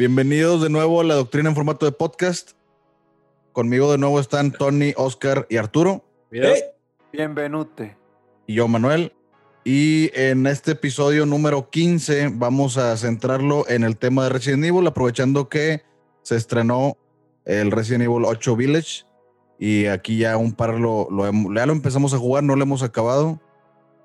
Bienvenidos de nuevo a la doctrina en formato de podcast. Conmigo de nuevo están Tony, Oscar y Arturo. Bienvenute. Y yo, Manuel. Y en este episodio número 15 vamos a centrarlo en el tema de Resident Evil, aprovechando que se estrenó el Resident Evil 8 Village. Y aquí ya un par lo, lo, ya lo empezamos a jugar, no lo hemos acabado.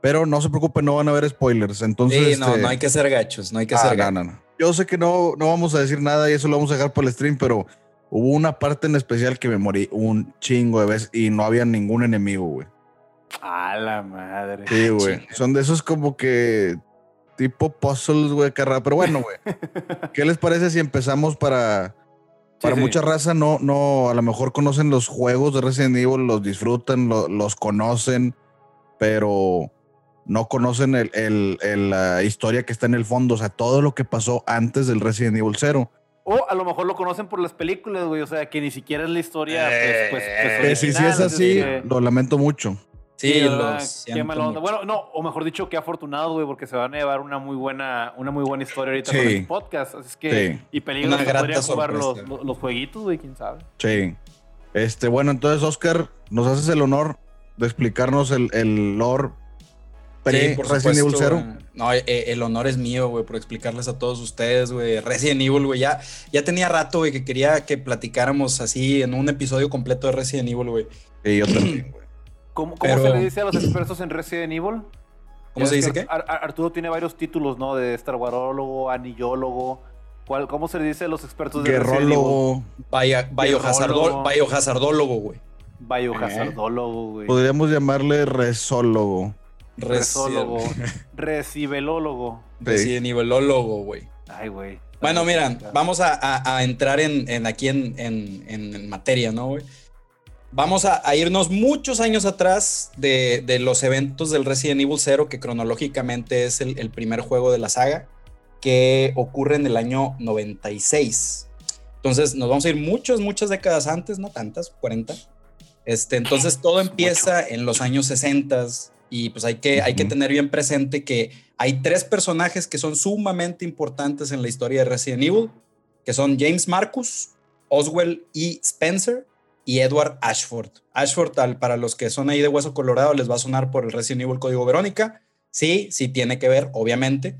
Pero no se preocupen, no van a haber spoilers. Entonces, sí, no, este, no hay que ser gachos, no hay que ah, ser no, gachos. no, no. Yo sé que no, no vamos a decir nada y eso lo vamos a dejar para el stream, pero hubo una parte en especial que me morí un chingo de veces y no había ningún enemigo, güey. A la madre. Sí, güey. Son de esos como que tipo puzzles, güey, carra. Pero bueno, güey. ¿Qué les parece si empezamos para... Para Sí, sí. mucha raza no, no, a lo mejor conocen los juegos de Resident Evil, los disfrutan, lo- los conocen, pero no conocen el, el- el, la historia que está en el fondo, o sea, todo lo que pasó antes del Resident Evil 0. O a lo mejor lo conocen por las películas, güey. O sea, que ni siquiera es la historia, Eh, pues, pues, pues Que si, es así, que- lo lamento mucho. Sí, ¿verdad? lo Qué siento mala onda. mucho. Bueno, no, o mejor dicho, qué afortunado, güey, porque se van a llevar una muy buena, una muy buena historia ahorita Sí. con el podcast. Así es que, Sí. y peligro Una que podrían jugar los, los, los jueguitos, güey, quién sabe. Sí. Este, bueno, entonces, Oscar, nos haces el honor de explicarnos el, el lore Sí, por Resident Evil supuesto, 0. güey. No, eh, el honor es mío, güey, por explicarles a todos ustedes, güey. Resident Evil, güey. Ya, ya tenía rato, güey, que quería que platicáramos así en un episodio completo de Resident Evil, güey. Sí, yo también, güey. ¿Cómo, cómo Pero- se le dice a los expertos en Resident Evil? ¿Cómo se dice que qué? Ar- Ar- Arturo tiene varios títulos, ¿no? De Star Warólogo, anillólogo. ¿Cuál, ¿Cómo se le dice a los expertos de Resident Evil? Guerrólogo. Bio- biohazardol- Biólogo. biohazardólogo, güey. Biohazardólogo, güey. Podríamos llamarle resólogo. Resólogo. Recibelólogo. Resident Evilólogo, güey. Ay, güey. Bueno, mira, vamos a, a- a entrar en, en aquí en, en- en- materia, ¿no, güey? Vamos a, a irnos muchos años atrás de, de los eventos del Resident Evil 0, que cronológicamente es el, el primer juego de la saga, que ocurre en el año 96. Entonces, nos vamos a ir muchas, muchas décadas antes, no tantas, 40. Este, entonces, todo empieza en los años 60 y pues hay que, hay que tener bien presente que hay tres personajes que son sumamente importantes en la historia de Resident Evil, que son James Marcus, Oswell y Spencer y Edward Ashford. Ashford, al- para los que son ahí de hueso colorado, les va a sonar por el Resident Evil Código Verónica. Sí, sí tiene que ver, obviamente.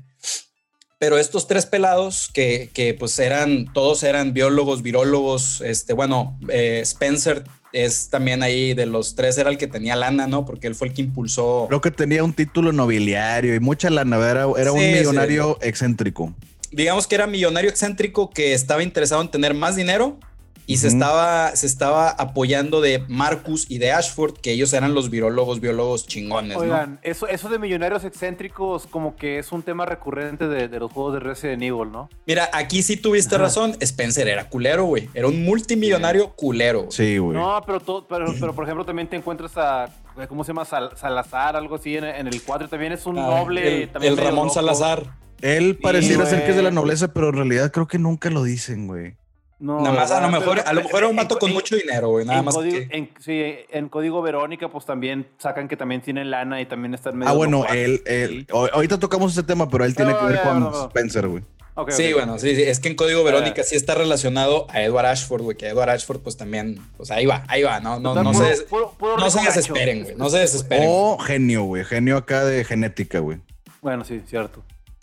Pero estos tres pelados que, que pues eran, todos eran biólogos, virólogos, este, bueno, eh, Spencer es también ahí de los tres, era el que tenía lana, ¿no? Porque él fue el que impulsó. Creo que tenía un título nobiliario y mucha lana. Era, era un sí. millonario excéntrico. digamos que era millonario excéntrico que estaba interesado en tener más dinero y se, estaba, se estaba apoyando de Marcus y de Ashford, que ellos eran los virólogos, biólogos chingones, ¿no? Oigan, eso, eso de millonarios excéntricos como que es un tema recurrente de, de los juegos de Resident Evil, ¿no? Mira, aquí sí tuviste Ajá. razón, Spencer era culero, güey. Era un multimillonario culero. Sí, güey. No, pero, todo, pero, pero por ejemplo también te encuentras a, ¿cómo se llama? Sal- Salazar, algo así en, en el 4 también es un Ah, noble. el, también el Ramón loco. Salazar. Él pareciera ser que es de la nobleza, pero en realidad creo que nunca lo dicen, güey. No, Nada más, a lo mejor, a lo mejor era un en- mato con en- mucho dinero, güey. Nada en más código, que. en, sí, en código Verónica, pues también sacan que también tienen lana y también están medio. Ah, bueno, él, él- ho- ahorita tocamos ese tema, pero él tiene No, que ver ya, con no, no. Spencer, güey. Sí, bueno, sí, sí, es que en Código Verónica Ah. sí está relacionado a Edward Ashford, güey, que Edward Ashford pues también, pues ahí va, ahí va, no, no, Total, no puro- se, des- puro- puro no se desesperen, güey, no se desesperen. O genio, güey. Genio acá de genética, güey. Bueno, sí, cierto.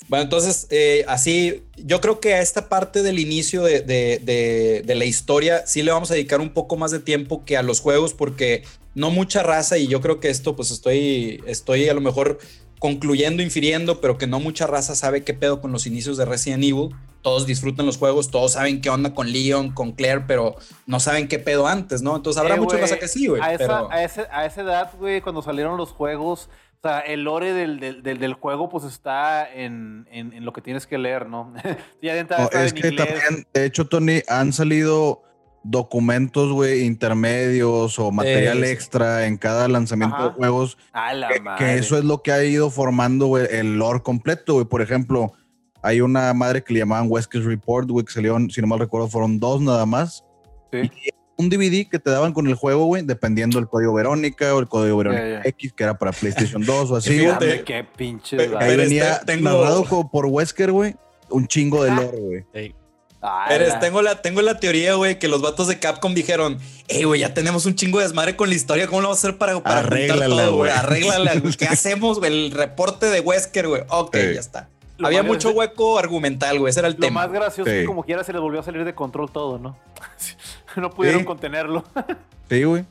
Bueno, entonces, eh, así, yo creo que a esta parte del inicio de, de- de- de la historia sí le vamos a dedicar un poco más de tiempo que a los juegos, porque no mucha raza, y yo creo que esto, pues estoy, estoy a lo mejor concluyendo, infiriendo, pero que no mucha raza sabe qué pedo con los inicios de Resident Evil. Todos disfrutan los juegos, todos saben qué onda con Leon, con Claire, pero no saben qué pedo antes, ¿no? Entonces habrá Eh, mucha raza que sí, güey. A, pero- a, ese- a esa edad, güey, cuando salieron los juegos, o sea, el lore del, del, del- del juego, pues está en, en- en lo que tienes que leer, ¿no? ya de entrada No, está es en que inglés. también, de hecho, Tony, han salido documentos, güey, intermedios o material extra en cada lanzamiento Ajá. de juegos. A la Que, madre. que eso es lo que ha ido formando, güey, el lore completo, güey. Por ejemplo, hay una madre que le llamaban Wesker's Report, güey, que salieron, si no mal recuerdo, fueron dos nada más. Sí. Un DVD que te daban con el juego, güey, dependiendo del código Verónica o el código Verónica. X, que era para PlayStation 2 o así. Fíjate, qué pinche. Pero- Ahí pero venía este, tengo- narrado como por Wesker, güey, un chingo de lore, güey. Pero tengo la, tengo la teoría, güey, que los vatos de Capcom dijeron, hey, güey, ya tenemos un chingo de desmadre con la historia, ¿cómo lo vamos a hacer para, para todo, güey? Arréglala, ¿Qué hacemos, güey? El reporte de Wesker, güey. Ok, ya está. Había mucho hueco argumental, güey. Ese era el tema. Lo más gracioso es que como quiera se les volvió a salir de control todo, ¿no? no pudieron contenerlo. sí, güey.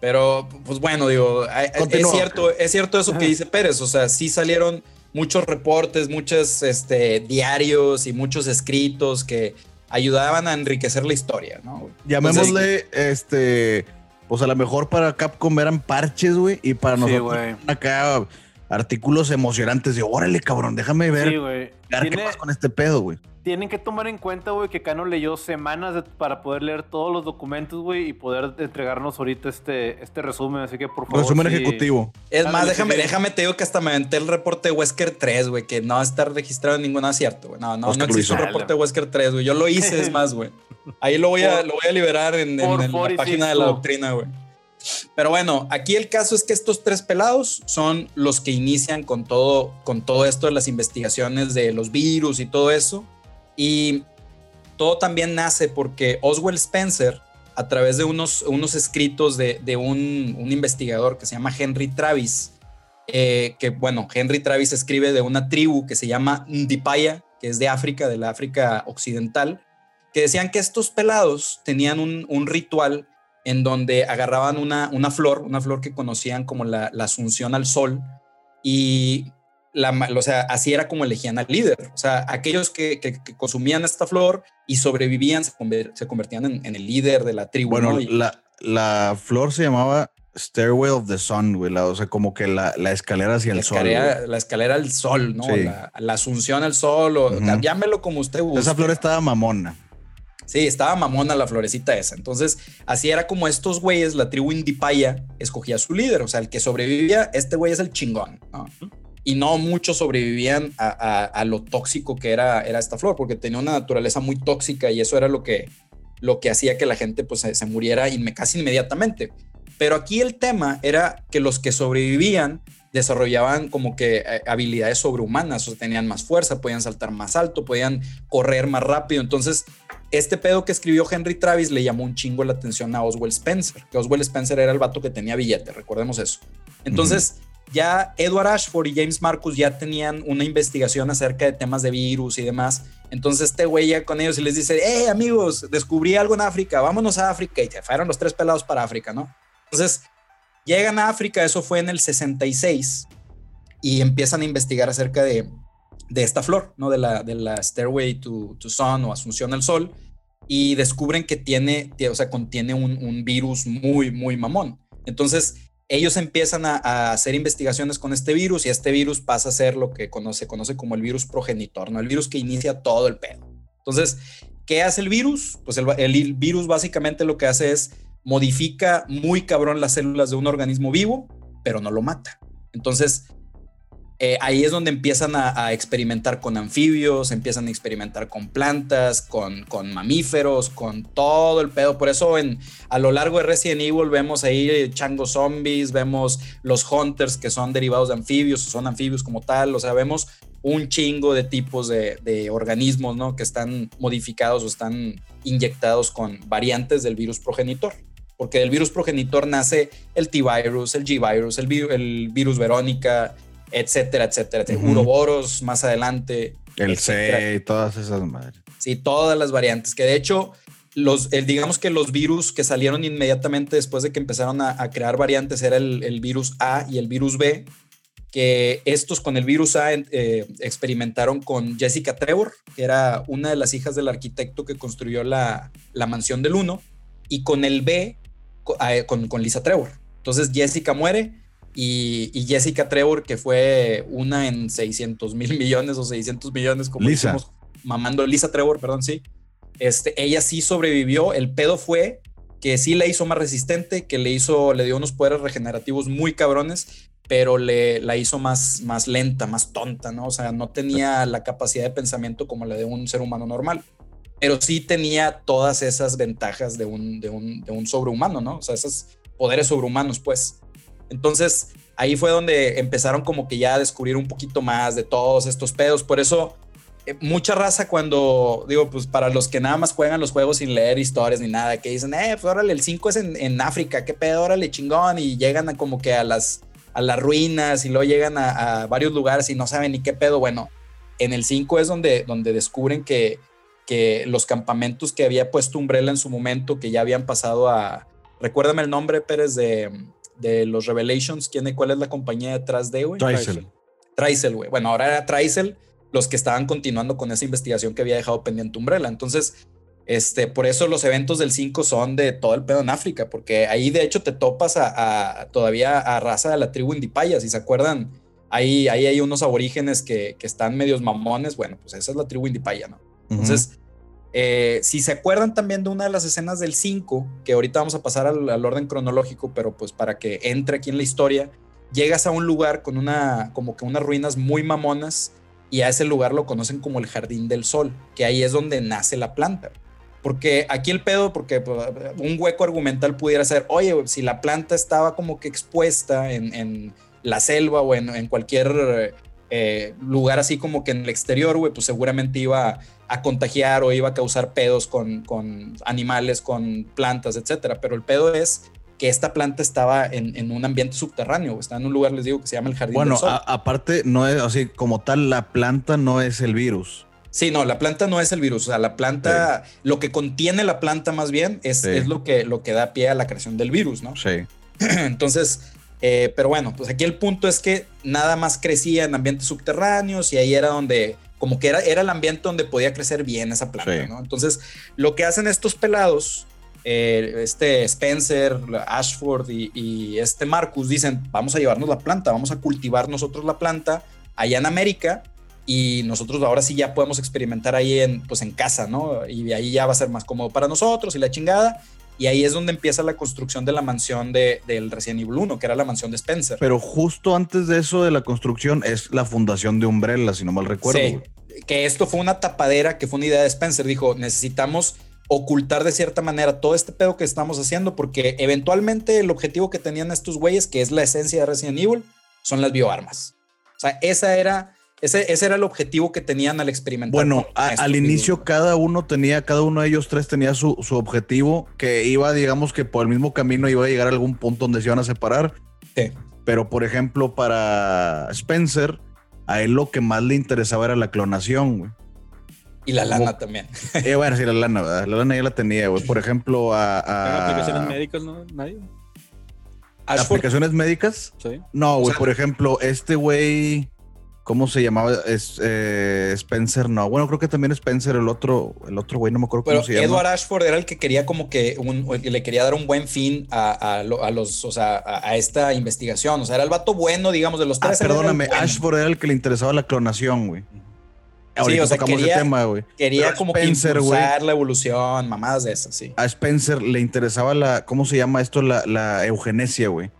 Pero, pues bueno, digo, es cierto, es cierto eso que dice Pérez. O sea, sí salieron muchos reportes, muchos este, diarios y muchos escritos que ayudaban a enriquecer la historia, ¿no? Llamémosle, este, pues a lo mejor para Capcom eran parches, güey, y para nosotros acá artículos emocionantes de órale, cabrón, déjame ver sí, qué pasa con este pedo, güey tienen que tomar en cuenta, güey, que Cano leyó semanas para poder leer todos los documentos, güey, y poder entregarnos ahorita este, este resumen. Así que, por favor. Resumen ejecutivo. Es más, déjame, déjame, te digo que hasta me aventé el reporte de Wesker 3, güey, que no va a estar registrado en ningún acierto, güey. No, no, no existe un reporte de Wesker 3, güey. Yo lo hice, es más, güey. Ahí lo voy a, lo voy a liberar en, en la página de la doctrina, güey. Pero bueno, aquí el caso es que estos tres pelados son los que inician con todo, con todo esto de las investigaciones de los virus y todo eso. Y todo también nace porque Oswald Spencer, a través de unos, unos escritos de, un, investigador que se llama Henry Travis, eh, que bueno, Henry Travis escribe de una tribu que se llama Ndipaya, que es de África, de la África Occidental, que decían que estos pelados tenían un, ritual en donde agarraban una, una, flor, una flor que conocían como la, la asunción al sol, y o sea, así era como elegían al líder. O sea, aquellos que, consumían esta flor y sobrevivían se, convertían en, el líder de la tribu. Bueno, la, flor se llamaba Stairway of the Sun, güey. o sea, como que la, escalera hacia el sol. La escalera al sol, ¿no? La, asunción al sol, o llámelo como usted guste. Esa flor estaba mamona. Sí, estaba mamona la florecita esa. Entonces, así era como estos güeyes, la tribu Indipaya, escogía a su líder. O sea, el que sobrevivía, este güey es el chingón. ¿no? y no muchos sobrevivían a, lo tóxico que era, era esta flor, porque tenía una naturaleza muy tóxica y eso era lo que, lo que hacía que la gente pues, se, muriera casi inmediatamente. Pero aquí el tema era que los que sobrevivían desarrollaban como que eh, habilidades sobrehumanas, o sea, tenían más fuerza, podían saltar más alto, podían correr más rápido. Entonces, este pedo que escribió Henry Travis le llamó un chingo la atención a Oswald Spencer, que Oswald Spencer era el vato que tenía billete, recordemos eso. Entonces, ya Edward Ashford y James Marcus ya tenían una investigación acerca de temas de virus y demás. Entonces este güey ya con ellos y les dice, hey amigos, descubrí algo en África, vámonos a África. Y se fueron los tres pelados para África, ¿no? Entonces llegan a África, eso fue en el 66, y empiezan a investigar acerca de, de esta flor, ¿no? De la, de la Stairway to, to Sun o Asunción al Sol, y descubren que tiene, o sea, contiene un, un virus muy, muy mamón. Entonces, ellos empiezan a, hacer investigaciones con este virus y este virus pasa a ser lo que se conoce como el virus progenitor, ¿no? El virus que inicia todo el pedo. Entonces, ¿qué hace el virus? Pues el, el virus básicamente lo que hace es modifica muy cabrón las células de un organismo vivo, pero no lo mata. Entonces, eh, ahí es donde empiezan a, experimentar con anfibios, empiezan a experimentar con plantas, con, con, mamíferos, con todo el pedo. Por eso en, a lo largo de Resident Evil vemos ahí changos zombies, vemos los hunters que son derivados de anfibios, son anfibios como tal, o sea, vemos un chingo de tipos de, de organismos ¿no? que están modificados o están inyectados con variantes del virus progenitor porque del virus progenitor nace el T-Virus, el G-Virus, el, el, virus Verónica, etcétera, etcétera. Uroboros más adelante. El C y todas esas madres. Sí, todas las variantes. Que de hecho, los, digamos que los virus que salieron inmediatamente después de que empezaron a, crear variantes era el, virus A y el virus B. Que estos con el virus A eh, experimentaron con Jessica Trevor, que era una de las hijas del arquitecto que construyó la, mansión del 1, y con el B, con, con Lisa Trevor. Entonces Jessica muere, y, Jessica Trevor, que fue una en 600 mil millones o 600 millones, como Lisa. mamando Lisa Trevor, perdón, sí. Este, ella sí sobrevivió. El pedo fue que sí le hizo más resistente, que le hizo, le dio unos poderes regenerativos muy cabrones, pero le la hizo más, más lenta, más tonta, ¿no? O sea, no tenía la capacidad de pensamiento como la de un ser humano normal, pero sí tenía todas esas ventajas de un, de un, de un sobrehumano, ¿no? O sea, esos poderes sobrehumanos, pues. Entonces, ahí fue donde empezaron como que ya a descubrir un poquito más de todos estos pedos. Por eso, eh, mucha raza cuando, digo, pues para los que nada más juegan los juegos sin leer historias ni nada, que dicen, eh, pues órale, el 5 es en, África, qué pedo, órale, chingón, y llegan a como que a las, a las ruinas y luego llegan a, varios lugares y no saben ni qué pedo. Bueno, en el 5 es donde, donde descubren que, que los campamentos que había puesto Umbrella en su momento, que ya habían pasado a, recuérdame el nombre, Pérez, de, de los Revelations, ¿quién, ¿cuál es la compañía detrás de, güey? Tricel, güey. Bueno, ahora era Tricel los que estaban continuando con esa investigación que había dejado pendiente Umbrella. Entonces, este, por eso los eventos del 5 son de todo el pedo en África, porque ahí de hecho te topas a, todavía a raza de la tribu Indipaya, si se acuerdan, ahí, ahí hay unos aborígenes que, que, están medios mamones, bueno, pues esa es la tribu Indipaya, ¿no? Entonces, eh, si se acuerdan también de una de las escenas del 5, que ahorita vamos a pasar al, orden cronológico, pero pues para que entre aquí en la historia, llegas a un lugar con una, como que unas ruinas muy mamonas, y a ese lugar lo conocen como el Jardín del Sol, que ahí es donde nace la planta. Porque aquí el pedo, porque pues, un hueco argumental pudiera ser, oye, si la planta estaba como que expuesta en, la selva o en, cualquier eh, lugar así como que en el exterior, güey, pues seguramente iba a contagiar o iba a causar pedos con, con animales, con plantas, etcétera. Pero el pedo es que esta planta estaba en, un ambiente subterráneo, está en un lugar, les digo, que se llama el Jardín del Sol. Bueno, aparte, no es así como tal, la planta no es el virus. Sí, no, la planta no es el virus. O sea, la planta, lo que contiene la planta más bien es, es, lo, que, lo que da pie a la creación del virus, ¿no? Sí. Entonces, eh, pero bueno, pues aquí el punto es que nada más crecía en ambientes subterráneos y ahí era donde, como que era, era el ambiente donde podía crecer bien esa planta, ¿no? Entonces, lo que hacen estos pelados eh, este Spencer, Ashford y, este Marcus dicen, vamos a llevarnos la planta, vamos a cultivar nosotros la planta allá en América y nosotros ahora sí ya podemos experimentar ahí en, pues en casa, ¿no? Y ahí ya va a ser más cómodo para nosotros y la chingada. Y ahí es donde empieza la construcción de la mansión de, del Resident Evil 1, que era la mansión de Spencer. Pero justo antes de eso de la construcción es la fundación de Umbrella, si no mal recuerdo. Sí, que esto fue una tapadera, que fue una idea de Spencer. Dijo, necesitamos ocultar de cierta manera todo este pedo que estamos haciendo, porque eventualmente el objetivo que tenían estos güeyes, que es la esencia de Resident Evil, son las bioarmas. O sea, esa era, ese, ese era el objetivo que tenían al experimentar. Bueno, al inicio cada uno tenía, cada uno de ellos tres tenía su, su, objetivo, que iba, digamos que por el mismo camino iba a llegar a algún punto donde se iban a separar. Sí. Pero, por ejemplo, para Spencer, a él lo que más le interesaba era la clonación, güey. Y la lana también. Eh, bueno, sí, la lana, ¿verdad? La lana ya la tenía, güey. Por ejemplo, a. aplicaciones médicas, ¿no? Nadie. ¿Aplicaciones médicas? Sí. No, güey. por ejemplo, este güey. ¿Cómo se llamaba? Es, eh, Spencer, no. Bueno, creo que también Spencer, el otro, el otro güey, no me acuerdo cómo se llama. Edward Ashford era el que quería como que un, le quería dar un buen fin a, a, los, o sea, a, esta investigación. O sea, era el vato bueno, digamos, de los tres. Ah, perdóname, Ashford era el que le interesaba la clonación, güey sí, o sea, quería, tema, quería como Spencer, la evolución, mamadas de esas, sí. A Spencer le interesaba la, ¿cómo se llama esto? La, la eugenesia, güey.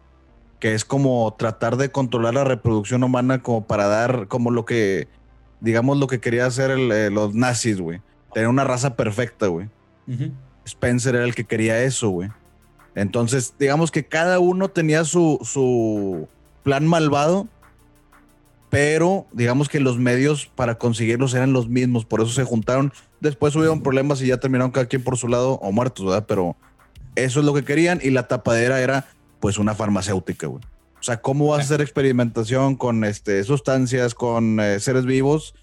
Que es como tratar de controlar la reproducción humana como para dar como lo que, digamos, lo que quería hacer eh, los nazis, güey. Tener una raza perfecta, güey. Spencer era el que quería eso, güey. Entonces, digamos que cada uno tenía su, su plan malvado pero digamos que los medios para conseguirlos eran los mismos, por eso se juntaron. Después hubieron problemas y ya terminaron cada quien por su lado o muertos, ¿verdad? Pero eso es lo que querían y la tapadera era pues una farmacéutica, güey. O sea, ¿cómo vas a hacer experimentación con este, sustancias, con eh, seres vivos,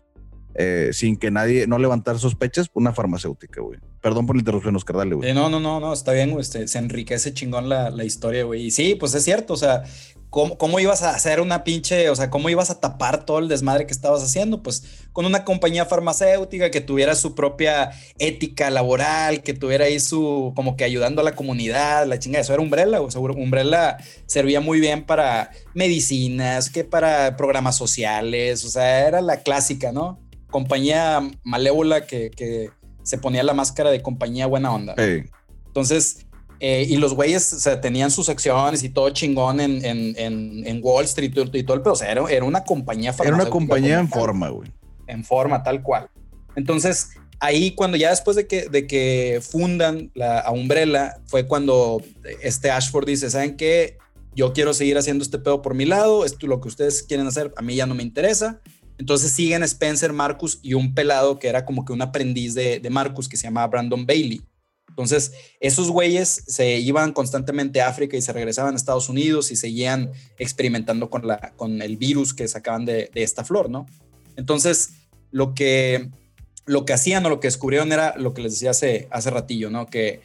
eh, sin que nadie, no levantar sospechas? Una farmacéutica, güey. Perdón por la interrupción, Oscar, dale, güey. Eh, no, no, no, no, está bien, güey. Este, se enriquece chingón la, la historia, güey. Y sí, pues es cierto, o sea, ¿Cómo, ibas a hacer una pinche, o sea, cómo ibas a tapar todo el desmadre que estabas haciendo? Pues con una compañía farmacéutica que tuviera su propia ética laboral, que tuviera ahí su, como que ayudando a la comunidad, la chingada, eso era Umbrella, o sea, Umbrella servía muy bien para medicinas, que para programas sociales, o sea, era la clásica, ¿no? Compañía malévola que, que se ponía la máscara de compañía buena onda. Entonces, eh, y los güeyes o sea, tenían sus acciones y todo chingón en, en, en, Wall Street y todo el pedo. O sea, era, era una compañía Era una compañía en forma, güey. En forma, tal cual. Entonces, ahí cuando ya después de que, de que fundan la Umbrella, fue cuando este Ashford dice, ¿saben qué? Yo quiero seguir haciendo este pedo por mi lado, esto lo que ustedes quieren hacer, a mí ya no me interesa. Entonces siguen Spencer, Marcus y un pelado que era como que un aprendiz de, de Marcus que se llamaba Brandon Bailey. Entonces, esos güeyes se iban constantemente a África y se regresaban a Estados Unidos y seguían experimentando con, la, con el virus que sacaban de, esta flor, ¿no? Entonces, lo que, lo que hacían o lo que descubrieron era lo que les decía hace, hace ratillo, ¿no? Que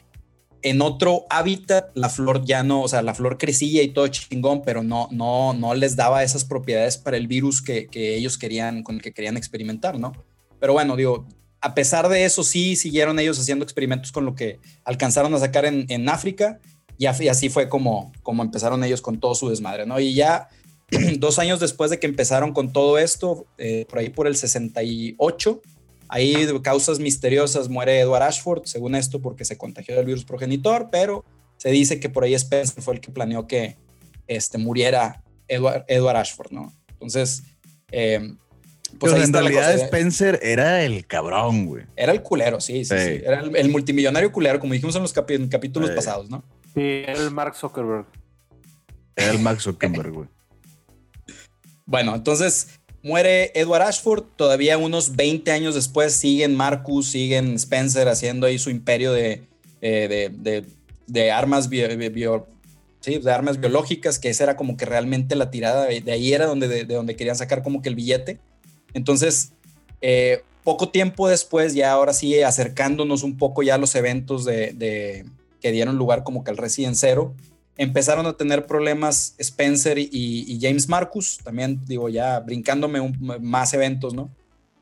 en otro hábitat la flor ya no, o sea, la flor crecía y todo chingón, pero no, no, no les daba esas propiedades para el virus que, que ellos querían, con el que querían experimentar, ¿no? Pero bueno, digo, a pesar de eso, sí siguieron ellos haciendo experimentos con lo que alcanzaron a sacar en, África y, así fue como, como empezaron ellos con todo su desmadre, ¿no? Y ya dos años después de que empezaron con todo esto, eh, por ahí por el 68, ahí causas misteriosas muere Edward Ashford, según esto, porque se contagió del virus progenitor, pero se dice que por ahí Spencer fue el que planeó que este, muriera Edward, Edward Ashford, ¿no? Entonces, eh, pues en realidad Spencer era el cabrón, güey. Era el culero, sí, sí, sí. Era el, multimillonario culero, como dijimos en los capítulos pasados, ¿no? Sí, era el Mark Zuckerberg. Era el Mark Zuckerberg, güey. bueno, entonces muere Edward Ashford. Todavía unos 20 años después siguen Marcus, siguen Spencer haciendo ahí su imperio de, eh, de, de, armas bio, sí, de armas biológicas, que esa era como que realmente la tirada. De ahí era donde, de, donde querían sacar como que el billete. Entonces, eh, poco tiempo después, ya ahora sí acercándonos un poco ya a los eventos de, que dieron lugar como que al Resident empezaron a tener problemas Spencer y, James Marcus, también digo ya brincándome más eventos, ¿no?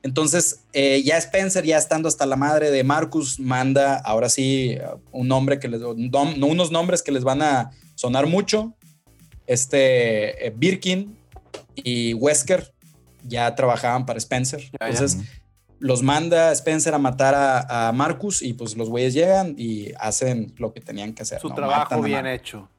Entonces, eh, ya Spencer, ya estando hasta la madre de Marcus, manda ahora sí un nombre que unos nombres que les van a sonar mucho. Este eh, Birkin y Wesker ya trabajaban para Spencer. Entonces, los manda Spencer a matar a, Marcus y pues los güeyes llegan y hacen lo que tenían que hacer. Su trabajo bien hecho.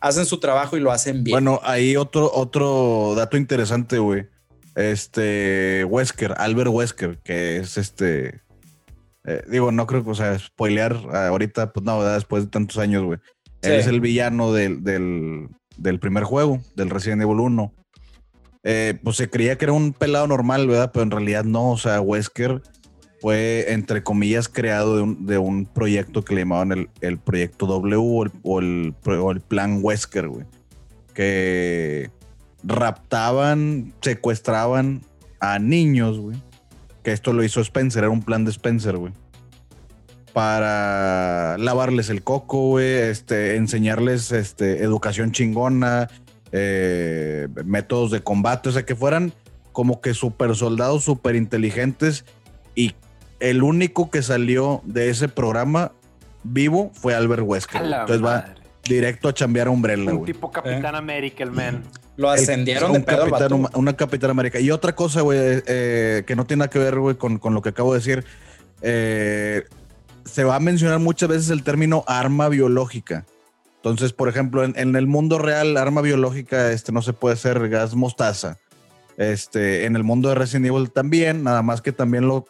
Hacen su trabajo y lo hacen bien. Bueno, ahí otro, otro dato interesante, güey. Este, Wesker, Albert Wesker, que es este... Eh, digo, no creo que, o sea, spoilear ahorita, pues no, después de tantos años, güey. Él es el villano del, del, del primer juego, del Resident Evil 1. Eh, pues se creía que era un pelado normal, ¿verdad? Pero en realidad no, o sea, Wesker fue, entre comillas, creado de un, proyecto que le llamaban el, proyecto W o el, el, plan Wesker, güey. Que raptaban, secuestraban a niños, güey. Que esto lo hizo Spencer, era un plan de Spencer, güey. Para lavarles el coco, güey, este, enseñarles este, educación chingona, eh, métodos de combate, o sea, que fueran como que super soldados, super inteligentes y el único que salió de ese programa vivo fue Albert Wesker. Entonces va directo a chambear a Umbrella. Un tipo Capitán eh. América, el man. Lo ascendieron de pedo Una Capitán América. Y otra cosa, güey, eh, que no tiene nada que ver, güey, con, con, lo que acabo de decir. se va a mencionar muchas veces el término arma biológica. Entonces, por ejemplo, en, el mundo real, arma biológica este, no se puede hacer gas mostaza. Este, en el mundo de Resident Evil también, nada más que también lo,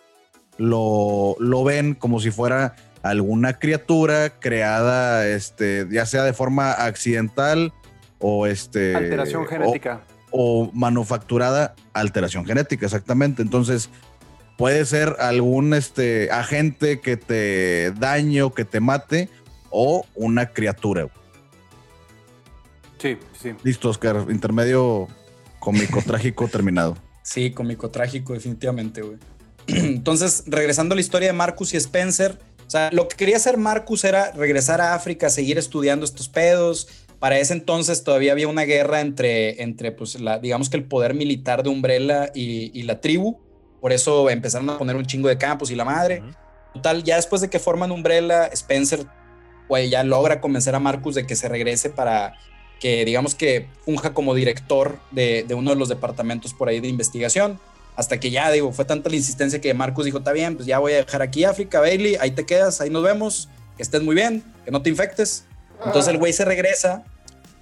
lo, lo ven como si fuera alguna criatura creada, este, ya sea de forma accidental o este. Alteración genética. O, manufacturada, alteración genética, exactamente. Entonces, puede ser algún este, agente que te dañe o que te mate o una criatura. Sí, sí. Listo, Oscar. Intermedio cómico trágico terminado. Sí, cómico trágico, definitivamente, güey. Entonces, regresando a la historia de Marcus y Spencer, o sea, lo que quería hacer Marcus era regresar a África, seguir estudiando estos pedos. Para ese entonces todavía había una guerra entre, entre pues, la, digamos que el poder militar de Umbrella y, la tribu. Por eso empezaron a poner un chingo de campos y la madre. Total, ya después de que forman Umbrella, Spencer pues, ya logra convencer a Marcus de que se regrese para que digamos que funja como director de, uno de los departamentos por ahí de investigación. Hasta que ya, digo, fue tanta la insistencia que Marcus dijo, está bien, pues ya voy a dejar aquí África, Bailey, ahí te quedas, ahí nos vemos, que estés muy bien, que no te infectes. Entonces el güey se regresa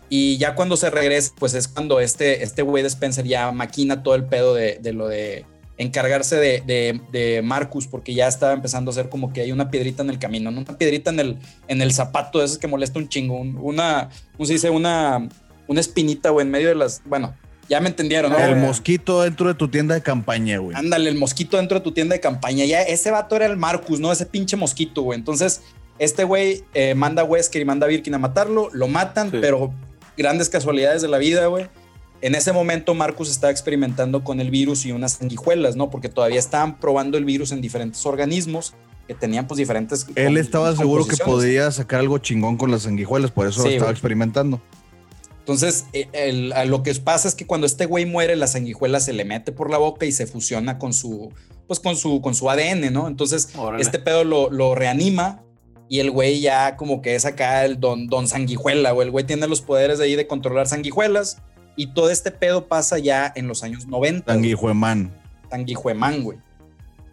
y ya cuando se regresa, pues es cuando este, este güey de Spencer ya maquina todo el pedo de, de lo de encargarse de, de, Marcus, porque ya estaba empezando a hacer como que hay una piedrita en el camino, ¿no? una piedrita en el, en el zapato, de esas que molesta un chingo, una, ¿cómo se dice? Una, una espinita, o en medio de las, bueno, Ya me entendieron, ¿no? El mosquito dentro de tu tienda de campaña, güey. Ándale, el mosquito dentro de tu tienda de campaña. Ya ese vato era el Marcus, ¿no? Ese pinche mosquito, güey. Entonces, este güey eh, manda a Wesker y manda a Birkin a matarlo, lo matan, Sí. pero grandes casualidades de la vida, güey. En ese momento Marcus estaba experimentando con el virus y unas sanguijuelas, ¿no? Porque todavía estaban probando el virus en diferentes organismos que tenían pues diferentes... Él estaba seguro que podía sacar algo chingón con las sanguijuelas, por eso Sí, estaba güey. experimentando. Entonces, eh, el- lo que pasa es que cuando este güey muere, la sanguijuela se le mete por la boca y se fusiona con su, pues con su, con su ADN, ¿no? Entonces, Órale. este pedo lo, lo reanima y el güey ya como que es acá el don, don sanguijuela, o el güey tiene los poderes de ahí de controlar sanguijuelas y todo este pedo pasa ya en los años 90. güey. Sanguijuemán. Sanguijuemán, güey.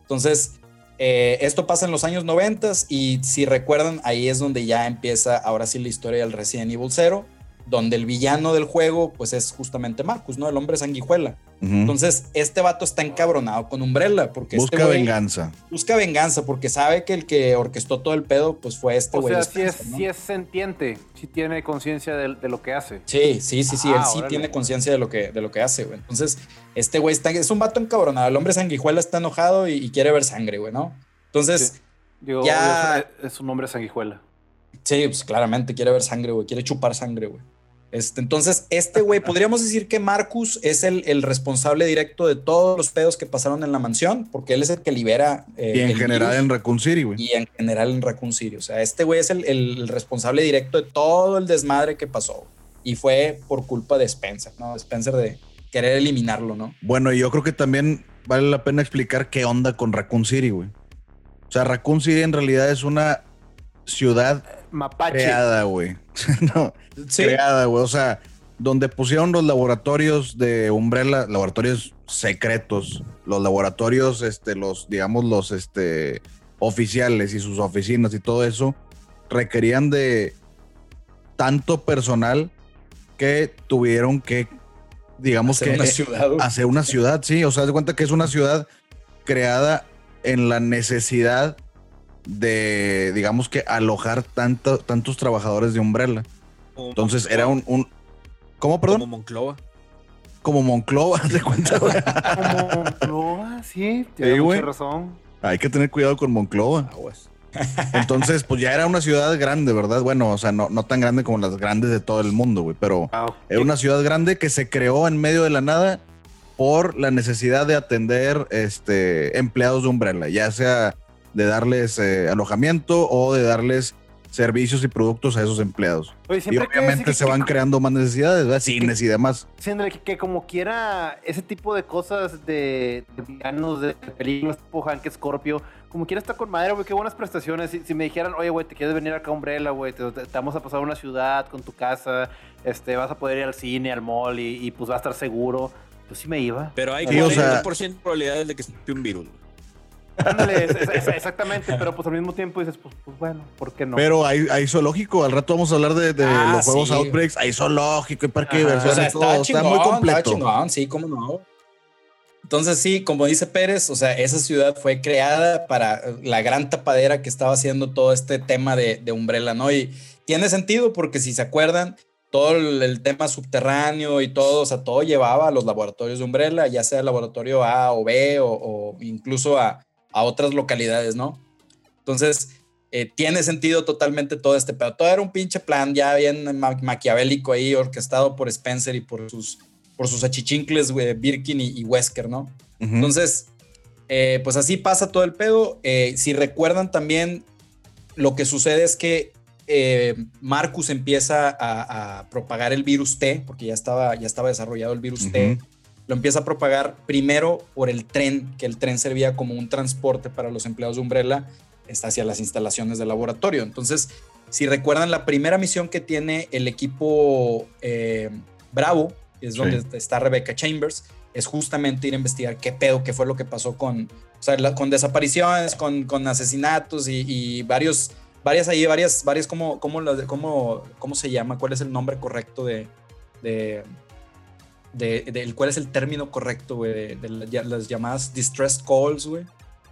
Entonces, eh, esto pasa en los años 90 y si recuerdan, ahí es donde ya empieza ahora sí la historia del Resident Evil 0, donde el villano del juego pues es justamente Marcus, ¿no? El hombre sanguijuela. Entonces, este vato está encabronado con Umbrella porque Busca este güey venganza. busca venganza porque sabe que el que orquestó todo el pedo pues fue este O güey. sea, de sí es, Spencer, ¿no? sí es sentiente, sí tiene conciencia de, de lo que hace. Sí, sí, sí, sí, Ah, él sí órale. tiene conciencia de lo que de lo que hace, güey. Entonces, este güey está es un vato encabronado, el hombre sanguijuela está enojado y, y quiere ver sangre, güey, ¿no? Entonces, Sí. Digo, Ya- es un hombre sanguijuela. Sí, pues claramente quiere ver sangre, güey. Quiere chupar sangre, güey. Este, entonces, este güey, podríamos decir que Marcus es el, el responsable directo de todos los pedos que pasaron en la mansión, porque él es el que libera. eh, Y en general virus, en Raccoon City, güey. Y en general en Raccoon City. O sea, este güey es el, el responsable directo de todo el desmadre que pasó. Y fue por culpa de Spencer, ¿no? Spencer de querer eliminarlo, ¿no? Bueno, y yo creo que también vale la pena explicar qué onda con Raccoon City, güey. O sea, Raccoon City en realidad es una ciudad Mapache. creada, güey. no, Sí. creada, güey. O sea, donde pusieron los laboratorios de Umbrella, laboratorios secretos, los laboratorios, este, los, digamos, los, este, oficiales y sus oficinas y todo eso, requerían de tanto personal que tuvieron que, digamos Hacer que, una ciudad, hacer una ciudad, sí. O sea, de cuenta que es una ciudad creada en la necesidad de, digamos que, alojar tanto, tantos trabajadores de Umbrella. Como Entonces Monclova, era un, un ¿cómo, Como perdón? Monclova. Como Monclova, de cuenta, güey. Como Monclova, sí, tiene Sí, mucha razón. Hay que tener cuidado con Monclova. Aguas. Entonces, pues ya era una ciudad grande, ¿verdad? Bueno, o sea, no, no tan grande como las grandes de todo el mundo, güey, pero Wow. era una ciudad grande que se creó en medio de la nada por la necesidad de atender este, empleados de Umbrella, ya sea de darles eh, alojamiento o de darles servicios y productos a esos empleados. Oye, Y siempre que obviamente se que- van creando más necesidades, ¿verdad? Cines y demás. Sí, André, que, que como quiera, ese tipo de cosas de, de villanos, de películas tipo Hank Scorpio, como quiera está con madre, güey, qué buenas prestaciones. Si, si me dijeran, oye, güey, te quieres venir acá a Umbrella, güey, te, te- te vamos a pasar a una ciudad con tu casa, este, vas a poder ir al cine, al mall y, y, pues va a estar seguro. Yo sí me iba. Pero hay Sí, o sea- 40% de probabilidades de que sea un virus. Ándale, es- es- es- exactamente, pero pues al mismo tiempo dices, pues, pues bueno, ¿por qué no? Pero hay, hay zoológico, al rato vamos a hablar de, de Ah, los juegos sí. Outbreaks, hay zoológico, hay parque de diversiones, O sea, todo, está está muy está completo. chingón, sí, cómo no. Entonces, sí, como dice Pérez, o sea, esa ciudad fue creada para la gran tapadera que estaba haciendo todo este tema de, de Umbrella, ¿no? Y tiene sentido porque si se acuerdan, todo el, el tema subterráneo y todo, o sea, todo llevaba a los laboratorios de Umbrella, ya sea el laboratorio A o B o, o incluso a, a otras localidades, ¿no? Entonces, eh, tiene sentido totalmente todo este pedo. Todo era un pinche plan ya bien ma- maquiavélico ahí, orquestado por Spencer y por sus, por sus achichincles, güey, Birkin y, y Wesker, ¿no? Ujú. Entonces, eh, pues así pasa todo el pedo. Eh, si recuerdan también, lo que sucede es que eh, Marcus empieza a, a propagar el virus T, porque ya estaba, ya estaba desarrollado el virus T. Lo empieza a propagar primero por el tren, que el tren servía como un transporte para los empleados de Umbrella está hacia las instalaciones del laboratorio. Entonces, si recuerdan la primera misión que tiene el equipo eh, Bravo, es Sí. donde está Rebecca Chambers, es justamente ir a investigar qué pedo, qué fue lo que pasó con, o sea, la- con desapariciones, con, con asesinatos y, y varios, varias ahí, varias, varias, ¿cómo, cómo, las- cómo, cómo se llama? ¿Cuál es el nombre correcto de, de, de, del- cuál es el término correcto, güey, de, de la- las llamadas distress calls, güey?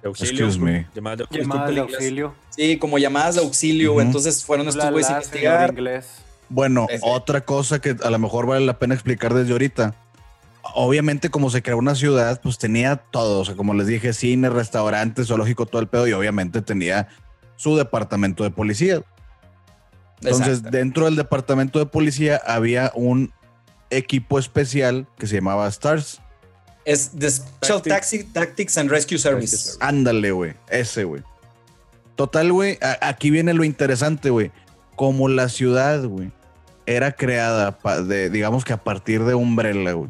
De auxilio. Excuse me. Llamadas de auxilio. Llamadas de auxilio. Sí, como llamadas de auxilio. Entonces fueron estos güeyes a investigar. inglés. Bueno, Ese. otra cosa que a lo mejor vale la pena explicar desde ahorita. obviamente como se creó una ciudad, pues tenía todo, o sea, como les dije, cine, restaurante, zoológico, todo el pedo, y obviamente tenía su departamento de policía. Entonces, Exacto. dentro del departamento de policía había un equipo especial que se llamaba STARS. Es The Special Tactics. Taxi- Tactics and Rescue Service. Ándale, güey, ese, güey. Total, güey, aquí viene lo interesante, güey. Como la ciudad, güey, era creada, pa- de, digamos que a partir de Umbrella, güey.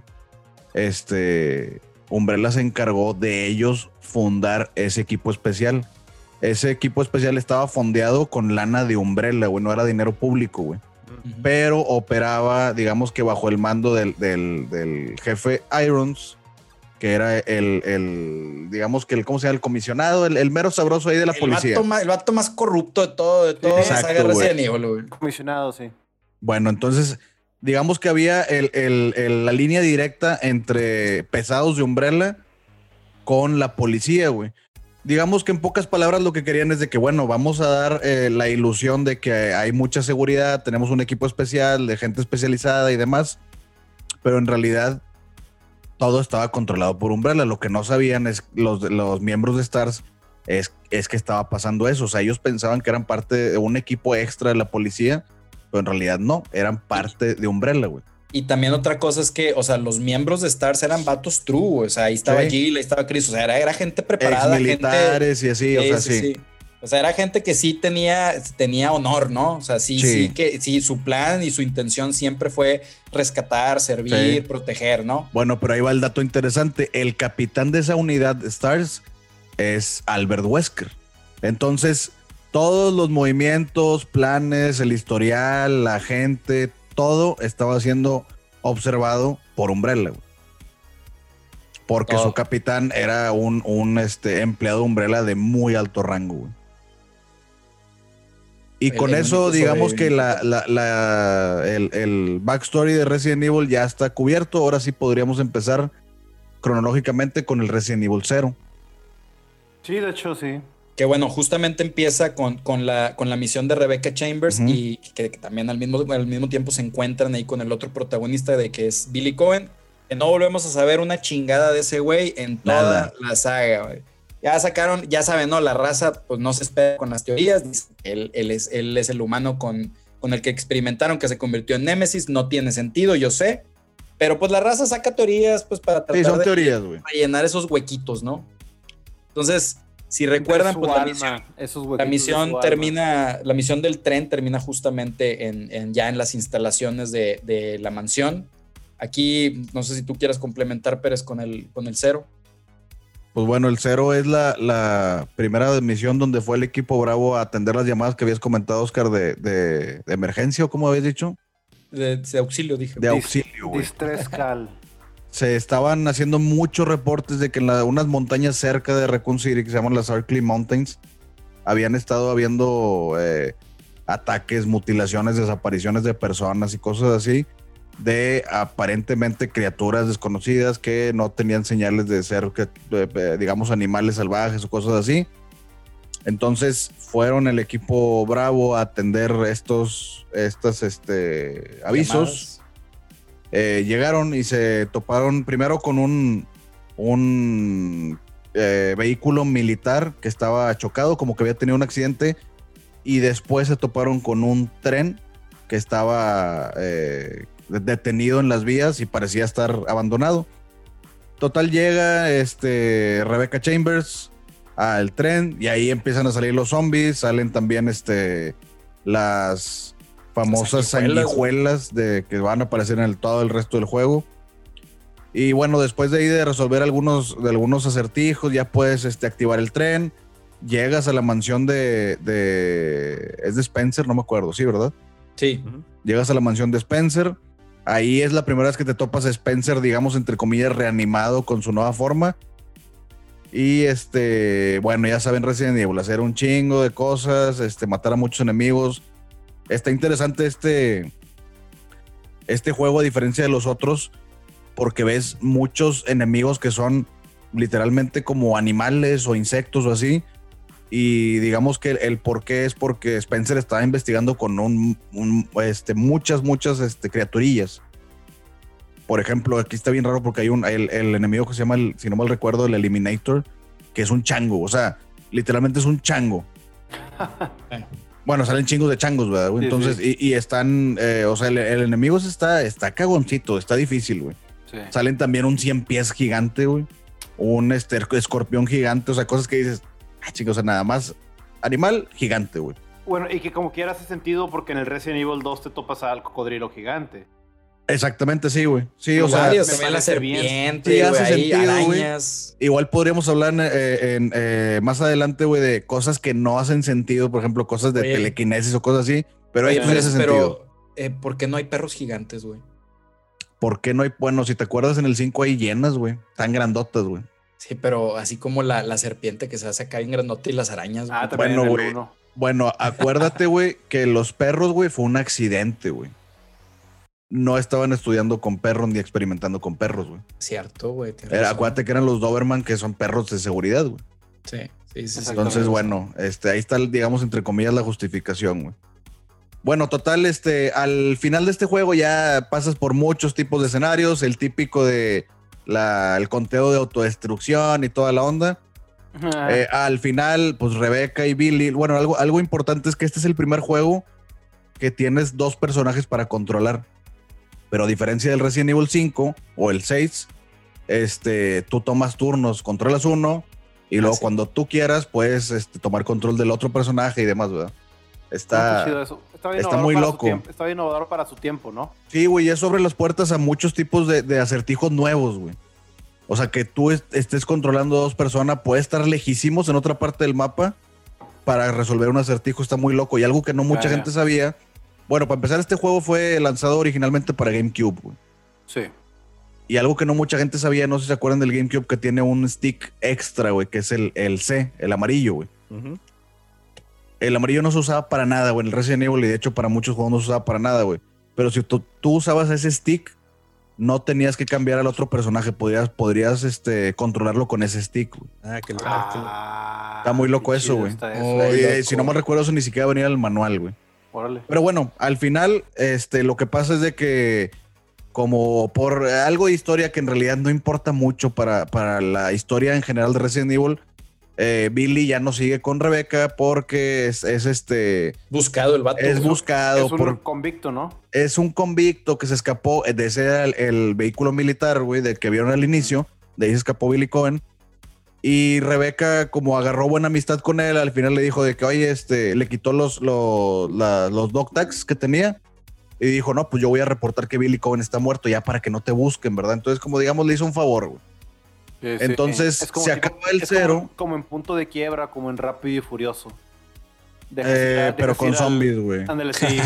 Este, Umbrella se encargó de ellos fundar ese equipo especial. Ese equipo especial estaba fondeado con lana de Umbrella, güey, no era dinero público, güey. Pero operaba, digamos que bajo el mando del, del- del jefe Irons, que era el, el, digamos que el, ¿cómo se llama? El comisionado, el, el mero sabroso ahí de la el, policía. vato más, el vato más corrupto de todo, de toda Evil, güey. Comisionado, sí. Bueno, entonces, digamos que había el- el- el- la línea directa entre pesados de Umbrella con la policía, güey. Digamos que en pocas palabras lo que querían es de que, bueno, vamos a dar eh, la ilusión de que hay mucha seguridad, tenemos un equipo especial de gente especializada y demás, pero en realidad todo estaba controlado por Umbrella. Lo que no sabían es los, los miembros de Stars es, es que estaba pasando eso. O sea, ellos pensaban que eran parte de un equipo extra de la policía, pero en realidad no, eran parte de Umbrella, güey. Y también otra cosa es que, o sea, los miembros de Stars eran vatos true, o sea, ahí estaba Sí. Jill, ahí estaba Chris, o sea, era, era gente preparada, Ex gente... militares y así, o sea, Sí, sí. O sea, era gente que sí tenía, tenía honor, ¿no? O sea, sí, sí, Sí. que sí, su plan y su intención siempre fue rescatar, servir, Sí. proteger, ¿no? Bueno, pero ahí va el dato interesante. El capitán de esa unidad de Stars es Albert Wesker. Entonces, todos los movimientos, planes, el historial, la gente, todo estaba siendo observado por Umbrella. güey. Porque Todo. su capitán era un, un, este, empleado de Umbrella de muy alto rango. güey. Y El- con eso, digamos que sobreviviente. la, la- la- el, el backstory de Resident Evil ya está cubierto. Ahora sí podríamos empezar cronológicamente con el Resident Evil 0. Sí, de hecho, sí. Que bueno, justamente empieza con, con, la, con la misión de Rebecca Chambers y que, que también al mismo, al mismo tiempo se encuentran ahí con el otro protagonista de que es Billy Cohen. Que no volvemos a saber una chingada de ese güey en toda Nada. la saga, güey. Ya sacaron, ya saben, ¿no? La raza, pues no se espera con las teorías. Él, él es, él es el humano con, con el que experimentaron que se convirtió en Némesis. No tiene sentido, yo sé. Pero pues la raza saca teorías, pues para tratar Sí, son de teorías, rellenar esos huequitos, ¿no? Entonces, si recuerdan, pues la misión, esos la misión alma. termina, la misión del tren termina justamente en, en- ya en las instalaciones de, de la mansión. Aquí, no sé si tú quieras complementar, Pérez, con el, con el cero. Pues bueno, el 0 es la, la primera misión donde fue el equipo Bravo a atender las llamadas que habías comentado, Oscar, de, de- de emergencia o como habías dicho, De, de auxilio, dije. de auxilio, güey. Distress Cal. Se estaban haciendo muchos reportes de que en la- unas montañas cerca de Raccoon que se llaman las Arkley Mountains, habían estado habiendo eh, ataques, mutilaciones, desapariciones de personas y cosas así, de aparentemente criaturas desconocidas que no tenían señales de ser, digamos, animales salvajes o cosas así. Entonces fueron el equipo Bravo a atender estos, estas este, avisos. Eh, llegaron y se toparon primero con un, un eh, vehículo militar que estaba chocado, como que había tenido un accidente, y después se toparon con un tren que estaba eh, detenido en las vías y parecía estar abandonado. Total llega este Rebecca Chambers al tren y ahí empiezan a salir los zombies, salen también este las famosas sanguijuelas. sanguijuelas de que van a aparecer en el, todo el resto del juego. Y bueno, después de ahí de resolver algunos, de algunos acertijos, ya puedes este, activar el tren. Llegas a la mansión de, de. Es de Spencer, no me acuerdo, sí, ¿verdad? Sí. Llegas a la mansión de Spencer. Ahí es la primera vez que te topas a Spencer, digamos, entre comillas, reanimado con su nueva forma. Y este, bueno, ya saben, Resident Evil, hacer un chingo de cosas, este, matar a muchos enemigos. Está interesante este, este juego, a diferencia de los otros, porque ves muchos enemigos que son literalmente como animales o insectos o así. Y digamos que el, por qué es porque Spencer estaba investigando con un, este, muchas, muchas este, criaturillas. Por ejemplo, aquí está bien raro porque hay un el, enemigo que se llama, si no mal recuerdo, el Eliminator, que es un chango. O sea, literalmente es un chango. bueno, salen chingos de changos, ¿verdad? güey? Sí, Entonces, sí. Y, y están, eh, o sea, el, el enemigo está, está cagoncito, está difícil, güey. Sí. Salen también un 100 pies gigante, güey. Un este, escorpión gigante, o sea, cosas que dices, ah, chicos, o sea, nada más animal gigante, güey. Bueno, y que como quiera hace sentido porque en el Resident Evil 2 te topas al cocodrilo gigante. Exactamente, sí, güey. Sí, o sea, Varios, me también la serpiente, Sí, hace sentido, arañas. igual podríamos hablar eh, en, eh, más adelante, güey, de cosas que no hacen sentido, por ejemplo, cosas de Oye. telequinesis o cosas así, pero ahí sí hace sentido. pero, eh, ¿por qué no hay perros gigantes, güey? ¿Por qué no hay? Bueno, si te acuerdas, en el 5 hay llenas, güey. Tan grandotas, güey. Sí, pero así como la, la serpiente que se hace acá en grandote y las arañas. Ah, también Bueno, güey. Bueno, acuérdate, güey, que los perros, güey, fue un accidente, güey. No estaban estudiando con perros ni experimentando con perros, güey. Cierto, güey. Era-. Acuérdate que eran los Doberman, que son perros de seguridad, güey. Sí, sí, sí. Entonces, bueno, este, ahí está, digamos, entre comillas, la justificación, güey. Bueno, total, este, al final de este juego ya pasas por muchos tipos de escenarios, el típico de la, el conteo de autodestrucción y toda la onda. Eh, al final, pues Rebeca y Billy, bueno, algo, algo importante es que este es el primer juego que tienes dos personajes para controlar. Pero a diferencia del Resident Evil 5 o el 6, este, tú tomas turnos, controlas uno y luego Ah, sí. cuando tú quieras puedes este, tomar control del otro personaje y demás, ¿verdad? Está... eso. Está, muy loco. tiempo- Está bien innovador para su tiempo, ¿no? Sí, güey, es sobre las puertas a muchos tipos de, de acertijos nuevos, güey. O sea, que tú est- estés controlando dos personas, puede estar lejísimos en otra parte del mapa para resolver un acertijo, está muy loco. Y algo que no mucha gente sabía. Bueno, para empezar, este juego fue lanzado originalmente para GameCube, güey. Sí. Y algo que no mucha gente sabía, no sé si se acuerdan del GameCube, que tiene un stick extra, güey, que es el, el C, el amarillo, güey. El amarillo no se usaba para nada, güey. En el Resident Evil, y de hecho, para muchos juegos no se usaba para nada, güey. Pero si tú, tú usabas ese stick, no tenías que cambiar al otro personaje. Podrías, podrías este, controlarlo con ese stick, güey. Ah, que Ah, Está muy loco eso, güey. eso. Si no me recuerdo, eso ni siquiera venía en el manual, güey. Órale. Pero bueno, al final, este, lo que pasa es de que, como por algo de historia que en realidad no importa mucho para, para la historia en general de Resident Evil, eh, Billy ya no sigue con Rebeca porque es, es este. Buscado el vato. Es buscado Es un por, convicto, ¿no? es un convicto que se escapó de ese el, el vehículo militar, güey, del que vieron al inicio. De ahí se escapó Billy Cohen. Y Rebeca, como agarró buena amistad con él, al final le dijo de que, oye, este, le quitó los, los, la- los dog tags que tenía. Y dijo, no, pues yo voy a reportar que Billy Cohen está muerto ya para que no te busquen, ¿verdad? Entonces, como digamos, le hizo un favor, güey. Sí, sí. Entonces, Es como se acaba el es cero. Como, en punto de quiebra, como en Rápido y Furioso. Dejas Eh, pero con zombies, güey. Ándale, sí.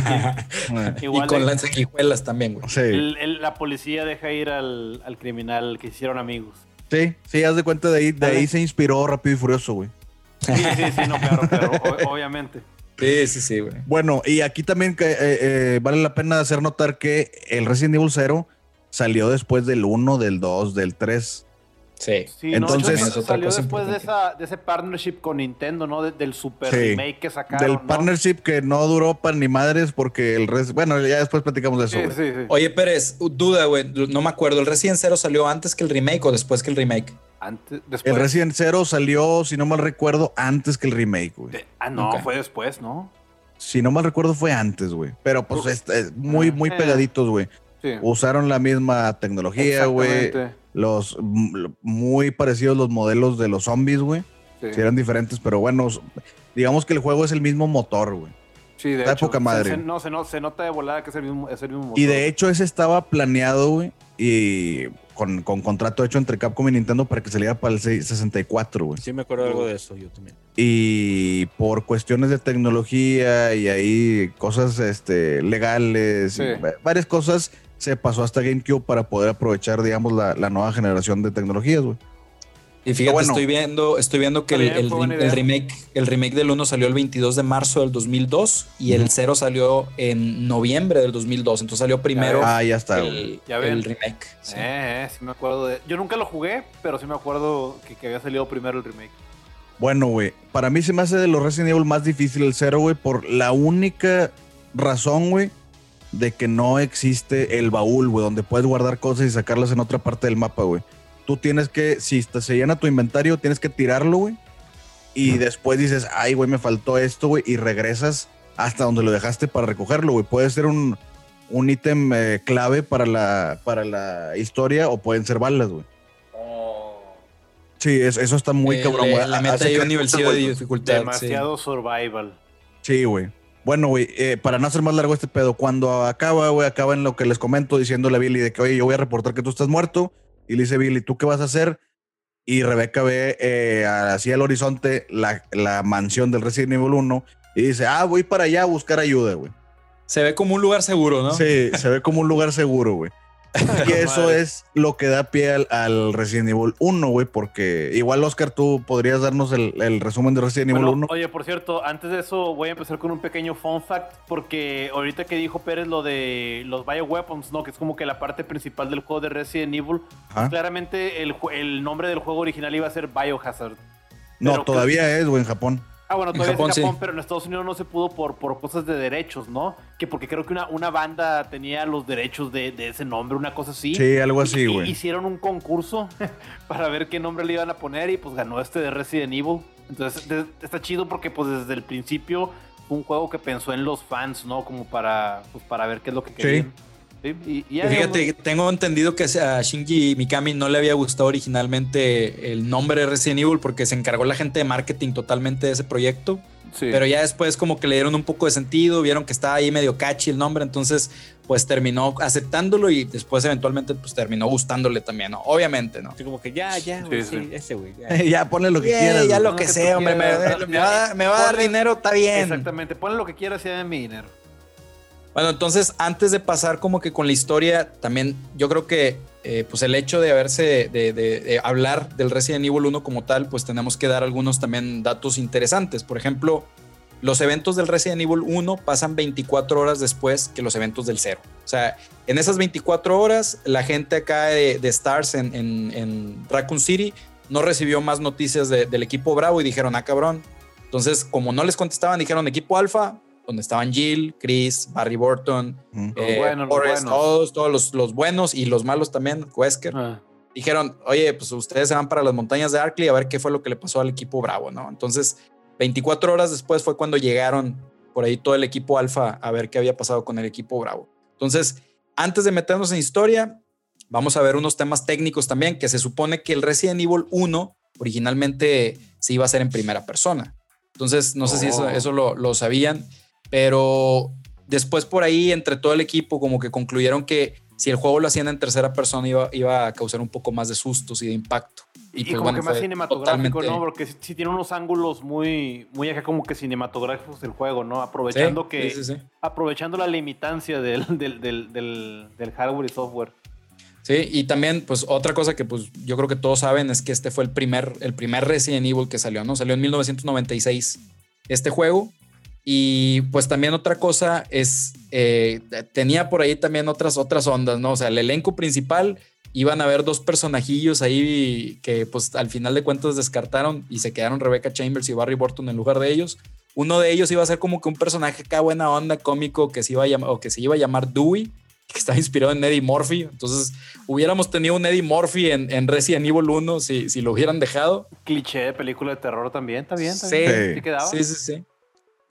Y con de- las sanguijuelas también, güey. Sí, el- el- la policía deja ir al, al criminal que hicieron amigos. Sí, sí, haz de cuenta de ahí, de ahí se inspiró Rápido y Furioso, güey. Sí, sí, sí, no, claro, claro, o- obviamente. Sí, sí, sí, güey. Bueno, y aquí también que, eh, eh, vale la pena hacer notar que el Resident Evil 0 salió después del 1, del 2, del 3. Sí. Sí, Entonces- no, Es otra salió cosa después de, esa, de ese partnership con Nintendo, ¿no? De- del super Sí. remake que sacaron. del ¿no? partnership que no duró para ni madres porque el resto... Bueno, ya después platicamos de eso. Sí, sí, sí. Oye, Pérez, duda, güey. No me acuerdo. ¿El Resident Zero salió antes que el remake o después que el remake? Antes, después. El Resident 0 salió, si no mal recuerdo, antes que el remake, güey. de- ah, no, fue después, ¿no? Si no mal recuerdo fue antes, güey. Pero pues es, es muy, muy Eh. pegaditos, güey. Sí. Usaron la misma tecnología, güey. Los muy parecidos los modelos de los zombies, güey. Sí, Sí, eran diferentes, pero bueno, digamos que el juego es el mismo motor, güey. Sí, de está hecho. poca se- madre. se- no, se, no, se nota de volada que es el mismo, es el mismo motor. Y de hecho ese estaba planeado, güey, y con, con contrato hecho entre Capcom y Nintendo para que saliera para el 6- 64, güey. Sí, me acuerdo algo de eso, yo también. Y por cuestiones de tecnología y ahí cosas este, legales, y Sí. varias cosas, se pasó hasta GameCube para poder aprovechar, digamos, la, la nueva generación de tecnologías, güey. Y fíjate, bueno. estoy viendo, estoy viendo que el, remake, el remake del 1 salió el 22 de marzo del 2002 y el Ujú. 0 salió en noviembre del 2002. Entonces salió primero Ah, ya está, el, Ya ven. el remake. sí. Eh, eh, sí me acuerdo de. Yo nunca lo jugué, pero sí me acuerdo que, que había salido primero el remake. Bueno, güey, para mí se me hace de los Resident Evil más difícil el cero, güey, por la única razón, güey, de que no existe el baúl, güey, donde puedes guardar cosas y sacarlas en otra parte del mapa, güey. Tú tienes que, si te- se llena tu inventario, tienes que tirarlo, güey. Y después dices, ay, güey, me faltó esto, güey, y regresas hasta donde lo dejaste para recogerlo, güey. Puede ser un, un ítem eh, clave para la, para la historia o pueden ser balas, güey. Sí, es- eso está muy Eh, cabrón, güey. Ahí que un nivelcillo de dificultad. sí. Demasiado survival. Sí, güey. Bueno, güey, eh, para no hacer más largo este pedo, cuando acaba, güey, acaba en lo que les comento diciéndole a Billy de que, oye, yo voy a reportar que tú estás muerto. Y le dice Billy, ¿tú qué vas a hacer? Y Rebeca ve eh, hacia el horizonte la, la mansión del Resident Evil 1 y dice, ah, voy para allá a buscar ayuda, güey. Se ve como un lugar seguro, ¿no? Sí, se ve como un lugar seguro, güey. Y eso es lo que da pie al, al Resident Evil 1, güey, porque igual, Oscar, tú podrías darnos el, el resumen de Resident Evil Bueno, 1. oye, por cierto, antes de eso voy a empezar con un pequeño fun fact, porque ahorita que dijo Pérez lo de los bioweapons, ¿no? Que es como que la parte principal del juego de Resident Evil. Ajá. Claramente el, el nombre del juego original iba a ser Biohazard. No, pero- todavía es, güey, en Japón. Ah, bueno, En todavía Japón, es en Japón, sí. pero en Estados Unidos no se pudo por, por cosas de derechos, ¿no? Que porque creo que una, una banda tenía los derechos de, de ese nombre, una cosa así. Sí, algo así, Y- güey. Hicieron un concurso para ver qué nombre le iban a poner y pues ganó este de Resident Evil. Entonces de- está chido porque pues desde el principio fue un juego que pensó en los fans, ¿no? Como para, pues, para ver qué es lo que querían. Sí, y, y ya, Fíjate, digamos, tengo entendido que a Shinji Mikami no le había gustado originalmente el nombre de Resident Evil porque se encargó la gente de marketing totalmente de ese proyecto. sí. Pero ya después como que le dieron un poco de sentido, vieron que estaba ahí medio catchy el nombre, entonces pues terminó aceptándolo y después eventualmente pues terminó gustándole también, ¿no? Obviamente, ¿no? Así como que ya, ya, güey, Sí, sí, sí. ese, güey. ya. ya, ponle lo que Yeah, quieras. ya lo que que sea, hombre, me, quieras. me va, a- me va a dar dinero, está bien. Exactamente, ponle lo que quieras y dame mi dinero. Bueno, entonces antes de pasar como que con la historia, también yo creo que eh, pues el hecho de haberse, de, hablar del Resident Evil 1 como tal, pues tenemos que dar algunos también datos interesantes. Por ejemplo, los eventos del Resident Evil 1 pasan 24 horas después que los eventos del 0. O sea, en esas 24 horas, la gente acá de, Stars en, en- en Raccoon City no recibió más noticias de- del equipo Bravo y dijeron, ah, cabrón. Entonces, como no les contestaban, dijeron equipo Alfa, donde estaban Jill, Chris, Barry Burton, Ujú. Los eh, Forrest, todos, todos los, los buenos y los malos también, Wesker, Ah. dijeron, oye, pues ustedes se van para las montañas de Arkley a ver qué fue lo que le pasó al equipo Bravo, ¿no? Entonces, 24 horas después fue cuando llegaron por ahí todo el equipo Alfa a ver qué había pasado con el equipo Bravo. Entonces, antes de meternos en historia, vamos a ver unos temas técnicos también, que se supone que el Resident Evil 1 originalmente se iba a hacer en primera persona. Entonces, no sé si eso, Oh. eso lo, lo sabían, pero después por ahí, entre todo el equipo, como que concluyeron que si el juego lo hacían en tercera persona iba, iba a causar un poco más de sustos y de impacto. Y, pues, como bueno, que más cinematográfico, totalmente- ¿no? Porque sí, sí tiene unos ángulos muy, muy acá como que cinematográficos del juego, ¿no? Aprovechando Sí, que, sí, aprovechando la limitancia del, del, del, del, del hardware y software. Sí, y también, pues, otra cosa que pues yo creo que todos saben es que este fue el primer, el primer Resident Evil que salió, ¿no? Salió en 1996 este juego. Y pues también otra cosa es, eh, tenía por ahí también otras, otras ondas, ¿no? O sea, el elenco principal iban a haber dos personajillos ahí que pues al final de cuentas descartaron y se quedaron Rebecca Chambers y Barry Burton en lugar de ellos. Uno de ellos iba a ser como que un personaje acá buena onda cómico que se iba a llamar, o que se iba a llamar Dewey, que estaba inspirado en Eddie Murphy. Entonces, hubiéramos tenido un Eddie Murphy en, en Resident Evil 1 si, si lo hubieran dejado. Cliché de película de terror también, está está Sí. ¿Sí quedaba? Sí, sí, sí.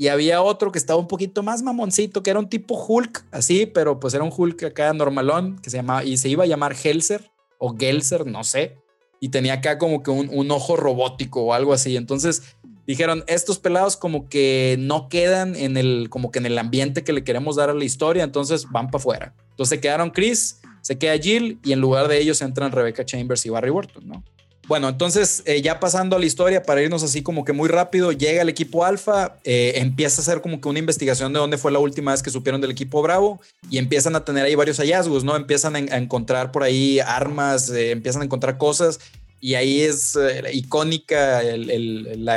Y había otro que estaba un poquito más mamoncito, que era un tipo Hulk, así, pero pues era un Hulk acá normalón, que se llamaba, y se iba a llamar Helser o Gelser, no sé. Y tenía acá como que un, ojo robótico o algo así. Entonces dijeron, estos pelados como que no quedan en el, como que en el ambiente que le queremos dar a la historia, entonces van para afuera. Entonces se quedaron Chris, se queda Jill, y en lugar de ellos entran Rebecca Chambers y Barry Burton, ¿no? Bueno, entonces eh, ya pasando a la historia, para irnos así como que muy rápido, llega el equipo Alfa, eh, empieza a hacer como que una investigación de dónde fue la última vez que supieron del equipo Bravo y empiezan a tener ahí varios hallazgos, ¿no? Empiezan a, en- a encontrar por ahí armas, eh, empiezan a encontrar cosas y ahí es icónica, el-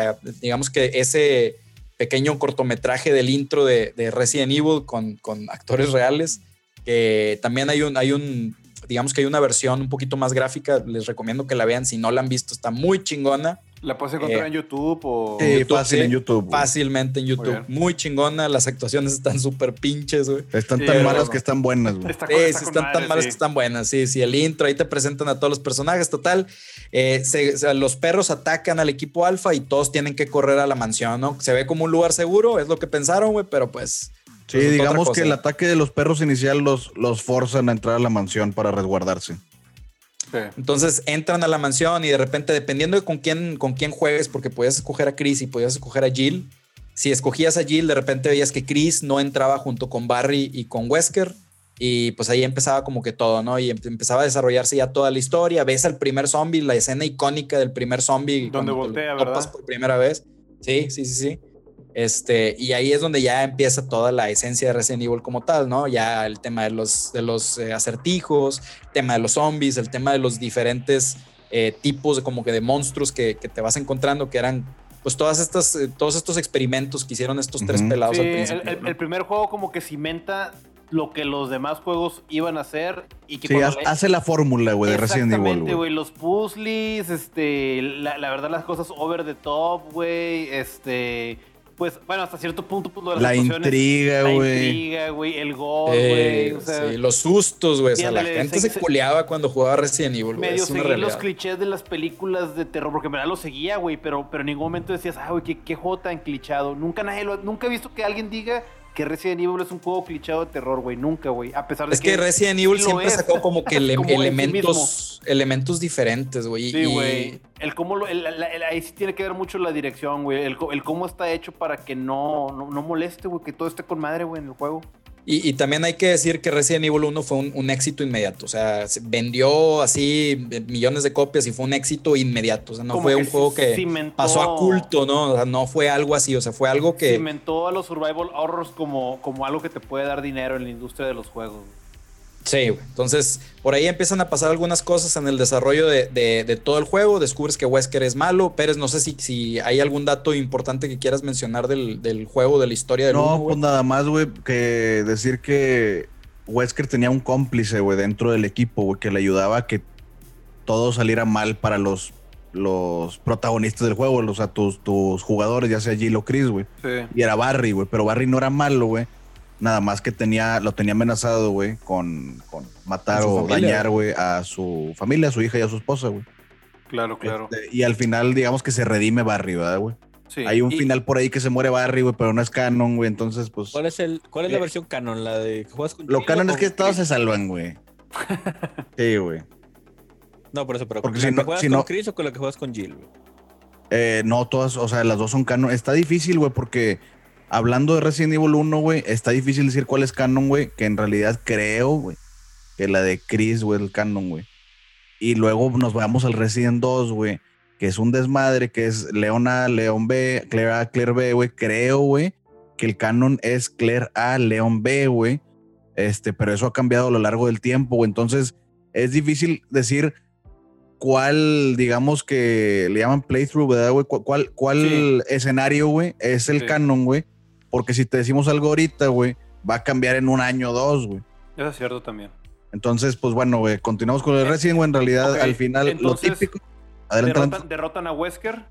digamos que ese pequeño cortometraje del intro de, de Resident Evil con, con actores reales, que también hay un, hay un digamos que hay una versión un poquito más gráfica, les recomiendo que la vean si no la han visto, está muy chingona. ¿La puedes encontrar Eh, en YouTube o...? Sí, YouTube, fácil sí. en YouTube. Fácilmente en YouTube. Muy, chingona. Las actuaciones están súper pinches, güey. Están tan malas que están buenas, güey. Está Sí, sí, están madre, tan malas sí. que están buenas. Sí, sí, el intro, ahí te presentan a todos los personajes, total. Eh, se- los perros atacan al equipo alfa y todos tienen que correr a la mansión, ¿no? Se ve como un lugar seguro, es lo que pensaron, güey, pero pues. Sí, digamos que el ataque de los perros inicial los, los forzan a entrar a la mansión para resguardarse. Sí. Entonces entran a la mansión y de repente, dependiendo de con quién, con quién juegues, porque podías escoger a Chris y podías escoger a Jill. Si escogías a Jill, de repente veías que Chris no entraba junto con Barry y con Wesker. Y pues ahí empezaba como que todo, ¿no? Y em- empezaba a desarrollarse ya toda la historia. Ves al primer zombie, la escena icónica del primer zombie. Donde voltea, ¿verdad? por primera vez. Sí, sí, sí, sí. Este, y ahí es donde ya empieza toda la esencia de Resident Evil como tal, ¿no? Ya el tema de los, de los eh, acertijos, el tema de los zombies, el tema de los diferentes eh, tipos de como que de monstruos que, que te vas encontrando, que eran pues todas estas, eh, todos estos experimentos que hicieron estos tres pelados Sí, al el, principio. el- ¿no? el primer juego como que cimenta lo que los demás juegos iban a hacer y que Sí, hace, le- hace la fórmula, güey, de Resident Evil, Exactamente, güey. güey. Los puzzles, este, la, la verdad, las cosas over the top, güey. Este, pues, bueno, hasta cierto punto, pues, lo de las La intriga, La güey. intriga, güey. El gore, Eh, güey. O sea, sí, los sustos, güey. O sea, la gente se- se, culeaba cuando jugaba Resident Evil, güey. medio Es una seguir los clichés de las películas de terror, porque en verdad lo seguía, güey, pero, pero en ningún momento decías, ah, güey, qué, qué juego tan clichado. Nunca nadie lo, nunca he visto que alguien diga que Resident Evil es un juego clichado de terror, güey. Nunca, güey. A pesar de Es que Resident Evil siempre es. sacó como que ele- Como en sí elementos, elementos diferentes, güey. Sí, y- güey. El cómo lo, el- la- el- ahí sí tiene que ver mucho la dirección, güey. El, el cómo está hecho para que no, no, no moleste, güey. Que todo esté con madre, güey, en el juego. Y, y también hay que decir que Resident Evil 1 fue un, un éxito inmediato. O sea, se vendió así millones de copias y fue un éxito inmediato. O sea, no Como fue un juego que cimentó- pasó a culto, ¿no? O sea, no fue algo así. O sea, fue algo que. Cimentó a los survival horrors como, como algo que te puede dar dinero en la industria de los juegos. Sí, güey. Entonces, por ahí empiezan a pasar algunas cosas en el desarrollo de, de- de todo el juego. Descubres que Wesker es malo. Pérez, no sé si, si hay algún dato importante que quieras mencionar del, del juego, de la historia del No, uno, pues nada más, güey, que decir que Wesker tenía un cómplice, güey, dentro del equipo, güey, que le ayudaba a que todo saliera mal para los, los protagonistas del juego, o sea, tus, tus jugadores, ya sea Jill o Chris, güey. Sí. Y era Barry, güey, pero Barry no era malo, güey. Nada más que tenía, lo tenía amenazado, güey, con, con matar o familia. dañar, güey, a su familia, a su hija y a su esposa, güey. Claro, claro. Este, y al final, digamos que se redime Barry, ¿verdad, güey? Sí. Hay un Y- final por ahí que se muere Barry, güey, pero no es canon, güey. Entonces, pues. ¿Cuál es, el, ¿Cuál es la Eh, versión canon? ¿La de que juegas con Lo canon es que todos se salvan, güey. Sí, güey. No, por eso, pero Porque ¿con la si que no- juegas si con no- Chris o con la que juegas con Jill? güey? Eh, no, todas, o sea, las dos son canon. Está difícil, güey, porque hablando de Resident Evil 1, güey, está difícil decir cuál es canon, güey, que en realidad creo, güey, que la de Chris, güey, el canon, güey. Y luego nos vamos al Resident 2, güey, que es un desmadre, que es Leona, León B, Claire A, Claire B, güey. Creo, güey, que el canon es Claire A, León B, güey. Este, pero eso ha cambiado a lo largo del tiempo, güey. Entonces, es difícil decir cuál, digamos que le llaman playthrough, ¿verdad, güey? ¿Cuál, cuál, cuál Sí. escenario, güey, es el Sí. canon, güey? Porque si te decimos algo ahorita, güey, va a cambiar en un año o dos, güey. Eso es cierto también. Entonces, pues bueno, güey, continuamos con el Resident, güey. En realidad, al final, entonces, lo típico. Adelante, Derrotan, derrotan a Wesker.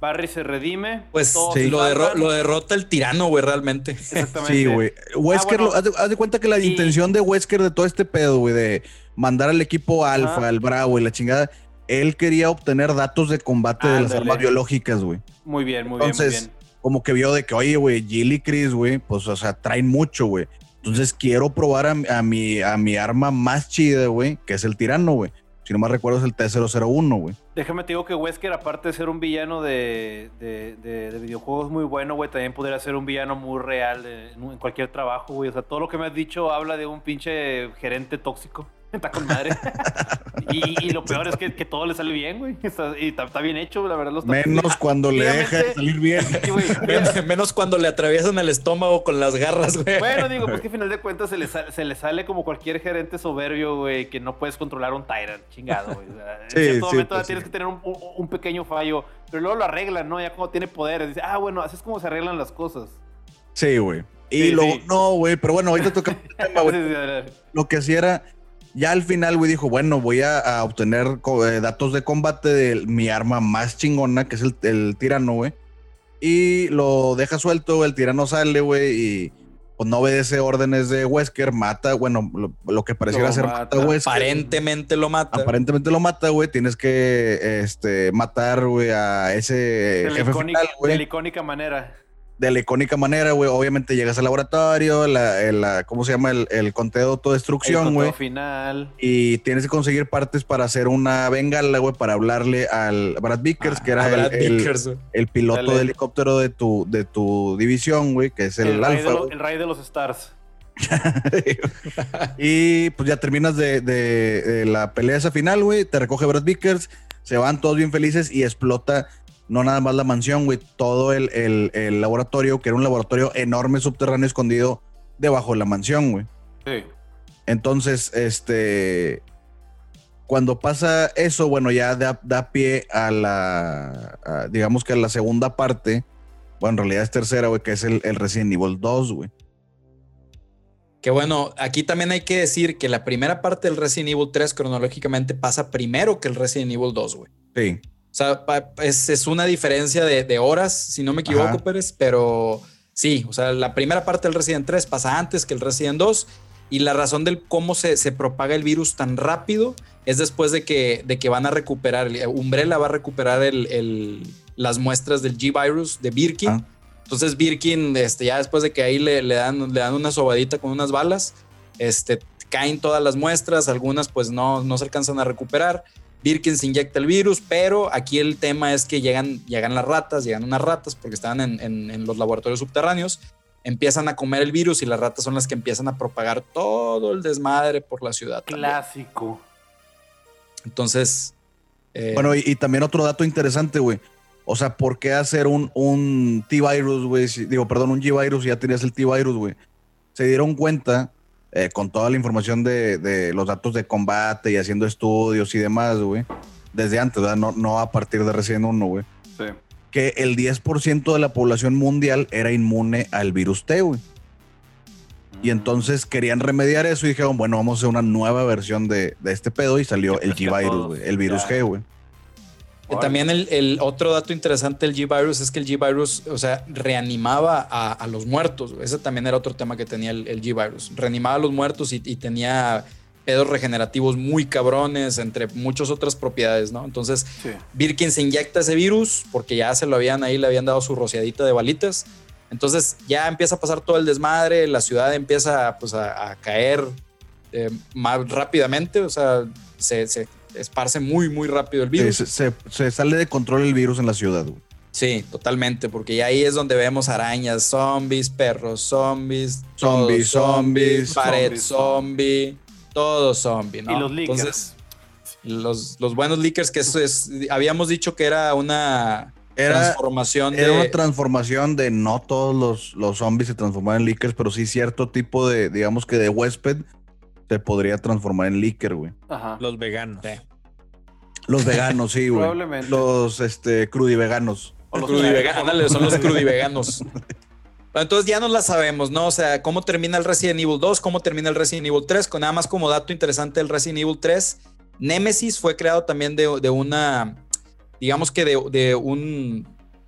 Barry se redime. Pues sí, lo, derro- salvan. lo derrota el tirano, güey, realmente. Exactamente. Sí, güey. Wesker, Ah, bueno. lo- haz, de, haz de cuenta que la Y- intención de Wesker de todo este pedo, güey, de mandar al equipo alfa, al bravo y la chingada, él quería obtener datos de combate de las armas biológicas, güey. Muy bien, muy bien, muy Entonces, bien. Como que vio de que, oye, güey, Jill y Chris, güey, pues, o sea, traen mucho, güey. Entonces quiero probar a, a mi, a mi arma más chida, güey, que es el tirano, güey. Si no me recuerdo es el T-001, güey. Déjame te digo que Wesker, aparte de ser un villano de, de, de- de videojuegos muy bueno, güey, también podría ser un villano muy real en, en cualquier trabajo, güey. O sea, todo lo que me has dicho habla de un pinche gerente tóxico. Está con madre. y, y lo peor es que, que todo le sale bien, güey. Está, y está, está bien hecho, la verdad. Lo está, Menos cuando le deja de salir bien. Sí, güey. Menos cuando le atraviesan el estómago con las garras, güey. Bueno, digo, pues que al final de cuentas se le, sale, se le sale como cualquier gerente soberbio, güey, que no puedes controlar un Tyrant, chingado, güey. O sea, en Sí, cierto sí, momento pues tienes sí. que tener un, pequeño fallo, pero luego lo arreglan, ¿no? Ya cuando tiene poderes, dice, ah, bueno, así es como se arreglan las cosas. Sí, güey. Y Sí, luego, sí. no, güey, pero bueno, ahorita toca el tema, güey. Sí, sí, sí, Lo que hacía era Ya al final, güey, dijo, bueno, voy a, a obtener eh, datos de combate de mi arma más chingona, que es el, el tirano, güey. Y lo deja suelto, el tirano sale, güey, y pues no obedece órdenes de Wesker, mata, bueno, lo, lo que pareciera Lo ser mata. mata a Wesker. Aparentemente lo mata. Aparentemente lo mata, güey. Tienes que este, matar, güey, a ese De la, jefe icónica, final, güey de la icónica manera. De la icónica manera, güey. Obviamente llegas al laboratorio, la, el- la- ¿cómo se llama? El, el conteo de autodestrucción, güey. final. Y tienes que conseguir partes para hacer una bengala, güey, para hablarle al Brad Vickers, que era el, Ah, piloto Dale. de helicóptero de tu, de tu división, güey, que es el, El, alfa. lo- el rey de los stars. y pues ya terminas de, de- de la pelea esa final, güey. Te recoge Brad Vickers, se van todos bien felices y explota no nada más la mansión, güey, todo el, el- el laboratorio, que era un laboratorio enorme subterráneo escondido debajo de la mansión, güey. Sí. Entonces, este. Cuando pasa eso, bueno, ya da, da pie a la. a- digamos que a la segunda parte. Bueno, en realidad es tercera, güey, que es el, el Resident Evil 2, güey. Que bueno, aquí también hay que decir que la primera parte del Resident Evil 3 cronológicamente pasa primero que el Resident Evil 2, güey. Sí. O sea, es, es una diferencia de, de horas, si no me equivoco, Ajá. Pérez, pero sí, o sea, la primera parte del Resident 3 pasa antes que el Resident 2 y la razón del cómo se, se propaga el virus tan rápido es después de que, de que van a recuperar, Umbrella va a recuperar el- el- las muestras del G-Virus de Birkin. Ah. Entonces Birkin, este, ya después de que ahí le, le dan, le dan una sobadita con unas balas, este, caen todas las muestras, algunas pues no, no se alcanzan a recuperar. Birkin se inyecta el virus, pero aquí el tema es que llegan, llegan las ratas, llegan unas ratas porque estaban en, en- en los laboratorios subterráneos, empiezan a comer el virus y las ratas son las que empiezan a propagar todo el desmadre por la ciudad. también. Clásico. Entonces, eh, Bueno, y, y también otro dato interesante, güey. O sea, ¿por qué hacer un, un T-Virus, güey? Si- digo, perdón, un G-Virus y ya tenías el T-Virus, güey. Se dieron cuenta, eh, con toda la información de, de los datos de combate y haciendo estudios y demás, güey. Desde antes, ¿verdad? No, no a partir de Resident 1, güey. Sí. Que el 10% de la población mundial era inmune al virus T, güey. Y entonces querían remediar eso y dijeron, bueno, vamos a hacer una nueva versión de, de este pedo y salió el G-Virus. El virus. G, güey. Eh, También el, el otro dato interesante del G-Virus es que el G-Virus, o sea, reanimaba a, a los muertos. Ese también era otro tema que tenía el, el G-Virus. Reanimaba a los muertos y, y tenía pedos regenerativos muy cabrones, entre muchas otras propiedades, ¿no? Entonces, Sí. Birkin se inyecta ese virus porque ya se lo habían ahí, le habían dado su rociadita de balitas. Entonces ya empieza a pasar todo el desmadre, la ciudad empieza pues, a, a caer eh, más rápidamente, o sea, se, se esparce muy, muy rápido el virus. Sí, se, se- se sale de control el virus en la ciudad, güey. Sí, totalmente, porque ya ahí es donde vemos arañas, zombies, perros, zombies, Zombies, zombies, pared zombies, zombie, todo zombie, ¿no? Y los leakers. Entonces, los, los buenos leakers, que eso es, habíamos dicho que era una Era, transformación era de... una transformación de no todos los, los zombies se transformaban en leakers, pero sí cierto tipo de, digamos que de huésped se podría transformar en leaker, güey. Ajá. Los veganos. Sí. Los veganos, sí, güey. Probablemente. Los este, crudiveganos. O los Crudivega- ándale, son los crudiveganos. Pero Entonces ya no la sabemos, ¿no? O sea, cómo termina el Resident Evil 2, cómo termina el Resident Evil 3, con nada más como dato interesante del Resident Evil 3, Nemesis fue creado también de, de una, digamos que de, de un,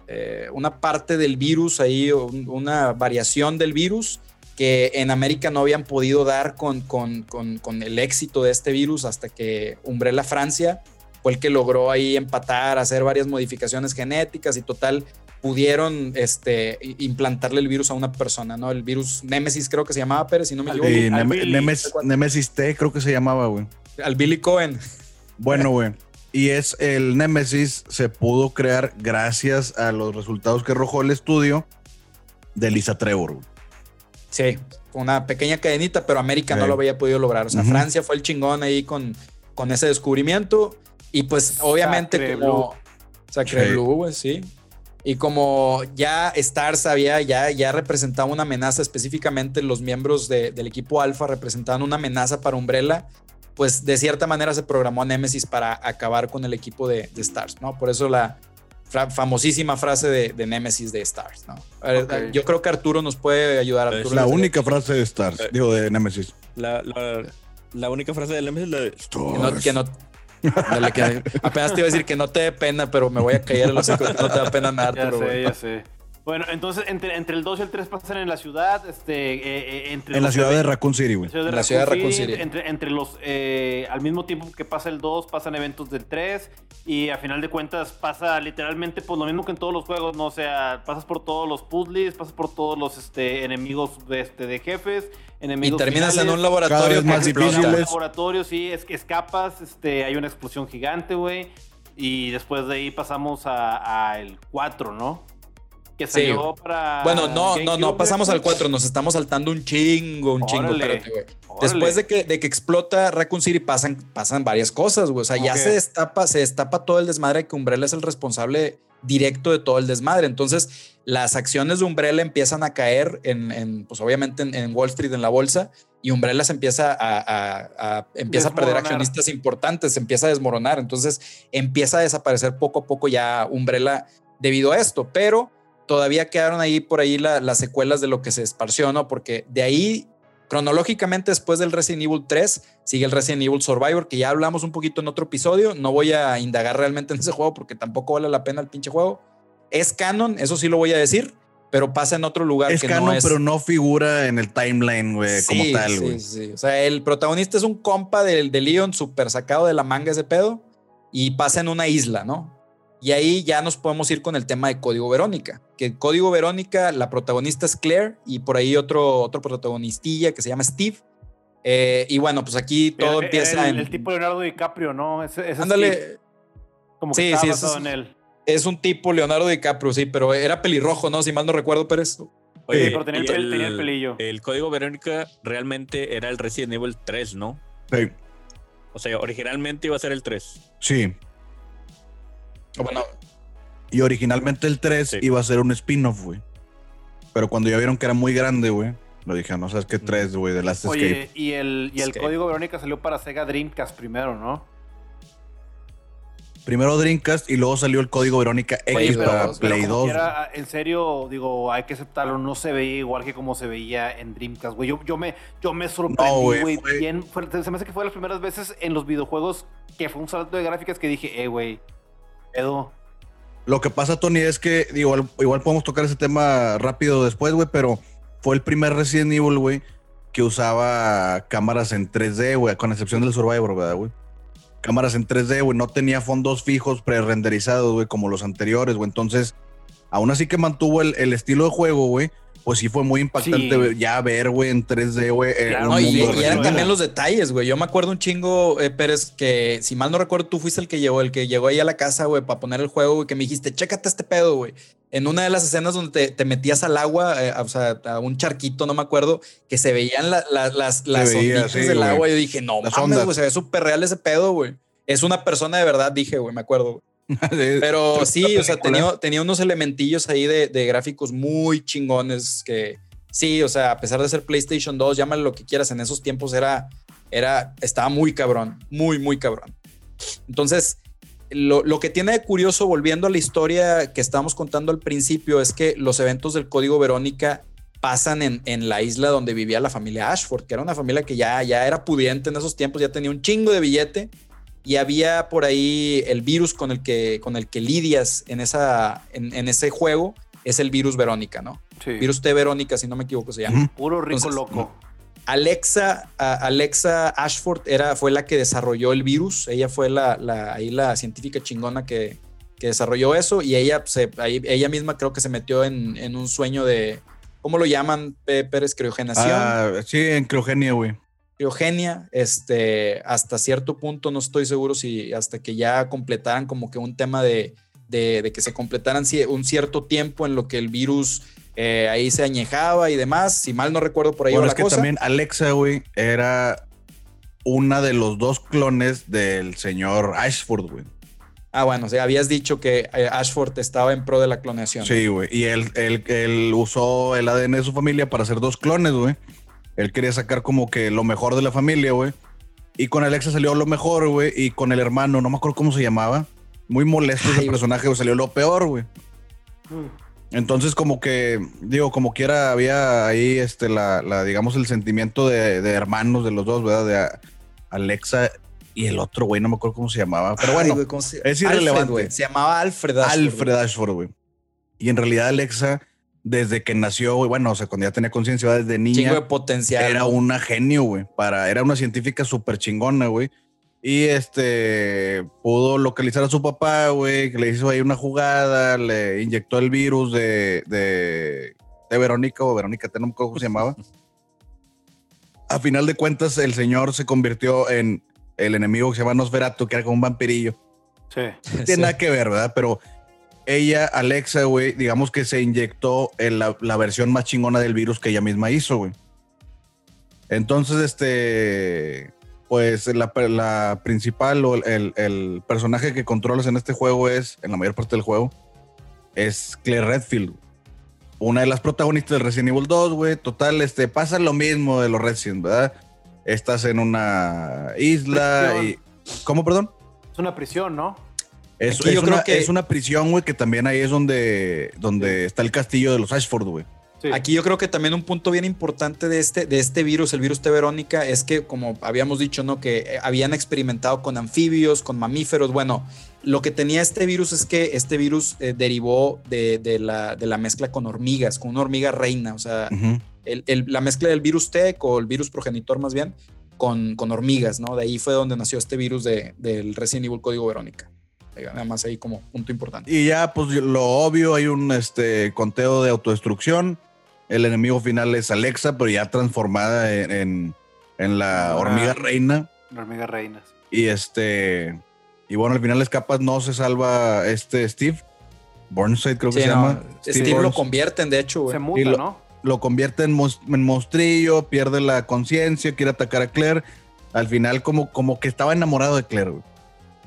eh, una parte del virus ahí, un- una variación del virus que en América no habían podido dar con, con, con, con el éxito de este virus hasta que Umbrella Francia fue el que logró ahí empatar, hacer varias modificaciones genéticas y total pudieron este, implantarle el virus a una persona, ¿no? El virus Nemesis creo que se llamaba Pérez, si no me equivoco, Neme- Nemesis T, creo que se llamaba, güey. al Billy Cohen. Bueno, güey. Y es el Nemesis se pudo crear gracias a los resultados que arrojó el estudio de Lisa Trevor, güey. Sí, una pequeña cadenita, pero América no lo había podido lograr. O sea. Francia fue el chingón ahí con, con ese descubrimiento. Y pues obviamente Sacre como... Sacre Sí. Blue, güey, sí. Y como ya Stars había, ya, ya representaba una amenaza, específicamente los miembros de- del equipo Alpha representaban una amenaza para Umbrella, pues de cierta manera se programó a Nemesis para acabar con el equipo de, de Stars, ¿no? Por eso la fra- famosísima frase de, de Nemesis de Stars, ¿no? Ok. Yo creo que Arturo nos puede ayudar. Es Arturo La desde- única frase de Stars, Eh. digo, de Nemesis. La, la- La única frase del M es la de Que no, que no- Dale, que- apenas te iba a decir que no te dé pena, pero me voy a callar en los que no te da pena nada, Ya sé, ya sé. Bueno, entonces entre, entre el 2 y el 3 pasan en la ciudad, este, eh, eh, entre En la ciudad de Raccoon City, güey. En la ciudad de Raccoon City. Entre, entre los, eh, al mismo tiempo que pasa el 2, pasan eventos del 3 y a final de cuentas pasa literalmente pues lo mismo que en todos los juegos, ¿no? O sea, pasas por todos los puzzles, pasas por todos los este, enemigos de, este, de jefes, Y enemigos terminas en un laboratorio Cada vez que más explota. difíciles. Un laboratorio, sí, es que escapas, este, hay una explosión gigante, güey. Y después de ahí pasamos a, a el 4, ¿no? Que Sí. salió para. Bueno, no, no, no pasamos al 4, nos estamos saltando un chingo, un chingo. Espérate, güey. Después de que, de que explota Raccoon City pasan, pasan varias cosas, güey. O sea, ya se destapa, se destapa todo el desmadre que Umbrella es el responsable directo de todo el desmadre. Entonces, las acciones de Umbrella empiezan a caer en, en, pues obviamente en, en Wall Street, en la bolsa, y Umbrella se empieza a, a- a- empieza a perder accionistas importantes, se empieza a desmoronar. Entonces, empieza a desaparecer poco a poco ya Umbrella debido a esto, pero todavía quedaron ahí por ahí la- las secuelas de lo que se esparció, ¿no? Porque de ahí, cronológicamente, después del Resident Evil 3, sigue el Resident Evil Survivor, que ya hablamos un poquito en otro episodio. No voy a indagar realmente en ese juego porque tampoco vale la pena el pinche juego. Es canon, eso sí lo voy a decir, pero pasa en otro lugar Es que canon, no es. pero no figura en el timeline, güey, como Sí, tal, sí, güey. sí. O sea, el protagonista es un compa del de Leon súper sacado de la manga ese pedo y pasa en una isla, ¿no? Y ahí ya nos podemos ir con el tema de Código Verónica. Que Código Verónica, la protagonista es Claire y por ahí otro, otro protagonistilla que se llama Steve. Eh, y bueno, pues aquí todo El- empieza el, en. el tipo Leonardo DiCaprio, ¿no? Ese, ese Steve, Ándale, como que sí, sí, en es- él. es un tipo Leonardo DiCaprio, sí, pero era pelirrojo, ¿no? Si mal no recuerdo, Pérez. Oye, Sí, pero tenía el, tenía el pelillo. El código Verónica realmente era el Resident Evil 3, ¿no? Sí, O sea, originalmente iba a ser el 3. sí. Bueno, Y originalmente el 3 Sí. iba a ser un spin-off, güey. Pero cuando ya vieron que era muy grande, güey, lo dije, no sabes qué 3, güey, de Last Escape. Oye, y el, y el Escape. código Verónica salió para Sega Dreamcast primero, ¿no? Primero Dreamcast y luego salió el código Verónica Play X para Play como 2. quiera, en serio, digo, hay que aceptarlo, no se veía igual que como se veía en Dreamcast, güey. Yo, yo, me, yo me sorprendí, güey, bien. fue- se me hace que fue de las primeras veces en los videojuegos que fue un salto de gráficas que dije, eh, güey, Lo que pasa, Tony, es que igual podemos tocar ese tema rápido después, güey, pero fue el primer Resident Evil, güey, que usaba cámaras en 3D, güey, con excepción del Survivor, ¿verdad, güey? Cámaras en 3D, güey, no tenía fondos fijos pre-renderizados, güey, como los anteriores, güey. Entonces, aún así que mantuvo el, el estilo de juego, güey, pues sí fue muy impactante Sí. ya ver, güey, en 3D, güey. eh, Claro, No, y, y eran también los detalles, güey. Yo me acuerdo un chingo, eh, Pérez, que si mal no recuerdo, tú fuiste el que llegó, el que llegó ahí a la casa, güey, para poner el juego, güey, que me dijiste, chécate este pedo, güey. En una de las escenas donde te, te metías al agua, eh, o sea, a un charquito, no me acuerdo, que se veían la- la- las, las veía, sí, del güey. agua. Yo dije, no Las mames, güey, se ve súper real ese pedo, güey. Es una persona de verdad, dije, güey, me acuerdo. güey. Pero sí, o sea, tenía, tenía unos elementillos ahí de, de gráficos muy chingones que sí, o sea, a pesar de ser PlayStation 2, llámale lo que quieras, en esos tiempos era, era, estaba muy cabrón, muy, muy cabrón. Entonces, lo, lo que tiene de curioso, volviendo a la historia que estábamos contando al principio, es que los eventos del Código Verónica pasan en, en la isla donde vivía la familia Ashford, que era una familia que ya, ya era pudiente en esos tiempos, ya tenía un chingo de billete y había por ahí el virus con el que, con el que lidias en, esa, en, en ese juego, es el virus Verónica, ¿no? Sí. Virus T Verónica, si no me equivoco, se llama. Puro rico Entonces, loco. Alexa, Alexa Ashford era, fue la que desarrolló el virus. Ella fue la, la- ahí la científica chingona que, que desarrolló eso y ella, se, ahí- ella misma creo que se metió en, en un sueño de, ¿cómo lo llaman? Pérez, criogenación. Ah, sí, en criogenia, güey. Criogenia, este, hasta cierto punto no estoy seguro si hasta que ya completaran como que un tema de, de, de que se completaran un cierto tiempo en lo que el virus eh, ahí se añejaba y demás, si mal no recuerdo por ahí Bueno, es la que cosa. también Alexa, güey, era una de los dos clones del señor Ashford, güey. Ah, bueno, o sea, habías dicho que eh, Ashford estaba en pro de la clonación. Sí, güey. Y él, él, él usó el ADN de su familia para hacer dos clones, güey. Él quería sacar como que lo mejor de la familia, güey. Y con Alexa salió lo mejor, güey. Y con el hermano, no me acuerdo cómo se llamaba. Muy molesto Ay, ese personaje, güey. Salió lo peor, güey. Mm. Entonces, como que, digo, como quiera, había ahí, este, la, la digamos, el sentimiento de, de hermanos de los dos, ¿verdad? De, Alexa y el otro güey, no me acuerdo cómo se llamaba. Pero bueno, Ay, güey, ¿cómo se- es Alfred, irrelevante. güey. Se llamaba Alfred. Ashford, Alfred Ashford, güey. Y en realidad Alexa, desde que nació, güey, bueno, o sea, cuando ya tenía conciencia, desde güey. Chingo de niña, potencial. era ¿no? una genio, güey. Para, era una científica súper chingona, güey. Y este pudo localizar a su papá, güey, que le hizo ahí una jugada, le inyectó el virus de, de, de Verónica o Verónica, no me acuerdo cómo se llamaba. A final de cuentas, el señor se convirtió en el enemigo que se llama Nosferatu, que era como un vampirillo. Sí. No tiene nada que ver, ¿verdad? Pero ella, Alexa, güey, digamos que se inyectó en la, la versión más chingona del virus que ella misma hizo, güey. Entonces, este, pues la, la principal o el, el- el personaje que controlas en este juego es, en la mayor parte del juego, es Claire Redfield. Una de las protagonistas del Resident Evil 2, güey. Total, este, pasa lo mismo de los Resident, ¿verdad? Estás en una isla y... ¿Cómo, perdón? Es una prisión, ¿no? Es, Aquí es yo creo una, que- es una prisión, güey, que también ahí es donde, donde está el castillo de los Ashford, güey. Sí. Aquí yo creo que también un punto bien importante de este, de este virus, el virus T. Verónica, es que, como habíamos dicho, ¿no? Que eh, habían experimentado con anfibios, con mamíferos. Bueno, lo que tenía este virus es que este virus eh, derivó de, de la, de la mezcla con hormigas, con una hormiga reina. O sea, Ujú. el- el- la mezcla del virus T o el virus progenitor más bien con, con hormigas, ¿no? De ahí fue donde nació este virus de, del Resident Evil Código Verónica. Nada más ahí como punto importante. Y ya, pues lo obvio, hay un este, conteo de autodestrucción. El enemigo final es Alexa, pero ya transformada en, en- en la Ah. hormiga reina. La hormiga reinas. Y este. Y bueno, al final escapas, no se salva este Steve. Burnside, creo que se llama. Steve lo Burns. convierten, de hecho, güey. Se muta, Y lo- ¿no? lo convierte en, mos- en monstrillo, pierde la conciencia, quiere atacar a Claire. Al final, como, como que estaba enamorado de Claire. güey.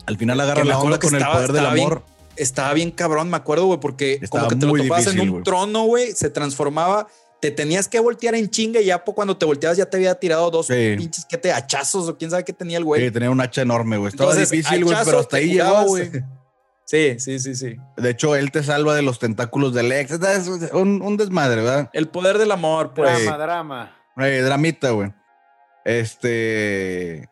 Al final agarra la onda con estaba- el poder del bien- amor. Estaba bien cabrón, me acuerdo, güey, porque Estaba como que te lo topabas en un trono, güey, se transformaba, te tenías que voltear en chinga y ya po- cuando te volteabas ya te había tirado dos Sí. pinches que te hachazos o quién sabe qué tenía el güey. Sí, tenía un hacha enorme, güey. Estaba Entonces, difícil, güey, pero hasta ahí llegó, güey. Sí, sí, sí, sí. De hecho, él te salva de los tentáculos del ex. Es un, un desmadre, ¿verdad? El poder del amor, pues. Drama, drama. Eh, dramita, güey. Este.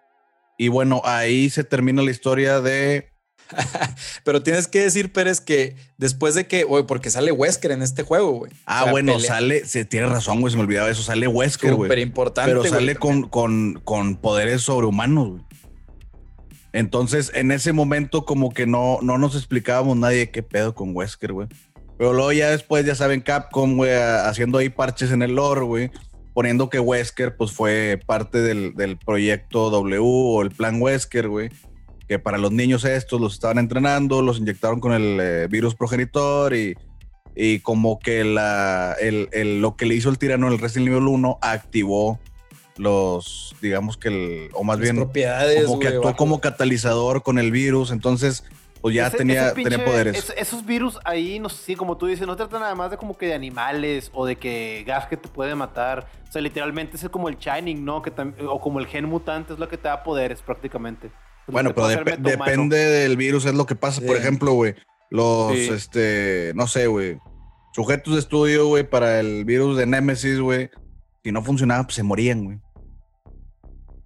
Y bueno, ahí se termina la historia de. Pero tienes que decir, Pérez, que después de que, güey, porque sale Wesker en este juego, güey. Ah, bueno, pelea- sale. Se tiene razón, güey. Se me olvidaba eso. Sale Wesker, Súper güey. importante. Pero sale con, con, con poderes sobrehumanos, güey. Entonces, en ese momento, como que no, no nos explicábamos nadie qué pedo con Wesker, güey. Pero luego ya después, ya saben, Capcom, güey, haciendo ahí parches en el lore, güey. Poniendo que Wesker, pues, fue parte del, del proyecto W o el plan Wesker, güey. Que para los niños estos los estaban entrenando, los inyectaron con el eh, virus progenitor y, y como que la, el, el- lo que le hizo el tirano en el Resident Evil 1 activó los, digamos que el, o más Las bien, propiedades, como que actuó bajo- como catalizador con el virus, entonces, pues ya Ese- tenía, ese pinche- tenía poderes. es- esos virus ahí, no sé, sí, como tú dices, no tratan nada más de como que de animales o de que gas que te puede matar. O sea, literalmente es como el Shining, ¿no? Que o como el gen mutante es lo que te da poderes prácticamente. Bueno, pero dep- depende del virus, es lo que pasa. Por ejemplo, güey, los, Sí. este, no sé, güey, sujetos de estudio, güey, para el virus de Nemesis, güey, si no funcionaba, pues se morían, güey.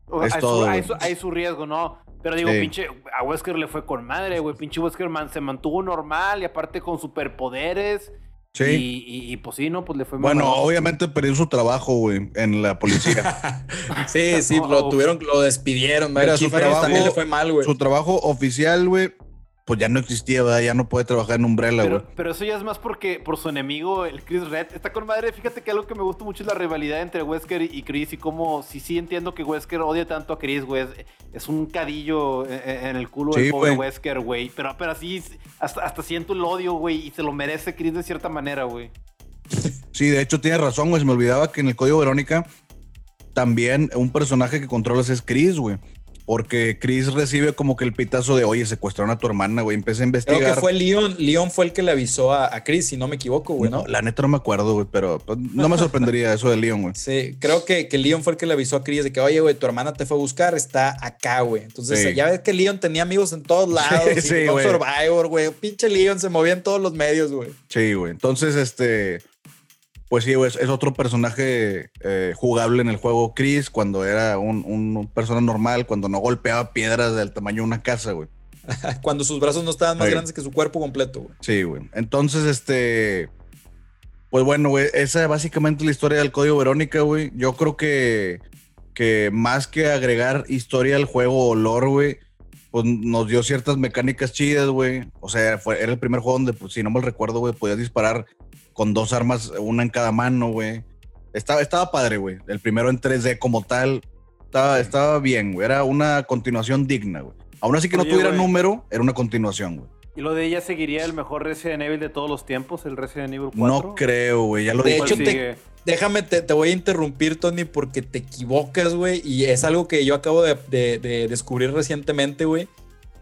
O- es hay, todo, su, hay, su, hay su riesgo, ¿no? Pero digo, Sí. pinche, a Wesker le fue con madre, güey. Pinche Wesker man- se mantuvo normal y aparte con superpoderes. Sí. Y, y- y, pues sí, ¿no? Pues le fue bueno, mamalón. obviamente perdió su trabajo, güey, en la policía. sí, sí, lo tuvieron, lo despidieron. Mira, su trabajo- también le fue mal, güey. su trabajo oficial, güey, pues ya no existía, ¿verdad? Ya no puede trabajar en Umbrella, güey. Pero, pero eso ya es más porque por su enemigo, el Chris Red, está con madre. Fíjate que algo que me gusta mucho es la rivalidad entre Wesker y Chris y cómo, sí, sí entiendo que Wesker odia tanto a Chris, güey. Es, un cadillo en, en el culo Sí, del pobre. Wesker, güey. Pero, pero así, hasta, hasta siento el odio, güey, y se lo merece Chris de cierta manera, güey. Sí, de hecho tienes razón, güey. Se me olvidaba que en el código Verónica también un personaje que controlas es Chris, güey. Porque Chris recibe como que el pitazo de, oye, secuestraron a tu hermana, güey. Empieza a Creo investigar. que fue Leon. Leon fue el que le avisó a, a Chris, si no me equivoco, güey, ¿no? No, la neta no me acuerdo, güey, pero pues, no me sorprendería eso de Leon, güey. Sí, creo que, que Leon fue el que le avisó a Chris de que, oye, güey, tu hermana te fue a buscar, está acá, güey. Entonces, Sí. ya ves que Leon tenía amigos en todos lados. Sí, y sí, Top güey. Survivor, güey. Pinche Leon se movía en todos los medios, güey. Sí, güey. Entonces, este, Pues sí, es, es otro personaje eh, jugable en el juego Chris cuando era un, un persona normal, cuando no golpeaba piedras del tamaño de una casa, güey. Cuando sus brazos no estaban más Sí. grandes que su cuerpo completo, güey. Sí, güey. Entonces, este. Pues bueno, güey, esa es básicamente la historia del código Verónica, güey. Yo creo que, que más que agregar historia al juego o lore, güey, pues nos dio ciertas mecánicas chidas, güey. O sea, fue, era el primer juego donde, pues, si no mal recuerdo, güey, podías disparar con dos armas, una en cada mano, güey. Estaba, estaba padre, güey. El primero en 3D como tal. Estaba, estaba bien, güey. Era una continuación digna, güey. Aún así que no Oye, tuviera güey. número, era una continuación, güey. ¿Y lo de ella seguiría el mejor Resident Evil de todos los tiempos? ¿El Resident Evil 4? No creo, güey. Ya lo De dije. ¿Cuál hecho, te-? Déjame, te, te voy a interrumpir, Tony, porque te equivocas, güey. Y es algo que yo acabo de, de- de descubrir recientemente, güey.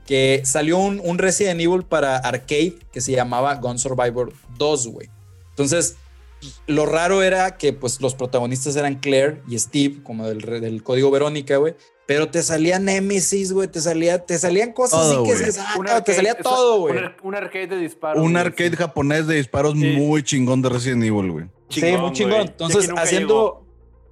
Que salió un, un Resident Evil para arcade que se llamaba Gun Survivor 2, güey. Entonces, lo raro era que pues los protagonistas eran Claire y Steve, como del, del código Verónica, güey. Pero te salía Nemesis, güey. Te, salía, te salían cosas Todo, así que se saca, Un te arcade- salía todo, güey. Un, ar- un arcade de disparos. un arcade sí. japonés de disparos Sí. muy chingón de Resident Evil, güey. Sí, Chingón, muy chingón. Entonces, haciendo.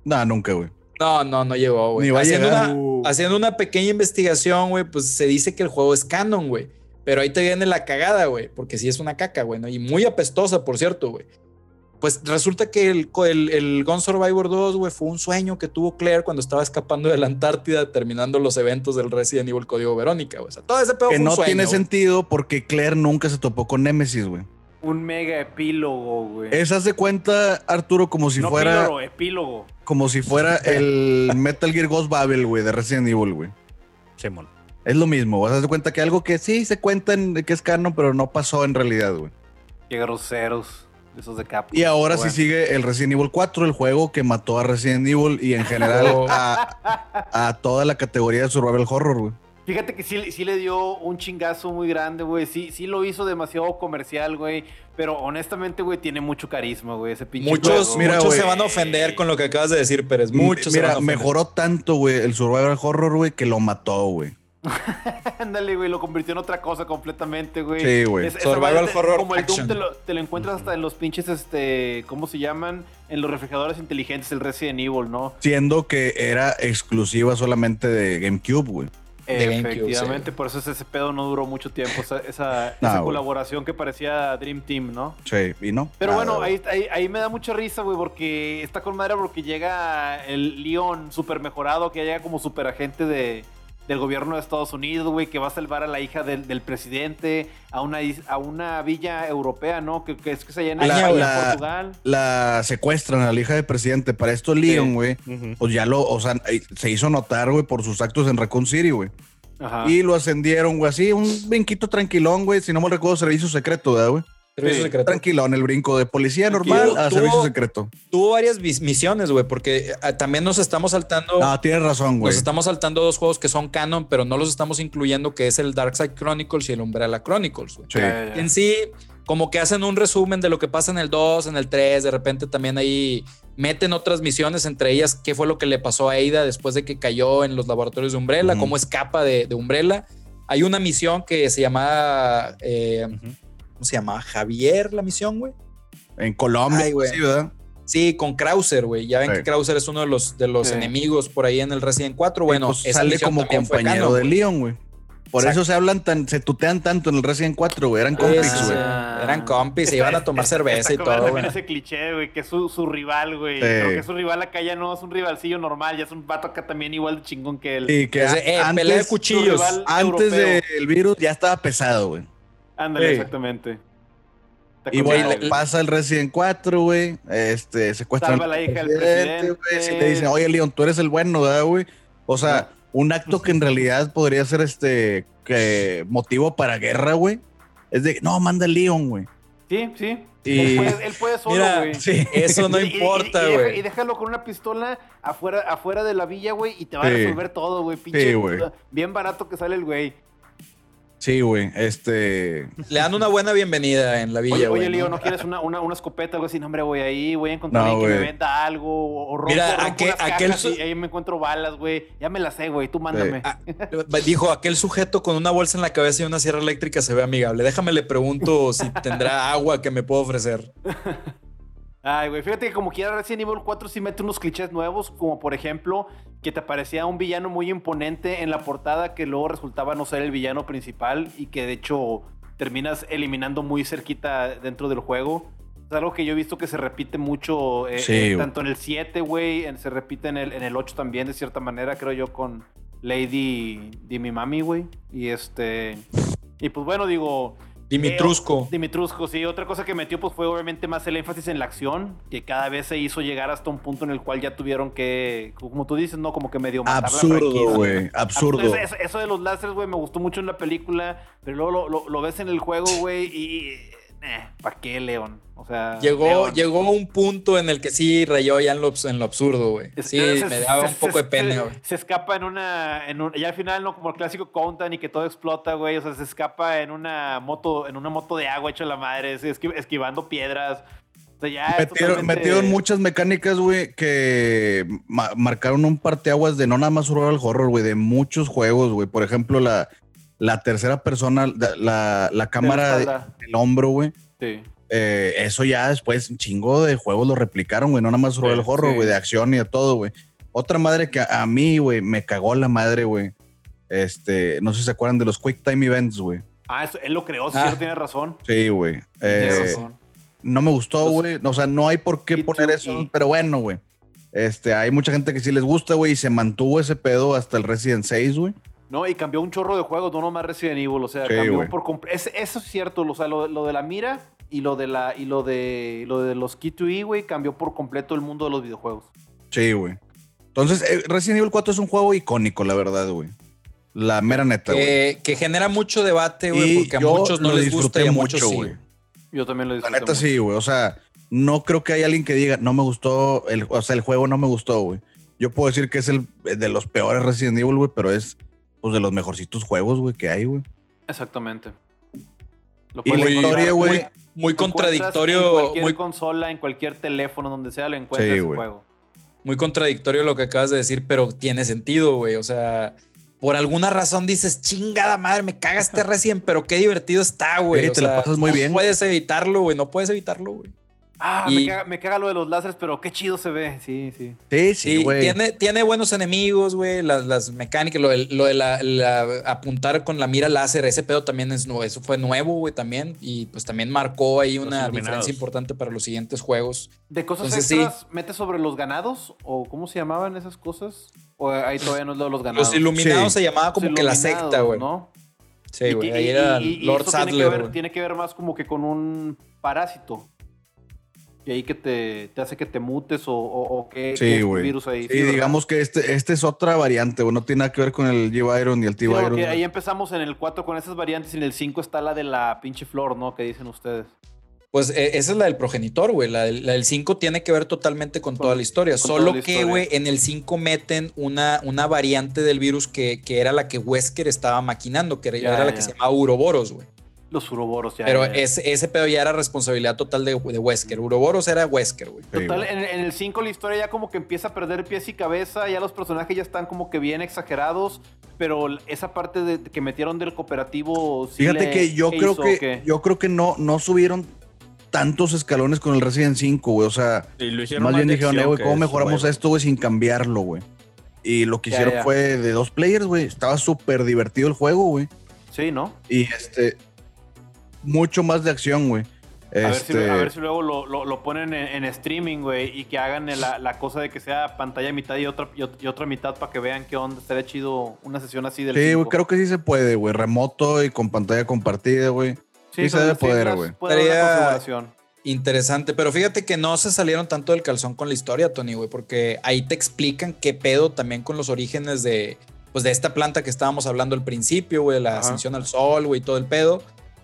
Nah, nunca, güey. No, no, no llegó, güey. Ni va a Haciendo llegar. una, Uh. haciendo una pequeña investigación, güey, pues se dice que el juego es canon, güey. Pero ahí te viene la cagada, güey, porque sí es una caca, güey, ¿no? Y muy apestosa, por cierto, güey. Pues resulta que el, el, el Gun Survivor 2, güey, fue un sueño que tuvo Claire cuando estaba escapando de la Antártida terminando los eventos del Resident Evil Código Verónica, güey. O sea, todo ese pedo Que fue un no sueño, tiene güey. sentido porque Claire nunca se topó con Nemesis, güey. Un mega epílogo, güey. Esa se cuenta, Arturo, como si no fuera píloro, epílogo. como si fuera el Metal Gear Ghost Babel, güey, de Resident Evil, güey. Simón. Es lo mismo, vas a dar cuenta que algo que sí se cuenta en- que es canon, pero no pasó en realidad, güey. Qué groseros. Esos de capo. Y ahora Bueno. sí sigue el Resident Evil 4, el juego que mató a Resident Evil y en general a, a toda la categoría de survival horror, güey. Fíjate que sí, sí le dio un chingazo muy grande, güey. Sí, sí lo hizo demasiado comercial, güey. Pero honestamente, güey, tiene mucho carisma, güey. Ese pinche Muchos, juego. Mira, muchos güey. se van a ofender con lo que acabas de decir, Pérez. Muchos se van Mira, a ofender. mejoró tanto, güey, el survival horror, güey, que lo mató, güey. Ándale, güey, lo convirtió en otra cosa completamente, güey. Sí, güey. Es- Survival te- horror Como el Doom te lo, te lo encuentras hasta en los pinches, este, ¿cómo se llaman? En los refrigeradores inteligentes, el Resident Evil, ¿no? Siendo que era exclusiva solamente de GameCube, güey. GameCube, Efectivamente, sí. por eso ese pedo no duró mucho tiempo, esa, colaboración que parecía Dream Team, ¿no? Sí, y no. Pero Nada, bueno, ahí, ahí, ahí me da mucha risa, güey, porque está con madre porque llega el Leon super mejorado, que llega como super agente de, del gobierno de Estados Unidos, güey, que va a salvar a la hija del, del presidente a una, a una villa europea, ¿no? Que, que es que se llama La- en la- Portugal. La secuestran a la hija del presidente. Para esto, Leon, güey, Ujú. pues ya lo, o sea, eh, se hizo notar, güey, por sus actos en Raccoon City, güey. Ajá. Y lo ascendieron, güey, así, un brinquito tranquilón, güey. Si no me recuerdo, servicio secreto, ¿verdad, güey? Servicio Sí, secreto. Tranquilón, el brinco de policía Tranquilo, normal a tuvo- servicio secreto. Tuvo varias misiones, güey, porque eh, también nos estamos saltando. No, tienes razón, güey. Nos estamos saltando dos juegos que son canon, pero no los estamos incluyendo, que es el Darkside Chronicles y el Umbrella Chronicles. güey. Sí. En sí, como que hacen un resumen de lo que pasa en el 2, en el 3, de repente también ahí meten otras misiones, entre ellas qué fue lo que le pasó a Aida después de que cayó en los laboratorios de Umbrella, cómo escapa de, de Umbrella. Hay una misión que se llama, eh. ¿Cómo se llama? Javier, la misión, güey. En Colombia, Ay, güey. sí, ¿verdad? Sí, con Krauser, güey. Ya ven Sí. que Krauser es uno de los, de los Sí. enemigos por ahí en el Resident 4. Bueno, Pues esa sale como compañero de. Leon, güey. Por Exacto. eso se hablan tan, se tutean tanto en el Resident 4, güey. Eran compis, Sí, sí, sí. güey. Eran compis, se iban a tomar cerveza está y todo, güey. ese cliché, güey, que es su, su rival, güey. Sí. Creo que su rival acá ya no es un rivalcillo normal, ya es un vato acá también igual de chingón que él. Y que Es de, eh, pelea de cuchillos. antes del virus ya estaba pesado, güey. Ándale, Sí. exactamente. Y güey. pasa el Resident 4, güey. Este, secuestran Salva a la hija del presidente. güey. Si te dicen, oye, Leon, tú eres el bueno, ¿verdad, güey? O sea, un acto que en realidad podría ser este que motivo para guerra, güey. Es de, no, manda a Leon, güey. Sí, sí. Y- Él, puede, él puede solo, güey. Sí. Eso no Y- y- y- importa, güey. Y déjalo con una pistola afuera, afuera de la villa, güey, y te va a resolver todo, güey. Pinche. Sí, güey. Bien barato que sale el güey. Sí, güey. Este. Le dan una buena bienvenida en la villa, Oye, güey. oye, Leo, ¿no? ¿no quieres una, una, una escopeta algo así? No, hombre, voy ahí, voy a encontrar No, alguien que me venda algo. O, o rompo, Mira, rompo aquel- unas aquel cajas su- y ahí me encuentro balas, güey. Ya me las sé, güey. Tú mándame. Ah, Dijo, aquel sujeto con una bolsa en la cabeza y una sierra eléctrica se ve amigable. Déjame le pregunto si tendrá agua que me puedo ofrecer. Ay, güey, fíjate que como quiera Resident Evil 4 sí mete unos clichés nuevos, como por ejemplo que te parecía un villano muy imponente en la portada que luego resultaba no ser el villano principal y que de hecho terminas eliminando muy cerquita dentro del juego. Es algo que yo he visto que se repite mucho, eh, Sí, eh, tanto en el 7, güey, se repite en el, en el 8 también, de cierta manera, creo yo, con Lady Dimimami, güey. Y este... Y pues bueno, digo... Dimitrusco. Eh, Dimitrusco, sí. Otra cosa que metió pues fue obviamente más el énfasis en la acción, que cada vez se hizo llegar hasta un punto en el cual ya tuvieron que, como tú dices, ¿no? Como que medio matar Absurdo, güey. Absurdo. Eso, eso- eso de los láseres, güey, me gustó mucho en la película, pero luego lo, lo- lo ves en el juego, güey, y... Eh, ¿Para qué, León? O sea... Llegó, León. llegó un punto en el que sí rayó ya en lo, abs- en lo absurdo, güey. Sí, se- me daba un se- poco de pena, güey. Se escapa en una, en un- ya al final no como el clásico Countdown y que todo explota, güey. O sea, se escapa en una moto, en una moto de agua hecha la madre, se esqui- esquivando piedras. O sea, ya Metieron, totalmente- metieron muchas mecánicas, güey, que ma- marcaron un parteaguas de no nada más survival horror, güey, de muchos juegos, güey. Por ejemplo, la, la tercera persona, la, la, la cámara de- del hombro, güey. Sí. Eh, eso ya después un chingo de juegos lo replicaron, güey. No nada más survival Sí, horror, sí. güey, de acción y de todo, güey. Otra madre que a, a mí, güey, me cagó la madre, güey. Este, no sé si se acuerdan de los Quick Time Events, güey. Ah, eso- él lo creó, sí, Ah. él tiene razón. Sí, güey. Eh, no me gustó, güey. O sea, no hay por qué poner eso, pero bueno, güey. Este, hay mucha gente que sí les gusta, güey, y se mantuvo ese pedo hasta el Resident 6, güey. No, y cambió un chorro de juegos, no nomás Resident Evil, o sea, Sí, cambió por comple- es- Eso es cierto, o sea, lo, lo de la mira y lo de la y lo de lo de los Key to E, güey, cambió por completo el mundo de los videojuegos. Sí, güey. Entonces, eh, Resident Evil 4 es un juego icónico, la verdad, güey. La mera neta, güey. Que, que genera mucho debate, güey, porque a muchos no les gusta y a muchos mucho, sí. güey. Yo también lo La disfruté. neta mucho. sí, güey. O sea, no creo que haya alguien que diga, no me gustó, el, o sea, el juego no me gustó, güey. Yo puedo decir que es el de los peores Resident Evil, güey, pero es pues, de los mejorcitos juegos, güey, que hay, güey. Exactamente. Lo Y la historia, güey, Muy, contradictorio, En cualquier muy, consola, en cualquier teléfono, donde sea, lo encuentras Sí, güey. juego. muy contradictorio lo que acabas de decir, pero tiene sentido, güey. O sea, por alguna razón dices, chingada madre, me caga este Resident, pero qué divertido está, güey. Sí, te la sea, pasas muy no bien. puedes evitarlo, güey. No puedes evitarlo, güey. Ah, Y- me, caga, me caga lo de los láseres, pero qué chido se ve. Sí, sí. Sí, Sí, sí, güey. tiene, tiene buenos enemigos, güey. Las, las mecánicas, lo de, lo de la, la- apuntar con la mira láser, ese pedo también es nuevo. Eso fue nuevo, güey, también. Y pues también marcó ahí Los una iluminados. diferencia importante para los siguientes juegos. ¿De cosas Entonces, sí. extras metes sobre los ganados? ¿O cómo se llamaban esas cosas? ¿O ahí todavía no es lo de los ganados? Los iluminados Sí. se llamaba como Los que la secta, güey. ¿no? Sí, güey. y- Ahí y- era y- y Lord eso tiene que, Sadler, ver, güey. tiene que ver más como que con un parásito. Y ahí que te, te hace que te mutes o, o, o que Sí, es virus ahí. Sí, ¿verdad? digamos que este, este es otra variante, güey. No tiene nada que ver con el G-Byron ni el Sí, T-Byron. ahí empezamos en el 4 con esas variantes y en el 5 está la de la pinche flor, ¿no? Que dicen ustedes. Pues eh, esa es la del progenitor, güey. La, del- la del 5 tiene que ver totalmente con, Con- toda la historia. Solo que, güey, en el 5 meten una, una variante del virus que, que era la que Wesker estaba maquinando, que era, Ya, era la ya. que se llamaba Uroboros, güey. Los uroboros ya. Pero ese, ese pedo ya era responsabilidad total de, de Wesker. Uroboros era Wesker, güey. Total, en, en el 5 la historia ya como que empieza a perder pies y cabeza, ya los personajes ya están como que bien exagerados, pero esa parte de, que metieron del cooperativo... sí Fíjate le- que yo ¿qué creo hizo que yo creo que no, no subieron tantos escalones con el Resident 5, güey. O sea, Y lo hicieron más bien dijeron, eh, güey, ¿cómo mejoramos juego. esto, güey, sin cambiarlo, güey? Y lo que Ya, hicieron ya. fue de dos players, güey. Estaba súper divertido el juego, güey. Sí, ¿no? Y este, mucho más de acción, güey. A, ver si, Este, a ver si luego lo, lo- lo ponen en, en streaming, güey, y que hagan la, la cosa de que sea pantalla mitad y otra, y, ot- y otra mitad para que vean qué onda. Estaría chido una sesión así del Sí, güey, creo que sí se puede, güey. Remoto y con pantalla compartida, güey. sí se con debe poder, güey. Interesante, pero fíjate que no se salieron tanto del calzón con la historia, Tony, güey, porque ahí te explican qué pedo también con los orígenes de, pues, de esta planta que estábamos hablando al principio, güey, la Ajá. ascensión al sol, güey, todo el pedo.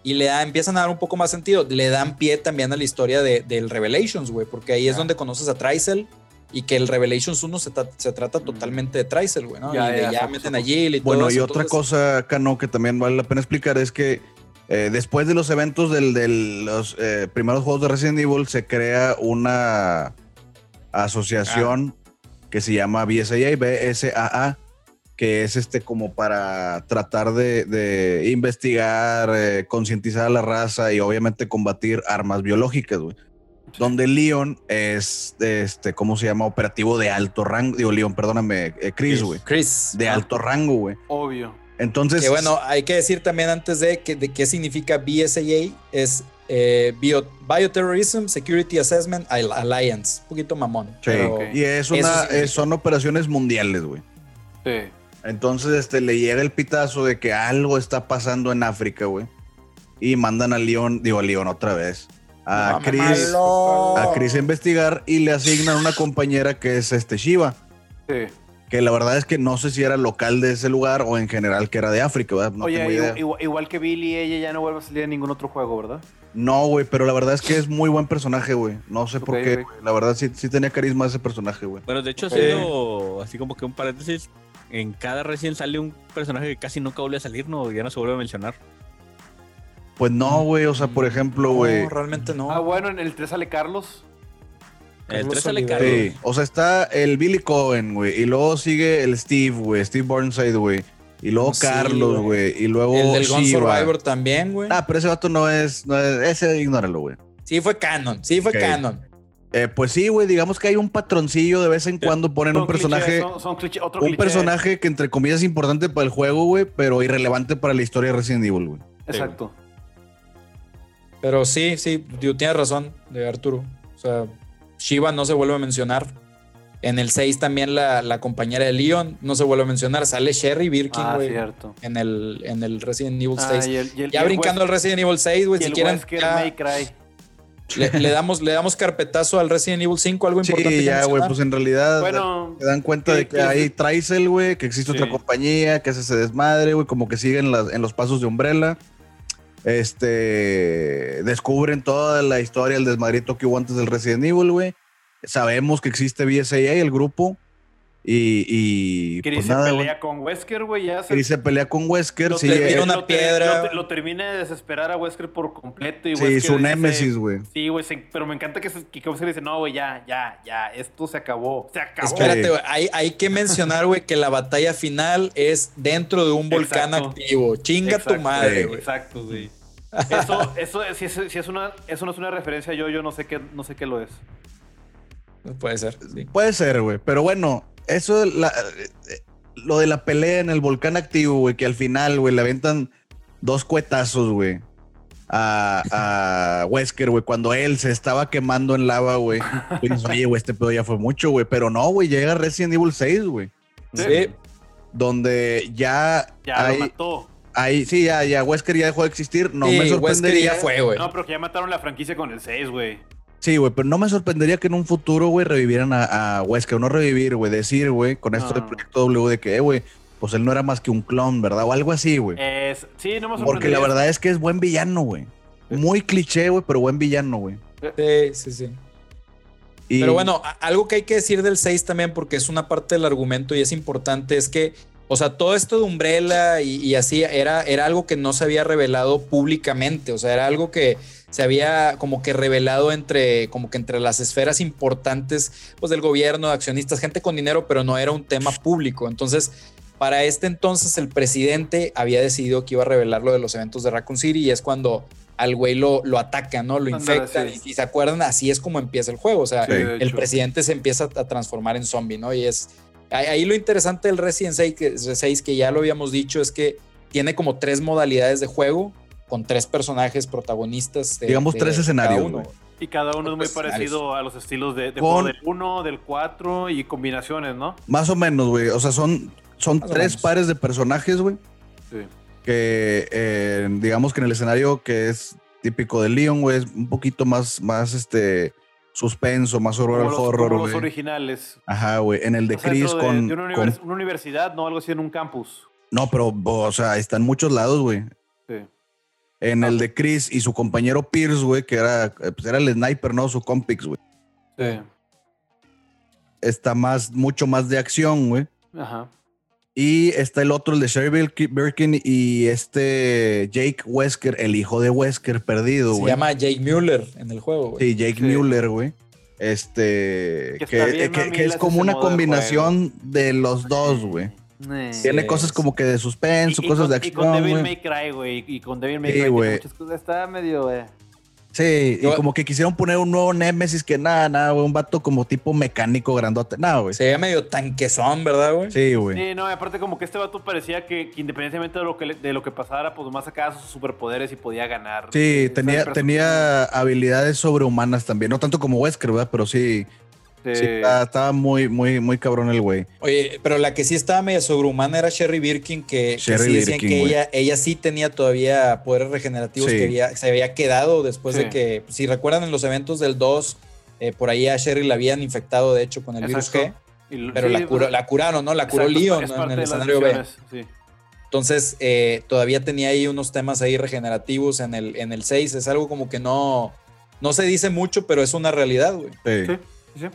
Y le da, empiezan a dar un poco más sentido. Le dan pie también a la historia de, del Revelations, güey, porque ahí es donde conoces a Tricel y que el Revelations 1 se, tra- se trata totalmente de Tricel, güey, ¿no? Y de ya, meten a somos- Jill y todo Bueno, y otra entonces- cosa, Cano, que también vale la pena explicar es que eh, después de los eventos de los eh, primeros juegos de Resident Evil, se crea una asociación que se llama BSAA, BSAA, que es este como para tratar de, de investigar, eh, concientizar a la raza y obviamente combatir armas biológicas, güey. donde Leon es, este, ¿cómo se llama? Operativo de alto rango. Digo, Leon, perdóname, eh, Chris, güey. Chris. De Ah. alto rango, güey. Obvio. Entonces, Que bueno, hay que decir también antes de, que, de qué significa BSAA, es eh, Bio- Bioterrorism Security Assessment Al- Alliance. Un poquito mamón. sí, pero y es una, son operaciones mundiales, güey. Sí. Entonces, este, le llega el pitazo de que algo está pasando en África, güey. Y mandan a Leon, digo, a Leon otra vez. A Chris, a Chris a investigar y le asignan una compañera que es este Shiva. Sí. Que la verdad es que no sé si era local de ese lugar o en general que era de África, ¿verdad? No Oye, tengo idea. igual, igual que Billy, ella ya no vuelve a salir en ningún otro juego, ¿verdad? No, güey, pero la verdad es que es muy buen personaje, güey. No sé por qué. ok. güey. La verdad sí, sí tenía carisma ese personaje, güey. Bueno, de hecho, haciendo así como que un paréntesis, en cada recién sale un personaje que casi nunca vuelve a salir, no, ya no se vuelve a mencionar. Pues no, güey. O sea, por ejemplo, güey. No, realmente no. Ah, bueno, en el 3 sale Carlos. El Carlos 3 sale. Carlos. Sí, o sea, está el Billy Cohen, güey, y luego sigue el Steve, güey, Steve Burnside, güey, y luego Sí, Carlos, güey. y luego el del Gun. Survivor también, güey. Ah, pero ese vato no es, no es- ese ignóralo, güey. Sí fue canon, sí fue canon. Eh, pues sí, güey, digamos que hay un patroncillo de vez en cuando ponen Son un personaje, clichés, son- son clichés, otro un cliché. personaje que entre comillas es importante para el juego, güey, pero irrelevante para la historia de Resident Evil, güey. Exacto. Pero sí, sí, tienes razón de Arturo. O sea, Shiva no se vuelve a mencionar. En el 6 también la, la compañera de Leon no se vuelve a mencionar. Sale Sherry Birkin, Ah, güey. cierto. en, el, en el Resident Evil Ah, 6. y el- y el- y ya el brincando al Resident Evil 6, güey, si quieren, Wesker ya May Cry. Le, le damos, le damos carpetazo al Resident Evil 5, algo importante. Sí, ya, güey, pues en realidad Bueno, se dan cuenta ¿qué de que hay? Tricel, güey, que existe Sí. otra compañía, que hace ese desmadre, güey, como que siguen las, en los pasos de Umbrella. Este, descubren toda la historia, el desmadrito que hubo antes del Resident Evil, güey. Sabemos que existe BSAA, el grupo, y, y Chris pues se nada, pelea con Wesker, güey. Ya se, Chris se pelea con Wesker, lo sí, le eh, una lo ter- piedra. Lo, lo termina de desesperar a Wesker por completo. Y sí, Wesker su dice- némesis, güey. Sí, güey, pero me encanta que, se- que Wesker dice, no, güey, ya, ya, ya, esto se acabó, se acabó. Espérate, Sí. güey, hay, hay que mencionar, güey, que la batalla final es dentro de un volcán Exacto. activo. Chinga tu madre, sí. güey. Exacto, güey. Eso, eso, si es, si es una, eso no es una referencia, yo, yo no sé qué, no sé qué lo es. Puede ser, sí. Puede ser, güey. Pero bueno, eso, la- lo de la pelea en el volcán activo, güey, que al final, güey, le aventan dos cuetazos, güey. A, a Wesker, güey, cuando él se estaba quemando en lava, güey. Oye, güey, este pedo ya fue mucho, güey. Pero no, güey, llega Resident Evil 6, güey. Sí. Donde ya, Ya hay, lo mató. hay- sí, ya, ya, Wesker ya dejó de existir. No Sí, me Wesker sorprendería. ya fue, güey. No, pero que ya mataron la franquicia con el 6, güey. Sí, güey, pero no me sorprendería que en un futuro, güey, revivieran a, a Wesker. No revivir, güey, decir, güey, con esto del proyecto W de que, eh, güey, pues él no era más que un clon, ¿verdad? O algo así, güey. Es, sí, no me Porque la verdad es que es buen villano, güey. Muy cliché, güey, pero buen villano, güey. Sí, sí, sí. Y- Pero bueno, algo que hay que decir del 6 también, porque es una parte del argumento y es importante, es que, o sea, todo esto de Umbrella y, y así era, era algo que no se había revelado públicamente, o sea, era algo que se había como que revelado entre, como que entre las esferas importantes, pues del gobierno, de accionistas, gente con dinero, pero no era un tema público. Entonces, para este entonces el presidente había decidido que iba a revelar lo de los eventos de Raccoon City y es cuando al güey lo, lo atacan, ¿no? Lo sí. Y si se acuerdan, así es como empieza el juego. O sea, Sí. el presidente se empieza a transformar en zombie, ¿no? Y es ahí ahí lo interesante del Resident 6 que, 6, que ya lo habíamos dicho, es que tiene como tres modalidades de juego con tres personajes protagonistas. de- Digamos, de tres cada escenarios, uno. Y cada uno es muy parecido a los estilos de, de Con- juego del 1, del 4 y combinaciones, ¿no? Más o menos, güey. O sea, son, son Más tres pares de personajes, güey. Sí. Que eh, digamos que en el escenario que es típico de Leon, güey, es un poquito más, más este suspenso, más horror Como los, horror, como los originales. Ajá, güey. En el de O sea, Chris de- con, de una, con- una universidad, no algo así en un campus. No, pero, o sea, está en muchos lados, güey. Sí. En el de Chris y su compañero Pierce, güey, que era, eh, pues era el sniper, ¿no? Su compix, güey. Sí. Está más, mucho más de acción, güey. Ajá. Y está el otro, el de Sherry Birkin- y este Jake Wesker, el hijo de Wesker perdido, Se güey. llama Jake Mueller en el juego, güey. Sí, Jake Sí. Mueller, güey. Este, Que que, está bien que- que mamilas es como una modo de combinación de los dos, güey. Eh. Tiene Sí, cosas como que de suspenso, Y- y cosas con- de Y con acción, Devil güey. May Cry, güey. Y con Devil May Sí, Cry muchas cosas. Está medio, eh. Sí, Yo- y como que quisieron poner un nuevo Nemesis que nada, nada, güey, un vato como tipo mecánico grandote. Nada, güey. Se veía medio tanquezón, ¿verdad, güey? Sí, güey. Sí, no, y aparte como que este vato parecía que, que independientemente de lo que, le- de lo que pasara, pues nomás sacaba sus superpoderes y podía ganar. Sí, sea, tenía, tenía habilidades sobrehumanas también. No tanto como Wesker, ¿verdad? Pero sí, sí estaba, estaba muy, muy, muy cabrón el güey. Oye, pero la que sí estaba media sobrehumana era Sherry Birkin, que, que Sherry sí decían Birkin, que güey. ella, ella sí tenía todavía poderes regenerativos Sí. que había- se había quedado después Sí. de que, si recuerdan en los eventos del 2, eh, por ahí a Sherry la habían infectado, de hecho, con el virus G. Y- pero sí, la, curó- la curaron, ¿no? La curó exacto, en el escenario B. Entonces, eh, todavía tenía ahí unos temas ahí regenerativos en el, en el 6. Es algo como que no, no se dice mucho, pero es una realidad, güey. Sí, Sí,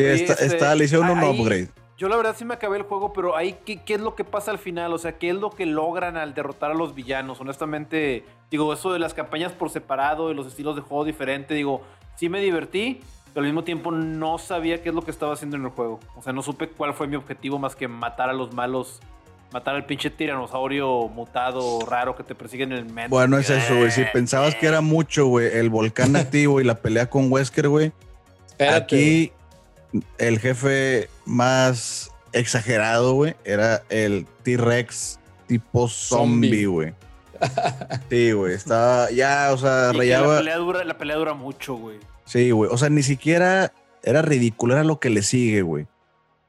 sí, está, este, está- le hicieron un ahí- upgrade. Yo la verdad sí me acabé el juego, pero ahí, ¿qué, ¿qué es lo que pasa al final? O sea, ¿qué es lo que logran al derrotar a los villanos? Honestamente, digo, eso de las campañas por separado y los estilos de juego diferente, digo, sí me divertí, pero al mismo tiempo no sabía qué es lo que estaba haciendo en el juego. O sea, no supe cuál fue mi objetivo más que matar a los malos, matar al pinche tiranosaurio mutado raro que te persigue en el metro. Bueno, es eso, güey. Si pensabas que era mucho, güey, el volcán activo y la pelea con Wesker, güey. Aquí el jefe más exagerado, güey, era el T-Rex tipo zombie, güey. Sí, güey, estaba ya, o sea, y que La rayaba. pelea, dura, la pelea dura mucho, güey. Sí, güey, o sea, ni siquiera era ridículo, era lo que le sigue, güey.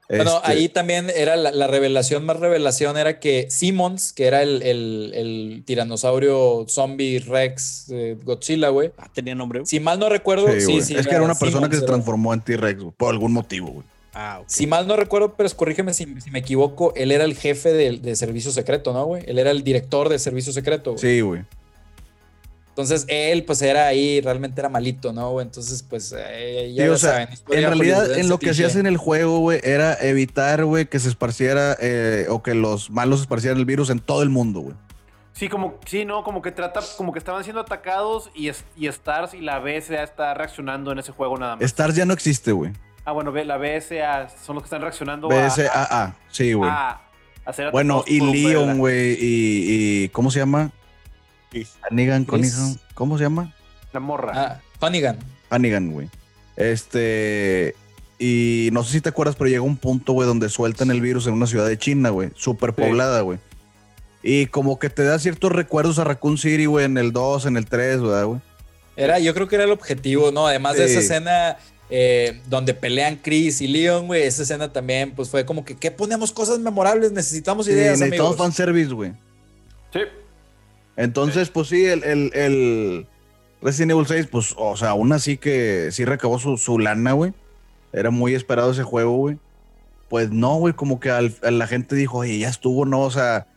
Bueno, Este, ahí también era la, la revelación más revelación era que Simmons, que era el, el- el tiranosaurio zombie Rex eh, Godzilla, güey. Ah, tenía nombre. Si mal no recuerdo, sí, sí, es que era una persona Simmons, que se transformó en T-Rex, güey, por algún motivo, güey. Ah, ok. Si mal no recuerdo, pero corrígeme si, si me equivoco, él era el jefe del- de, servicio secreto, ¿no, güey? Él era el director de servicio secreto, güey. Sí, güey. Entonces él, pues era ahí, realmente era malito, ¿no, güey? Entonces, pues, eh, ya Sí, o sea, saben, En realidad, en lo que hacías en el juego, güey, era evitar, güey, que se esparciera eh, o que los malos esparcieran el virus en todo el mundo, güey. Sí, como, sí, no, como que trata, como que estaban siendo atacados y, es- y Stars y la BSA está reaccionando en ese juego nada más. Stars ya no existe, güey. Ah, bueno, ve- la BSA son los que están reaccionando a- BSAA, sí, güey. a, a hacer Bueno, y. Leon, güey, y, y- ¿cómo se llama? Sí. Hannigan. Cunningham, ¿cómo se llama? La morra. Ah, Hunnigan. Hannigan, güey. Este, y no sé si te acuerdas, pero llega un punto, güey, donde sueltan el virus en una ciudad de China, güey, súper poblada, güey. Y como que te da ciertos recuerdos a Raccoon City, güey, en el 2, en el 3, ¿verdad, güey? Era, yo creo que era el objetivo, ¿no? Además de Sí. esa escena eh, donde pelean Chris y Leon, güey, esa escena también, pues fue como que, ¿qué ponemos cosas memorables? Necesitamos Sí, ideas, necesitamos amigos. fanservice, güey. Sí. Entonces, pues sí, el, el, el Resident Evil 6, pues, o sea, aún así que sí recabó su, su lana, güey. Era muy esperado ese juego, güey. Pues no, güey, como que al- a la gente dijo, oye, ya estuvo, ¿no? O sea,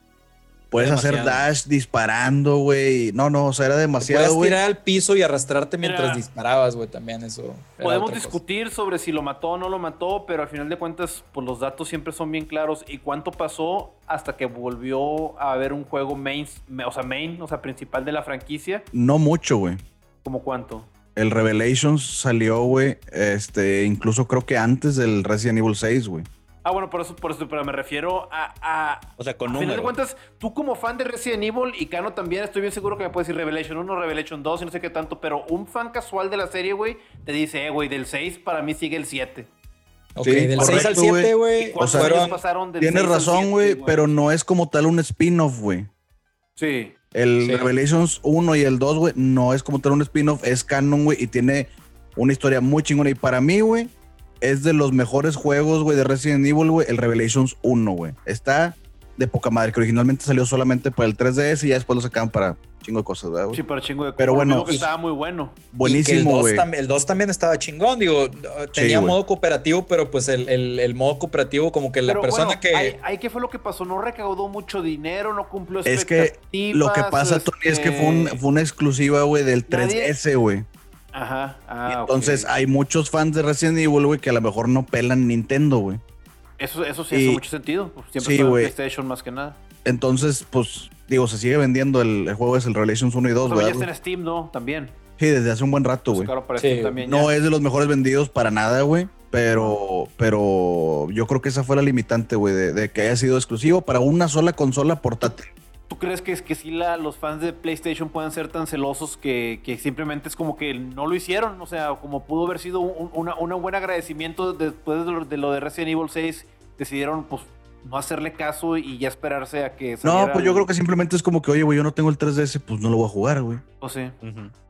puedes hacer dash disparando, güey. No, no, o sea, era demasiado, Puedes güey. tirar al piso y arrastrarte mientras Mira. disparabas, güey, también eso. Podemos cosa. discutir sobre si lo mató o no lo mató, pero al final de cuentas, pues los datos siempre son bien claros. ¿Y cuánto pasó hasta que volvió a haber un juego main, o sea, main, o sea, principal de la franquicia? No mucho, güey. ¿Como cuánto? El Revelations salió, güey, este, incluso creo que antes del Resident Evil 6, güey. Ah, bueno, por eso, por eso, pero me refiero a. a O sea, con a final de números. cuentas, tú como fan de Resident Evil y Cano también, estoy bien seguro que me puedes decir Revelation 1, Revelation 2 y no sé qué tanto, pero un fan casual de la serie, güey, te dice, eh, güey, del 6 para mí sigue el 7. Ok, Sí, del 6 al correcto, 7, güey. O ¿Cuántos sea, fueron- pasaron del Tienes 6 al razón, 7, güey, pero no es como tal un spin-off, güey. Sí. El Sí. Revelations 1 y el 2, güey, no es como tal un spin-off, es canon, güey, y tiene una historia muy chingona. Y para mí, güey, es de los mejores juegos, güey, de Resident Evil, güey, el Revelations 1, güey. Está de poca madre, que originalmente salió solamente para el 3DS y ya después lo sacaban para chingo de cosas, ¿verdad, güey? Sí, para chingo de Pero por lo bueno, que estaba muy bueno. Buenísimo, el 2 tam- el 2 también estaba chingón, digo, tenía modo cooperativo, pero pues el, el- el modo cooperativo como que la Pero persona bueno, que... ahí, ahí qué fue lo que pasó, no recaudó mucho dinero, no cumplió Es que expectativas. Lo que pasa, Tony, es que fue, un- este, fue una exclusiva, güey, del Nadie- 3DS, güey. Ajá, ah, Entonces, ok. hay muchos fans de Resident Evil, güey, que a lo mejor no pelan Nintendo, güey. Eso, eso sí y- hace mucho sentido. pues, Siempre Sí, güey. PlayStation más que nada. Entonces, pues, digo, se sigue vendiendo el, el juego, es el Relations 1 y 2, Todavía ¿verdad? está en Steam, ¿no? También. Sí, desde hace un buen rato, güey. Sí, Steam también. No ya. es de los mejores vendidos para nada, güey. Pero, pero yo creo que esa fue la limitante, güey, de, de que haya sido exclusivo para una sola consola portátil. ¿Tú crees que, es que sí la, los fans de PlayStation puedan ser tan celosos que, simplemente es como que no lo hicieron? O sea, como pudo haber sido un, una, una buen agradecimiento después de lo, de lo de Resident Evil 6, decidieron pues no hacerle caso y ya esperarse a que No, pues yo creo que simplemente es como que, oye, güey, yo no tengo el 3DS, pues no lo voy a jugar, güey. Pues sí.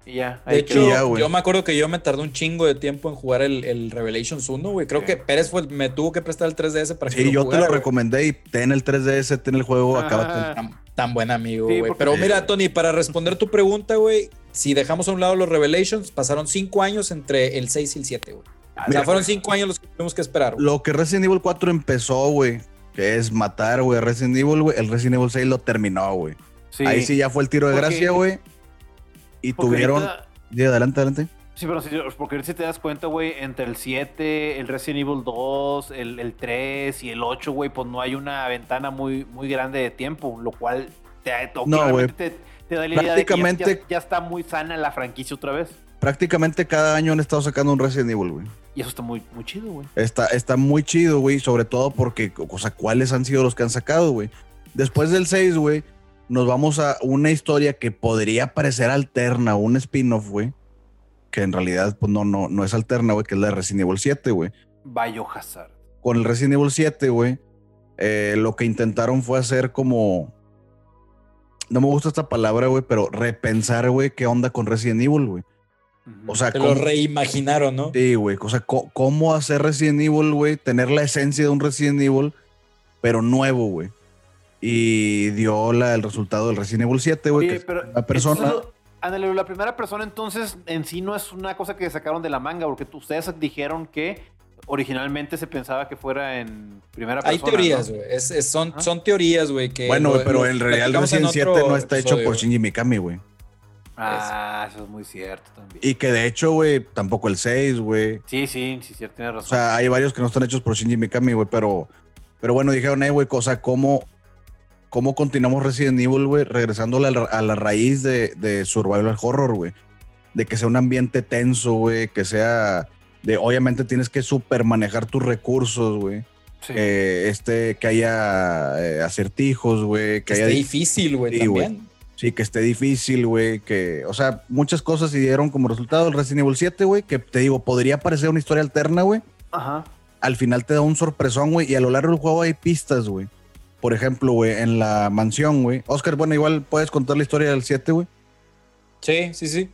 Y ya. De hecho, yo me acuerdo que yo me tardé un chingo de tiempo en jugar el, el Revelations 1, güey. Creo que Pérez fue, me tuvo que prestar el 3DS para que Sí, yo te lo recomendé y ten el 3DS, ten el juego, acá. Tan, tan, buen amigo, güey. Pero mira, Tony, para responder tu pregunta, güey, si dejamos a un lado los Revelations, pasaron cinco años entre el 6 y el 7, güey. O sea, fueron cinco años los que tuvimos que esperar. Lo que Resident Evil 4 empezó, güey, que es matar, güey, Resident Evil, güey, el Resident Evil 6 lo terminó, güey. Ahí sí ya fue el tiro de gracia, güey. Y tuvieron... Sí, adelante, adelante. Sí, pero si, porque si te das cuenta, güey, entre el 7, el Resident Evil 2, el, el 3 y el 8, güey, pues no hay una ventana muy, muy grande de tiempo, lo cual te, no, güey. te, te, da la idea de que ya, ya, ya, está muy sana la franquicia otra vez. Prácticamente cada año han estado sacando un Resident Evil, güey. Y eso está muy, muy chido, güey. Está, está muy chido, güey, sobre todo porque, o sea, ¿cuáles han sido los que han sacado, güey? Después del 6, güey, nos vamos a una historia que podría parecer alterna, un spin-off, güey. Que en realidad, pues no, no, no es alterna, güey, que es la de Resident Evil 7, güey. Biohazard. Con el Resident Evil 7, güey, eh, lo que intentaron fue hacer como. No me gusta esta palabra, güey, pero repensar, güey, qué onda con Resident Evil, güey. O sea, lo reimaginaron, ¿no? Sí, güey. O sea, cómo hacer Resident Evil, güey, tener la esencia de un Resident Evil, pero nuevo, güey y dio la, el resultado del Resident Evil 7, güey. la persona. La primera persona entonces en sí no es una cosa que sacaron de la manga, porque ustedes dijeron que originalmente se pensaba que fuera en primera persona. Hay teorías, güey. son, son teorías, güey. Bueno, pero en realidad el Resident 7 no está hecho por Shinji Mikami, güey. Ah, eso es muy cierto también. Y que de hecho, güey, tampoco el 6, güey. Sí, sí, sí, cierto, tienes razón. O sea, hay varios que no están hechos por Shinji Mikami, güey, pero, pero bueno, dijeron, eh, güey, cosa como cómo continuamos Resident Evil, güey, regresando a la, a la raíz de, de, Survival Horror, güey. De que sea un ambiente tenso, güey, que sea de, obviamente tienes que super manejar tus recursos, güey. Sí. este, que haya eh, acertijos, güey. Que, que haya esté difícil, güey, sí, también. Sí, que esté difícil, güey. Que, o sea, muchas cosas se dieron como resultado el Resident Evil 7, güey. Que te digo, podría parecer una historia alterna, güey. Ajá. Al final te da un sorpresón, güey. Y a lo largo del juego hay pistas, güey por ejemplo, güey, en la mansión, güey. Oscar, bueno, igual puedes contar la historia del 7, güey. Sí, sí, sí.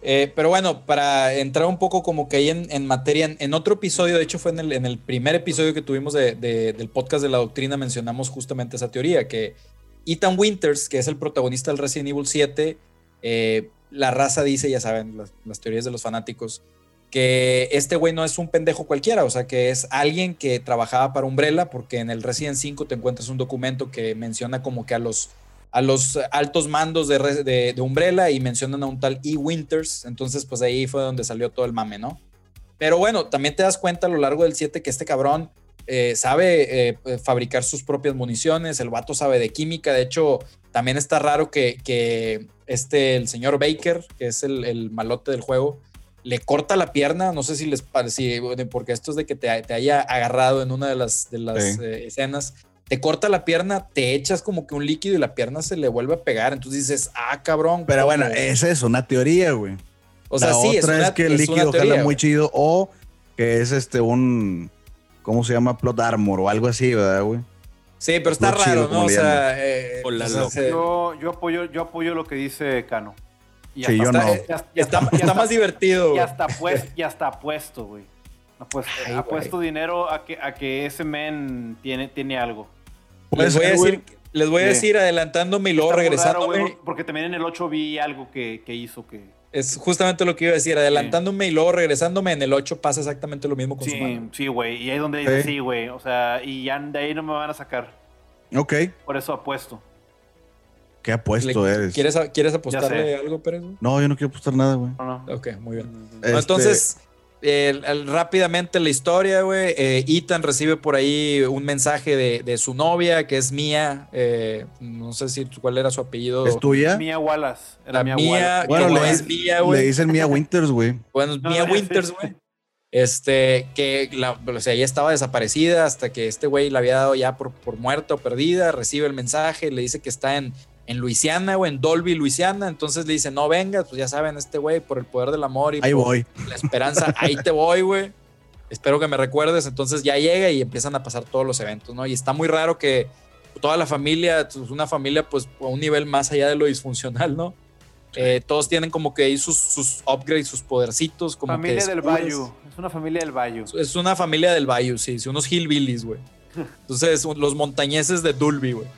Eh, pero bueno, para entrar un poco como que ahí en, en materia, en, otro episodio, de hecho fue en el, en el primer episodio que tuvimos de, de, del podcast de la doctrina, mencionamos justamente esa teoría, que Ethan Winters, que es el protagonista del Resident Evil 7, eh, la raza dice, ya saben, las, teorías de los fanáticos, que este güey no es un pendejo cualquiera, o sea, que es alguien que trabajaba para Umbrella, porque en el Resident 5 te encuentras un documento que menciona como que a los, a los altos mandos de, de, de Umbrella y mencionan a un tal E. Winters, entonces pues ahí fue donde salió todo el mame, ¿no? Pero bueno, también te das cuenta a lo largo del 7 que este cabrón eh, sabe eh, fabricar sus propias municiones, el vato sabe de química, de hecho también está raro que, que este, el señor Baker, que es el, el malote del juego, le corta la pierna, no sé si les parece, porque esto es de que te, haya agarrado en una de las, de las eh, escenas, te corta la pierna, te echas como que un líquido y la pierna se le vuelve a pegar, entonces dices, ah, cabrón. Pero bueno, esa es una teoría, güey. O sea, sí, otra es, que el líquido jala muy chido o que es este un, ¿cómo se llama? Plot armor o algo así, ¿verdad, güey? Sí, pero está raro, ¿no? O sea, eh, yo, yo, apoyo, yo apoyo lo que dice Cano. Y sí, yo no. Está, está, más divertido. Ya está, pues, ya está puesto, güey. Ha puesto, dinero a que, a que ese men tiene, tiene algo. Les voy a decir, les voy a decir adelantándome y luego regresando. porque también en el 8 vi algo que, que, hizo que. Es justamente lo que iba a decir, adelantándome y luego regresándome en el 8 pasa exactamente lo mismo con sí, su mano. Sí, güey. Y ahí es donde dice sí, güey. o sea, y ya de ahí no me van a sacar. Ok. Por eso apuesto. ¿Qué apuesto eres? ¿Quieres, ¿quieres apostarle algo, Pérez? No, yo no quiero apostar nada, güey. No, no. Ok, muy bien. Este... entonces, rápidamente la historia, güey. Eh, Ethan recibe por ahí un mensaje de, de su novia, que es Mía. Eh, no sé si cuál era su apellido. ¿Es tuya? Mía Wallace. Era Mía, Mía Bueno, le, es Mía, güey. Le dicen Mía Winters, güey. Bueno, Mía Winters, güey. Este, que la, o sea, ella estaba desaparecida hasta que este güey la había dado ya por, por muerta o perdida. Recibe el mensaje, le dice que está en en Luisiana, güey, en Dolby, Luisiana. Entonces le dicen, no vengas, pues ya saben, este güey, por el poder del amor y Ahí por voy. la esperanza, ahí te voy, güey. Espero que me recuerdes. Entonces ya llega y empiezan a pasar todos los eventos, ¿no? Y está muy raro que toda la familia, es una familia, pues, a un nivel más allá de lo disfuncional, ¿no? Eh, todos tienen como que ahí sus, sus upgrades, sus podercitos. Como Familia que del. Bayou. Es una familia del Bayou. Es una familia del Bayou, sí, sí, unos hillbillies, güey. Entonces, los montañeses de Dulby, güey.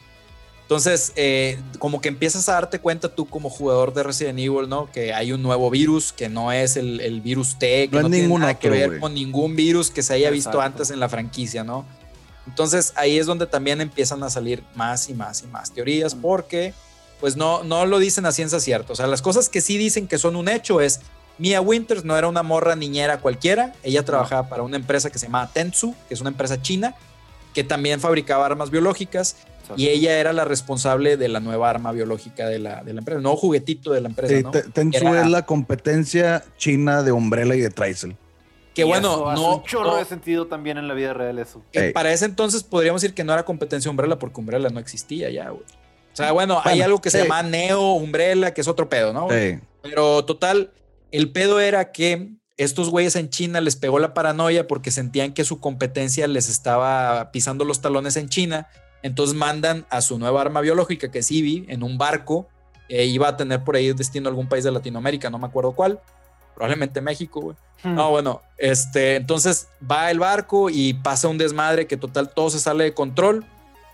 Entonces, eh, como que empiezas a darte cuenta tú como jugador de Resident Evil, ¿no? Que hay un nuevo virus, que no es el, el virus T, que No no, es tiene nada que otro, ver güey. con ningún virus que se haya visto Exacto. antes en la franquicia, ¿no? Entonces, ahí es donde también empiezan a salir más y más y más teorías, porque pues no, no lo dicen a ciencia cierta. O sea, las cosas que sí dicen que son un hecho es, Mia Winters no era una morra niñera cualquiera, ella trabajaba para una empresa que se llamaba Tensu, que es una empresa china, que también fabricaba armas biológicas, y ella era la responsable de la nueva arma biológica de la, de la empresa, el nuevo juguetito de la empresa, Sí, ¿no? Te- Tensu Era- es la competencia china de Umbrella y de Trisel. Que Y bueno, eso hace no, un chorro no- de sentido también en la vida real eso. que para ese entonces podríamos decir que no era competencia Umbrella porque Umbrella no existía ya, güey. O sea, bueno, hay algo que se llama Neo, Umbrella, que es otro pedo, ¿no? Pero total, el pedo era que estos güeyes en China les pegó la paranoia porque sentían que su competencia les estaba pisando los talones en China. Entonces mandan a su nueva arma biológica, que es Eevee, en un barco. Eh, iba a tener por ahí destino a algún país de Latinoamérica, no me acuerdo cuál. Probablemente México, güey. Hmm. No, bueno, este, entonces va el barco y pasa un desmadre que total todo se sale de control.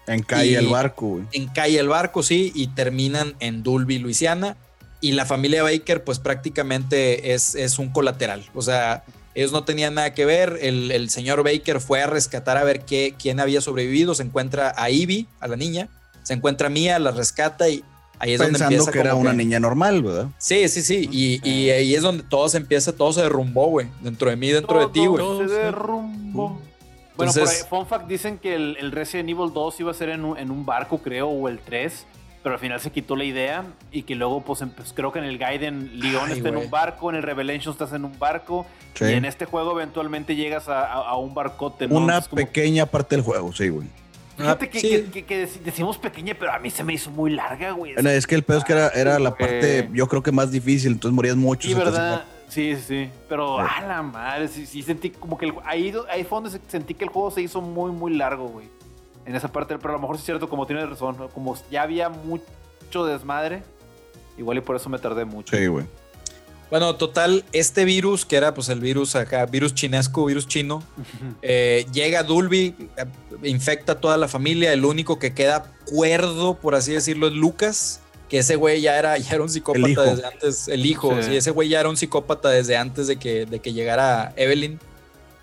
En calle Y- el barco, güey. Encalla el barco, sí, y terminan en Dulby, Luisiana. Y la familia Baker, pues prácticamente es, es un colateral. O sea, ellos no tenían nada que ver. El, el señor Baker fue a rescatar a ver qué, quién había sobrevivido. Se encuentra a Ivy, a la niña. Se encuentra a Mia, la rescata y ahí es donde Pensando empieza que era una que- niña normal, ¿verdad? Sí, sí, sí. Y, y ahí es donde todo se empieza, todo se derrumbó, güey. Dentro de mí, dentro de ti, güey. Todo Se derrumbó. Bueno, por ahí, fun fact, dicen que el, el Resident Evil 2 iba a ser en un, en un barco, creo, o el 3, pero al final se quitó la idea y que luego, pues, em- pues, creo que en el Gaiden Leon Ay, está en un barco, en el Revelation estás en un barco, Sí. y en este juego eventualmente llegas a, a- a un barcote, ¿no? Una como- pequeña parte del juego, sí, güey. Fíjate que, Sí. que- que- que dec- decimos pequeña, pero a mí se me hizo muy larga, güey. Bueno, Es que el pedo es que era, era la parte, güey. yo creo que más difícil, entonces morías mucho. Sí, ¿verdad? hacía- Sí, sí, sí. Pero, Sí. a la madre, sí, sí sentí como que el- ahí, ahí fue donde se- sentí que el juego se hizo muy, muy largo, güey. En esa parte, pero a lo mejor sí es cierto, como tienes razón, ¿no? como ya había mucho desmadre, igual y por eso me tardé mucho. Sí, güey. Bueno, total, este virus, que era pues el virus acá, virus chinesco, virus chino, eh, llega a Dulby, infecta a toda la familia. El único que queda cuerdo, por así decirlo, es Lucas, que ese güey ya era, ya era un psicópata desde antes, el hijo, Sí. sí. ese güey ya era un psicópata desde antes de que, de que llegara Evelyn.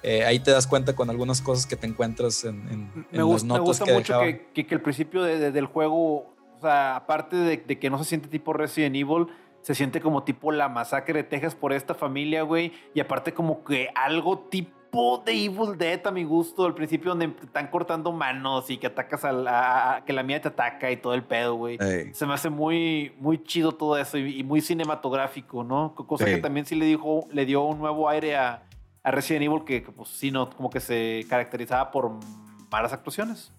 Eh, ahí te das cuenta con algunas cosas que te encuentras en, en- en me, las gusta, me notas gusta que mucho que, que, que el principio de- de- del juego, o sea, aparte de, de que no se siente tipo Resident Evil, se siente como tipo la masacre de Texas por esta familia, güey. Y aparte como que algo tipo de Evil Dead a mi gusto, al principio donde te están cortando manos y que atacas a la, a- que la mía te ataca y todo el pedo, güey. Ey. Se me hace muy, muy chido todo eso y, y muy cinematográfico, ¿no? Co- Cosa que también sí le dijo, le dio un nuevo aire a, a Resident Evil que, que, pues sí, no, como que se caracterizaba por malas actuaciones.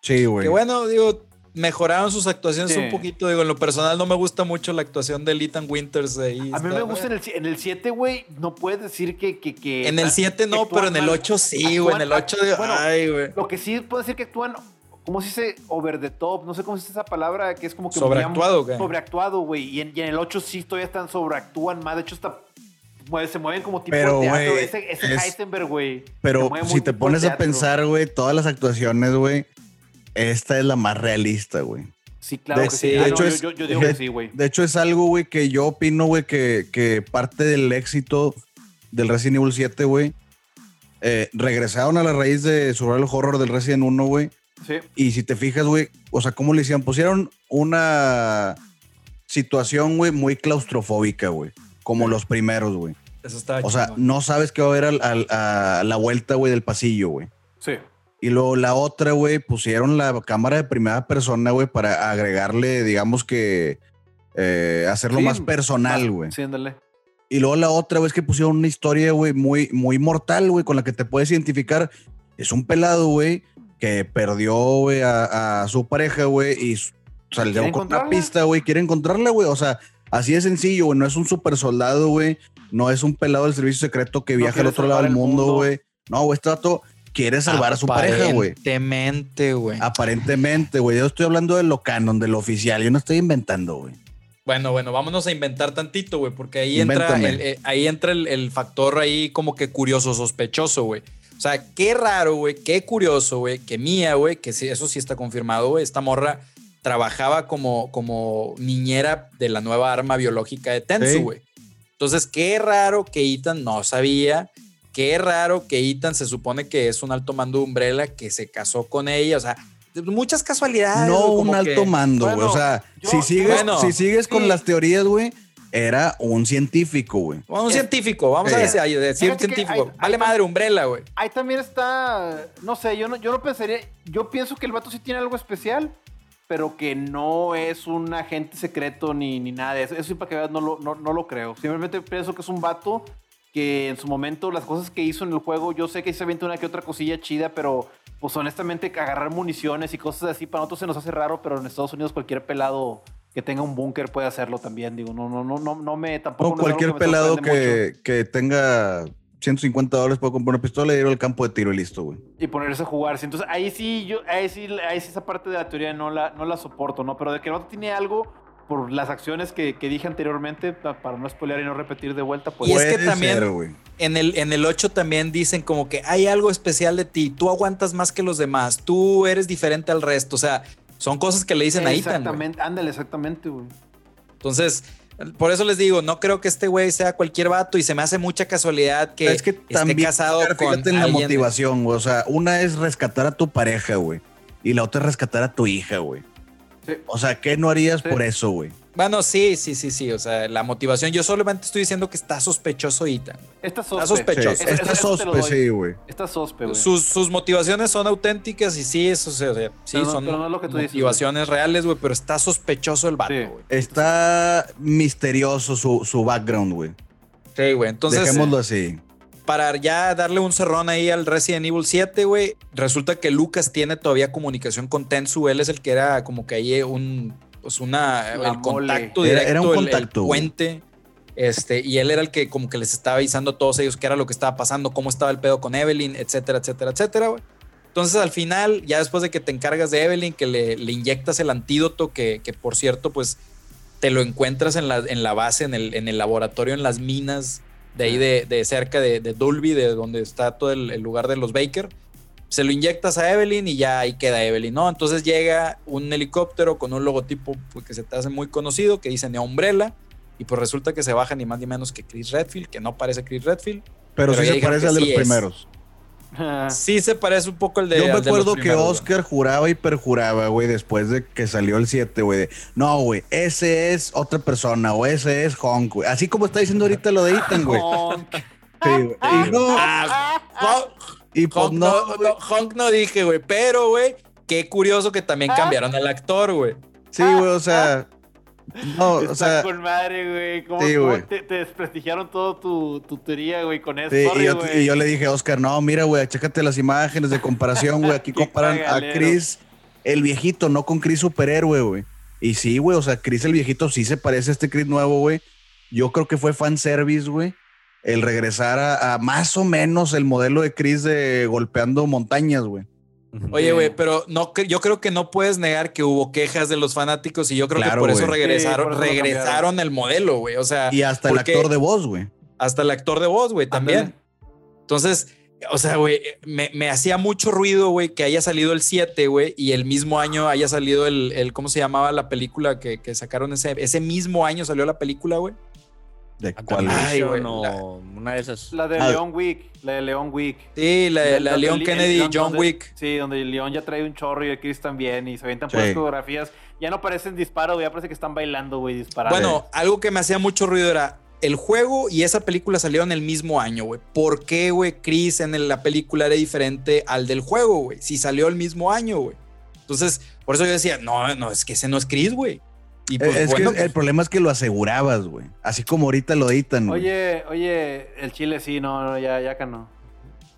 Sí, güey. Que bueno, digo, mejoraron sus actuaciones Sí. un poquito. Digo, en lo personal no me gusta mucho la actuación de Ethan Winters ahí. A mí me gusta en el, en el 7, güey, no puedes decir que... que, que En el 7 no, pero en el mal. 8 sí, güey. En el 8 de. Bueno, ay, güey. Lo que sí puedo decir que actúan, ¿cómo se dice? Over the top, no sé cómo se dice esa palabra, que es como que... ¿Sobreactuado, güey? Sobreactuado, güey. Y en, y en el 8 sí todavía están sobreactúan más. De hecho, está, se mueven como tipo Pero, de teatro. güey, ese ese es- Heisenberg, güey. Pero si te pones a pensar, güey, todas las actuaciones, güey, esta es la más realista, güey. Sí, claro de- que sí. de Ah, hecho no, es- yo, yo- yo digo de- que sí, güey. De hecho, es algo, güey, que yo opino, güey, que, que parte del éxito del Resident Evil 7, güey, eh, regresaron a la raíz de Survival Horror del Resident 1, güey. Sí. Y si te fijas, güey, o sea, ¿cómo le hicieron? Pusieron una situación, güey, muy claustrofóbica, güey. Como los primeros, güey. Eso estaba O sea, no sabes qué va a haber al- al- a la vuelta, güey, del pasillo, güey. Sí. Y luego la otra, güey, pusieron la cámara de primera persona, güey, para agregarle, digamos que, eh, hacerlo Sí, más personal, güey. Sí, ándale. Y luego la otra, güey, es que pusieron una historia, güey, muy, muy mortal, güey, con la que te puedes identificar. Es un pelado, güey, que perdió, güey, a, a su pareja, güey, y salió ¿Quieren con una pista, güey. Quiere encontrarla, güey. O sea, así de sencillo, güey. No es un super soldado, güey. No es un pelado del servicio secreto que No viaja al otro lado del mundo, güey. No, güey, este vato quiere salvar a su pareja, güey. Aparentemente, güey. Aparentemente, güey. Yo estoy hablando de lo canon, de lo oficial. Yo no estoy inventando, güey. Bueno, bueno, vámonos a inventar tantito, güey, porque ahí entra, el, eh, ahí entra el, el factor ahí como que curioso, sospechoso, güey. O sea, qué raro, güey, qué curioso, güey, que Mía, güey, que sí, eso sí está confirmado, güey, esta morra trabajaba como, como niñera de la nueva arma biológica de. Tensu, güey. Entonces, qué raro que Ethan no sabía, qué raro que Ethan se supone que es un alto mando de Umbrella, que se casó con ella, o sea, muchas casualidades. no un alto que- mando, güey. Bueno, O sea, yo- si sigues, Bueno, si sigues con sí. las teorías, güey, era un científico, güey. Bueno, un científico, vamos a decir, a decir científico. hay- vale hay- madre, Umbrella, güey. Ahí también está, no sé, yo no, yo no pensaría, yo pienso que el vato sí tiene algo especial, pero que no es un agente secreto ni, ni nada de eso. Eso sí, para que veas, no lo, no, no lo creo. Simplemente pienso que es un vato que en su momento las cosas que hizo en el juego, yo sé que se avienta una que otra cosilla chida, pero pues honestamente agarrar municiones y cosas así para nosotros se nos hace raro, pero en Estados Unidos cualquier pelado que tenga un búnker puede hacerlo también. Digo, no, no, no, no, no me tampoco. O no cualquier pelado que, que tenga 150 dólares puede comprar una pistola y ir al campo de tiro y listo, güey. y ponerse a jugar. sí. Entonces ahí sí, yo, ahí sí, ahí sí esa parte de la teoría no la, no la soporto, ¿no? Pero de que vato tiene algo por las acciones que, que dije anteriormente, pa- para no spoilear y no repetir de vuelta, pues. Y es que también- ser. En el, en el 8 también dicen como que hay algo especial de ti, tú aguantas más que los demás, tú eres diferente al resto, o sea, son cosas que le dicen a Ethan, güey. Exactamente, ándale, exactamente, güey. Entonces, por eso les digo, no creo que este güey sea cualquier vato y se me hace mucha casualidad que, es que esté también, casado fíjate con en la motivación, güey. O sea, una es rescatar a tu pareja, güey. Y la otra es rescatar a tu hija, güey. Sí. O sea, ¿qué no harías Sí. por eso, güey? Bueno, sí, sí, sí, sí, o sea, la motivación, yo solamente estoy diciendo que está sospechoso Ethan. Esta sospe. sospechoso. Sí, Está te lo sospe, sí, güey. Esta sospe, güey. Sus, sus motivaciones son auténticas y sí, eso, o sea, sí, Pero no- son pero no es lo que tú dices, motivaciones reales, güey, pero está sospechoso el vato, Sí. güey. Está misterioso su, su background, güey. Sí, güey. Entonces, Dejémoslo así. para ya darle un cerrón ahí al Resident Evil 7, güey, resulta que Lucas tiene todavía comunicación con Tensu. Él es el que era como que ahí un, pues una, La el contacto Era- directo, era un el- el, contacto, puente. Este, y él era el que como que les estaba avisando a todos ellos qué era lo que estaba pasando, cómo estaba el pedo con Evelyn, etcétera, etcétera, etcétera, güey. Entonces al final, ya después de que te encargas de Evelyn, que le, le inyectas el antídoto, que, que por cierto, pues te lo encuentras en la, en la base, en el, en el laboratorio, en las minas de ahí de, de cerca de, de Dolby, de donde está todo el, el lugar de los Baker. Se lo inyectas a Evelyn y ya ahí queda Evelyn, ¿no? Entonces llega un helicóptero con un logotipo pues, que se te hace muy conocido, que dice Neo Umbrella, y pues resulta que se baja ni más ni menos que Chris Redfield, que no parece Chris Redfield. Pero, Pero sí se parece al de sí los es. primeros. Sí se parece un poco al de Yo me acuerdo que primeros, güey. Oscar juraba y perjuraba, güey, después de que salió el 7, güey. de, No, güey, ese es otra persona o ese es Honk, güey. Así como está diciendo ahorita lo de Ethan, güey. Honk. Sí, güey. Y no, Ah, Honk- y pues Honk no, no, no, Honk no dije, güey, pero, güey, qué curioso que también cambiaron al actor, güey. Sí, güey, o sea. No, o sea. con madre, güey. ¿Cómo, sí, cómo güey. te, te desprestigiaron todo tu, tu teoría, güey, con eso? Sí, Sorry, y, yo, güey. y yo le dije a Oscar, no, mira, güey, chécate las imágenes de comparación, güey. Aquí comparan a. Chris, el viejito, no con Chris superhéroe, güey. Y sí, güey, o sea, Chris el viejito sí se parece a este Chris nuevo, güey. Yo creo que fue fanservice, güey. El regresar a, a más o menos el modelo de Chris de golpeando montañas, güey. Oye, güey, pero no, yo creo que no puedes negar que hubo quejas de los fanáticos y yo creo Claro, que por eso regresaron, Sí, por eso lo regresaron el modelo, güey. O sea, Y hasta el actor de voz, güey. hasta el actor de voz, güey, también. Entonces, o sea, güey, me, me hacía mucho ruido, güey, que haya salido el 7, güey, y el mismo año haya salido el, el ¿cómo se llamaba la película que, que sacaron ese, ese mismo año salió la película, güey? ¿De cuál? Ay, güey, no, la- una de esas. La de Ah. Leon Wick. La de Leon Wick. Sí, la, De- la Leon Kennedy y John donde- Wick. Sí, donde Leon ya trae un chorro y el Chris también. Y se avientan Sí. puras coreografías. Ya no parecen disparos, güey, ya parece que están bailando, güey, disparando. Bueno, algo que me hacía mucho ruido era el juego y esa película salieron el mismo año, güey. ¿Por qué, güey, Chris en la película era diferente al del juego, güey? Si salió el mismo año, güey. Entonces, por eso yo decía, no, no, es que ese no es Chris, güey. Y pues, es bueno, que el problema es que lo asegurabas, güey. Así como ahorita lo editan, güey. Oye, oye, el chile sí, no, no, ya, ya acá no.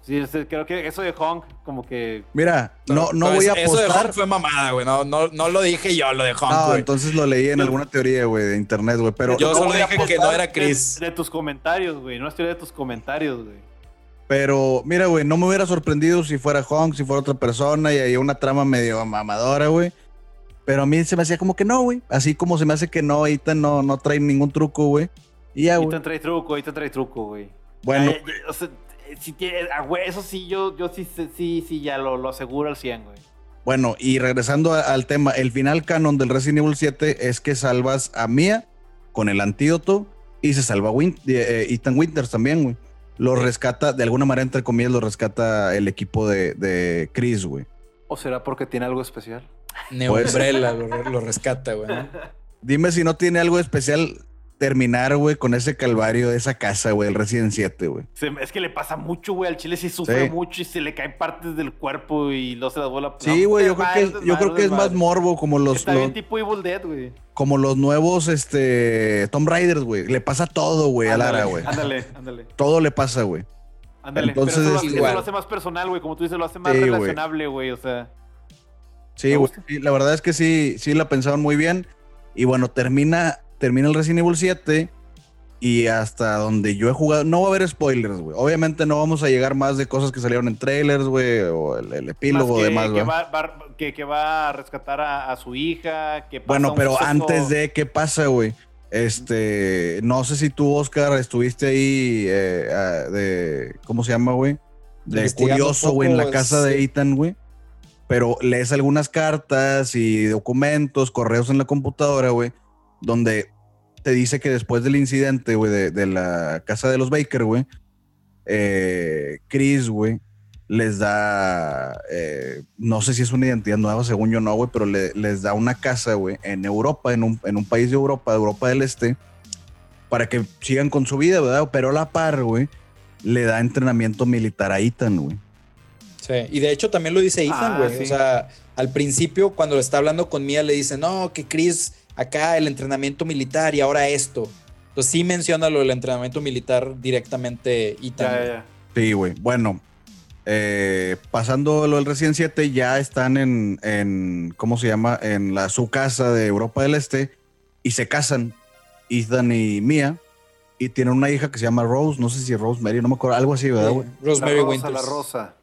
Sí, es- creo que eso de Honk, como que. Mira, no, no voy a eso- Eso de apostar. Honk fue mamada, güey. No, no, no lo dije yo, lo de Honk, No, güey. entonces lo leí en alguna teoría, güey, de internet, güey. Pero, Yo no solo dije que apostar no era de- Chris. De, tus comentarios, güey. No estoy de tus comentarios, güey. pero mira, güey, no me hubiera sorprendido si fuera Hong, si fuera otra persona y hay una trama medio mamadora, güey. Pero a mí se me hacía como que no, güey. Así como se me hace que no, Ethan no, no trae ningún truco, güey. Y ya, güey. te trae truco, te trae truco, güey. Bueno, Ya, ya, o sea, eh, si tiene- güey, eso sí, yo, yo sí, sí, sí, sí, ya lo, lo aseguro al 100, güey. bueno, y regresando a- al tema, el final canon del Resident Evil 7 es que salvas a Mia con el antídoto y se salva Win- eh, Ethan Winters también, güey. Lo rescata, de alguna manera, entre comillas, lo rescata el equipo de, de Chris, güey. ¿O será porque tiene algo especial? Neo Pues- Umbrella lo, lo rescata, güey. ¿no? Dime si no tiene algo especial terminar, güey, con ese calvario de esa casa, güey, el Resident 7, güey. Se- es que le pasa mucho, güey. Al chile sí sufre Sí. mucho y se le caen partes del cuerpo y no se las vuela. Sí, no, güey, yo creo que, es- yo desmadre, creo que es más morbo como los, Está los- bien tipo Evil Dead, güey. como los nuevos este Tomb Raiders, güey. Le pasa todo, güey, a Lara, Ándale, güey. Ándale, ándale. Todo le pasa, güey. Ándale. Entonces, Pero eso, lo hace, igual. eso lo hace más personal, güey. Como tú dices, lo hace más Sí, relacionable, güey. O sea. Sí, güey. la verdad es que sí, sí la pensaron muy bien. Y bueno, termina, termina el Resident Evil 7. Y hasta donde yo he jugado, no va a haber spoilers, güey. Obviamente no vamos a llegar más de cosas que salieron en trailers, güey, o el, el epílogo más que, demás, que, güey. va, va- que, que va a rescatar a, a su hija. Que pasa Bueno, pero suceso- antes de qué pasa, güey. Este, no sé si tú, Oscar, estuviste ahí eh, ah, de, ¿cómo se llama, güey? De curioso, güey, en la casa de sí. Ethan, güey. Pero lees algunas cartas y documentos, correos en la computadora, güey, donde te dice que después del incidente, güey, de, la casa de los Baker, güey, eh, Chris, güey, les da, eh, no sé si es una identidad nueva, según yo no, güey, pero le- les da una casa, güey, en Europa, en un, en un país de Europa, de Europa del Este, para que sigan con su vida, ¿verdad? Pero a la par, güey, le da entrenamiento militar a Ethan, güey. Sí, y de hecho también lo dice Ethan, Ah, güey. sí. O sea, al principio, cuando le está hablando con Mia, le dice, no, que Chris, acá el entrenamiento militar y ahora esto. Entonces sí menciona lo del entrenamiento militar directamente Ethan. Ya, ya, güey. ya. Sí, güey. Bueno, eh, pasando lo del Resident 7, ya están en, en, ¿cómo se llama? En la, su casa de Europa del Este y se casan, Ethan y Mia, y tienen una hija que se llama Rose, no sé si Rosemary, no me acuerdo, algo así, ¿verdad, güey? Rosemary la rosa, Winters. la rosa.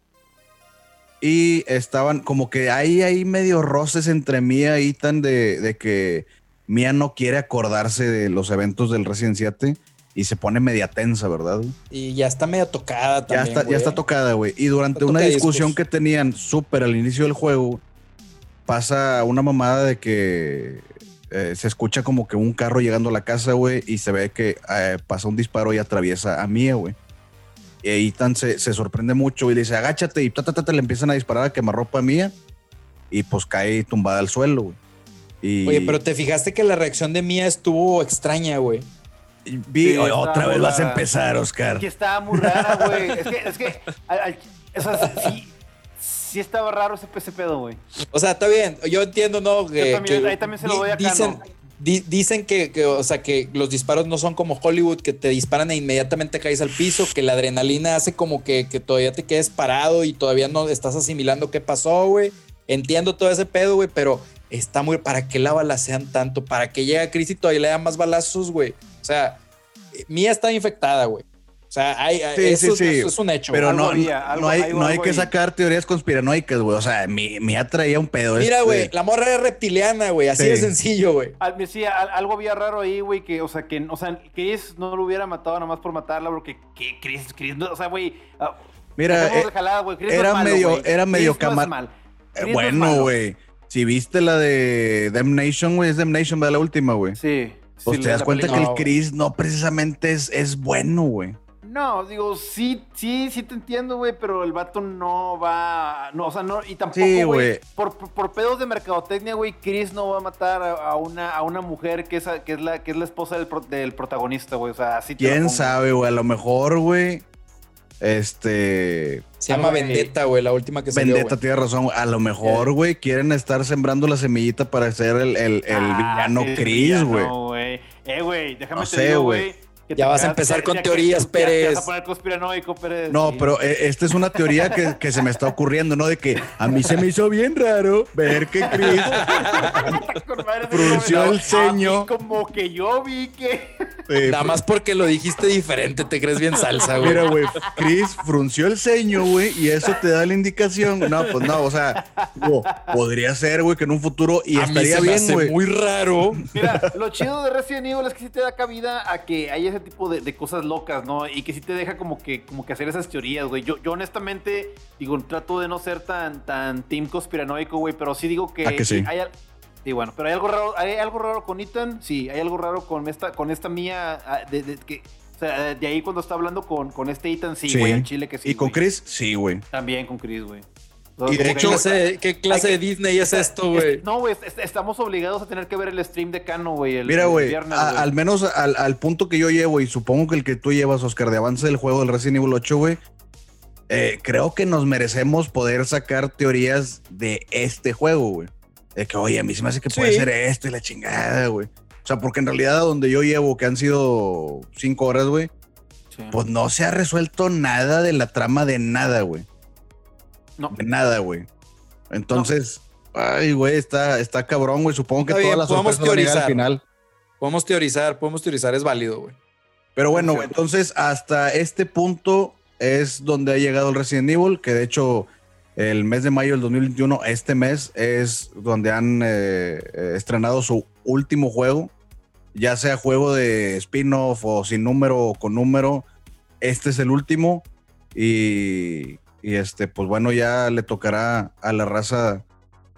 Y estaban como que hay ahí medio roces entre Mia y Ethan de, de que Mia no quiere acordarse de los eventos del Resident 7 y se pone media tensa, ¿verdad? Y ya está media tocada Ya también. está, ya está tocada, güey. Y durante una discusión que tenían súper al inicio del juego, pasa una mamada de que eh, se escucha como que un carro llegando a la casa, güey, y se ve que eh, pasa un disparo y atraviesa a Mia, güey. Y Ethan se, se sorprende mucho y le dice, agáchate, y ta, ta, ta, ta, le empiezan a disparar a quemarropa a Mia, y pues cae tumbada al suelo, güey. Y Oye, pero te fijaste que la reacción de Mia estuvo extraña, güey. vi- Sí, otra vez vas a empezar, Oscar. Que estaba muy rara, güey. Es que, es que, al- al- o sea, sí, sí estaba raro ese, ese pedo, güey. O sea, está bien. Yo entiendo, ¿no? Que, también- que ahí también se lo doy acá, Dicen, ¿no? Di- dicen que, que, o sea, que los disparos no son como Hollywood, que te disparan e inmediatamente caes al piso, que la adrenalina hace como que, que todavía te quedes parado y todavía no estás asimilando qué pasó, güey. Entiendo todo ese pedo, güey, pero está muy... ¿Para qué la balacean tanto? ¿Para que llegue a Chris y todavía le dan más balazos, güey? O sea, Mía está infectada, güey. O sea, hay, Sí, eso, sí, sí. eso es un hecho. Pero güey. no, había, no, algo- no hay, algo- no hay que sacar teorías conspiranoicas, güey. O sea, mi, Mia traía un pedo. Mira, este- güey, la morra es reptiliana, güey. Así Sí. de sencillo, güey. Al- me decía, al- algo había raro ahí, güey, que, o sea, que, o sea, Chris no lo hubiera matado nada más por matarla, porque que Chris, Chris, no, o sea, güey, ah, Mira, eh, de jalada, güey, Chris no era malo, medio- güey. era medio Chris no es camar- mal. eh, bueno, güey. Si viste la de Damnation, güey, es Damnation, ¿verdad? La última, güey. Sí. Pues sí, te das cuenta que el Chris no precisamente es, es bueno, güey. No, digo, sí, sí, sí te entiendo, güey, pero el vato no va. No, o sea, no, y tampoco, Sí, güey. por, por, pedos de mercadotecnia, güey, Chris no va a matar a, a una, a una mujer que es, que es, la, que es la esposa del, pro- del protagonista, güey. O sea, así ¿Quién sabe, güey? A lo mejor, güey. Este. Se llama Ah, güey. Vendetta, güey, la última que salió, Vendetta güey. tiene razón. güey. A lo mejor, güey, quieren estar sembrando la semillita para ser el, el, el Ah, villano sí, Chris, güey. güey. Eh, güey, déjame No te sé, digo, güey. Ya te vas a empezar con teorías, ya- ya te Pérez. vas a poner conspiranoico, Pérez. No, Sí. pero eh, esta es una teoría que, que se me está ocurriendo, ¿no? De que a mí se me hizo bien raro ver que Chris frunció el ceño. Como que yo vi que. eh, Nada más porque lo dijiste diferente, te crees bien salsa, güey. Mira, güey, Chris frunció el ceño, güey, y eso te da la indicación. No, pues no, o sea, podría ser, güey, que en un futuro y A mí estaría se bien, güey. muy raro. Mira, lo chido de Resident Evil es que sí te da cabida a que hay ese tipo de, de cosas locas, ¿no? Y que sí te deja como que, como que hacer esas teorías, güey. Yo, yo honestamente, digo, trato de no ser tan, tan team conspiranoico, güey, pero sí digo que, Ah, que sí. hay Sí, bueno, pero hay algo raro, hay algo raro con Ethan, sí, hay algo raro con esta, con esta mía, ah, de, de- que, o sea, de ahí cuando está hablando con, con este Ethan, sí, Sí. güey, en Chile que sí. y con. Chris, sí, güey. También con Chris, güey. Y de hecho- ¿Qué clase, qué clase de Disney es esto, güey? es- no, güey, est- estamos obligados a tener que ver el stream de Cano, güey. el- Mira, güey, viernes, a- güey. al menos al, al punto que yo llevo, y supongo que el que tú llevas, Oscar, de avance del juego del Resident Evil 8, güey, eh, creo que nos merecemos poder sacar teorías de este juego, güey. De que, oye, a mí se me hace que puede Sí. ser esto y la chingada, güey. O sea, porque en realidad a donde yo llevo, que han sido cinco horas, güey, Sí. pues no se ha resuelto nada de la trama de nada, güey. No. De nada, güey. Entonces, ay, güey, está, está cabrón, güey. Supongo que todas las podemos llegar al teorizar. final. Podemos teorizar, podemos teorizar, es válido, güey. Pero bueno, güey, entonces hasta este punto es donde ha llegado el Resident Evil, que de hecho el mes de mayo del 2021, este mes, es donde han eh, eh, estrenado su último juego, ya sea juego de spin-off o sin número o con número. Este es el último y, y este, pues bueno, ya le tocará a la raza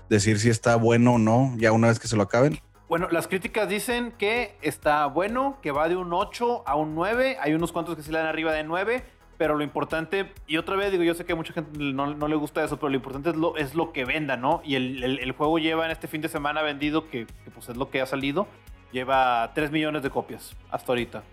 decir si está bueno o no, ya una vez que se lo acaben. Bueno, las críticas dicen que está bueno, que va de un 8 a un 9. Hay unos cuantos que se le dan arriba de 9. Pero lo importante, y otra vez digo, yo sé que a mucha gente no, le gusta eso, pero lo importante es lo, que venda, ¿no? Y el juego lleva en este fin de semana vendido, que, que, pues es lo que ha salido, lleva 3 millones de copias hasta ahorita.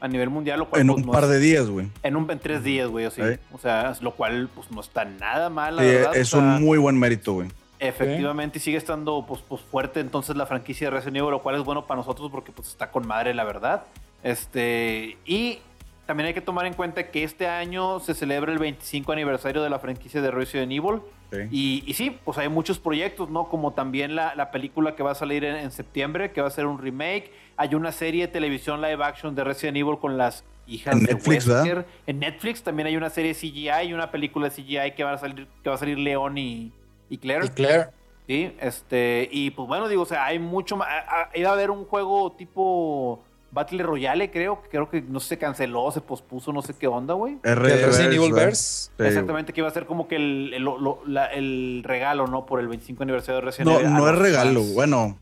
A nivel mundial, lo cual En pues, un no par es- de días, güey. En, un, en tres días, güey, así. Sí. O sea, lo cual pues no está nada mal, la Sí, verdad. es o sea, un muy buen mérito, güey. Efectivamente, y sigue estando pues, pues fuerte entonces la franquicia de Resident Evil, lo cual es bueno para nosotros porque pues está con madre, la verdad. Este, y también hay que tomar en cuenta que este año se celebra el 25 aniversario de la franquicia de Resident Evil. Sí. Y, y sí, pues hay muchos proyectos, ¿no? Como también la, la película que va a salir en, en septiembre, que va a ser un remake. Hay una serie de televisión live action de Resident Evil con las hijas En de Netflix, ¿verdad? Wesker. En Netflix también hay una serie CGI y una película de CGI que va a salir, que va a salir León y, y Claire. Y Claire. Sí, este, y pues bueno, digo, o sea, hay mucho más. Iba a haber un juego tipo Battle Royale, creo, que creo que no sé, se canceló, se pospuso, no sé qué onda, güey. Resident Evil. Verse. Exactamente, que iba a ser como que el, el, lo- la- el regalo, ¿no? Por el 25 aniversario de Resident No, Evil. a no es regalo, fans. bueno.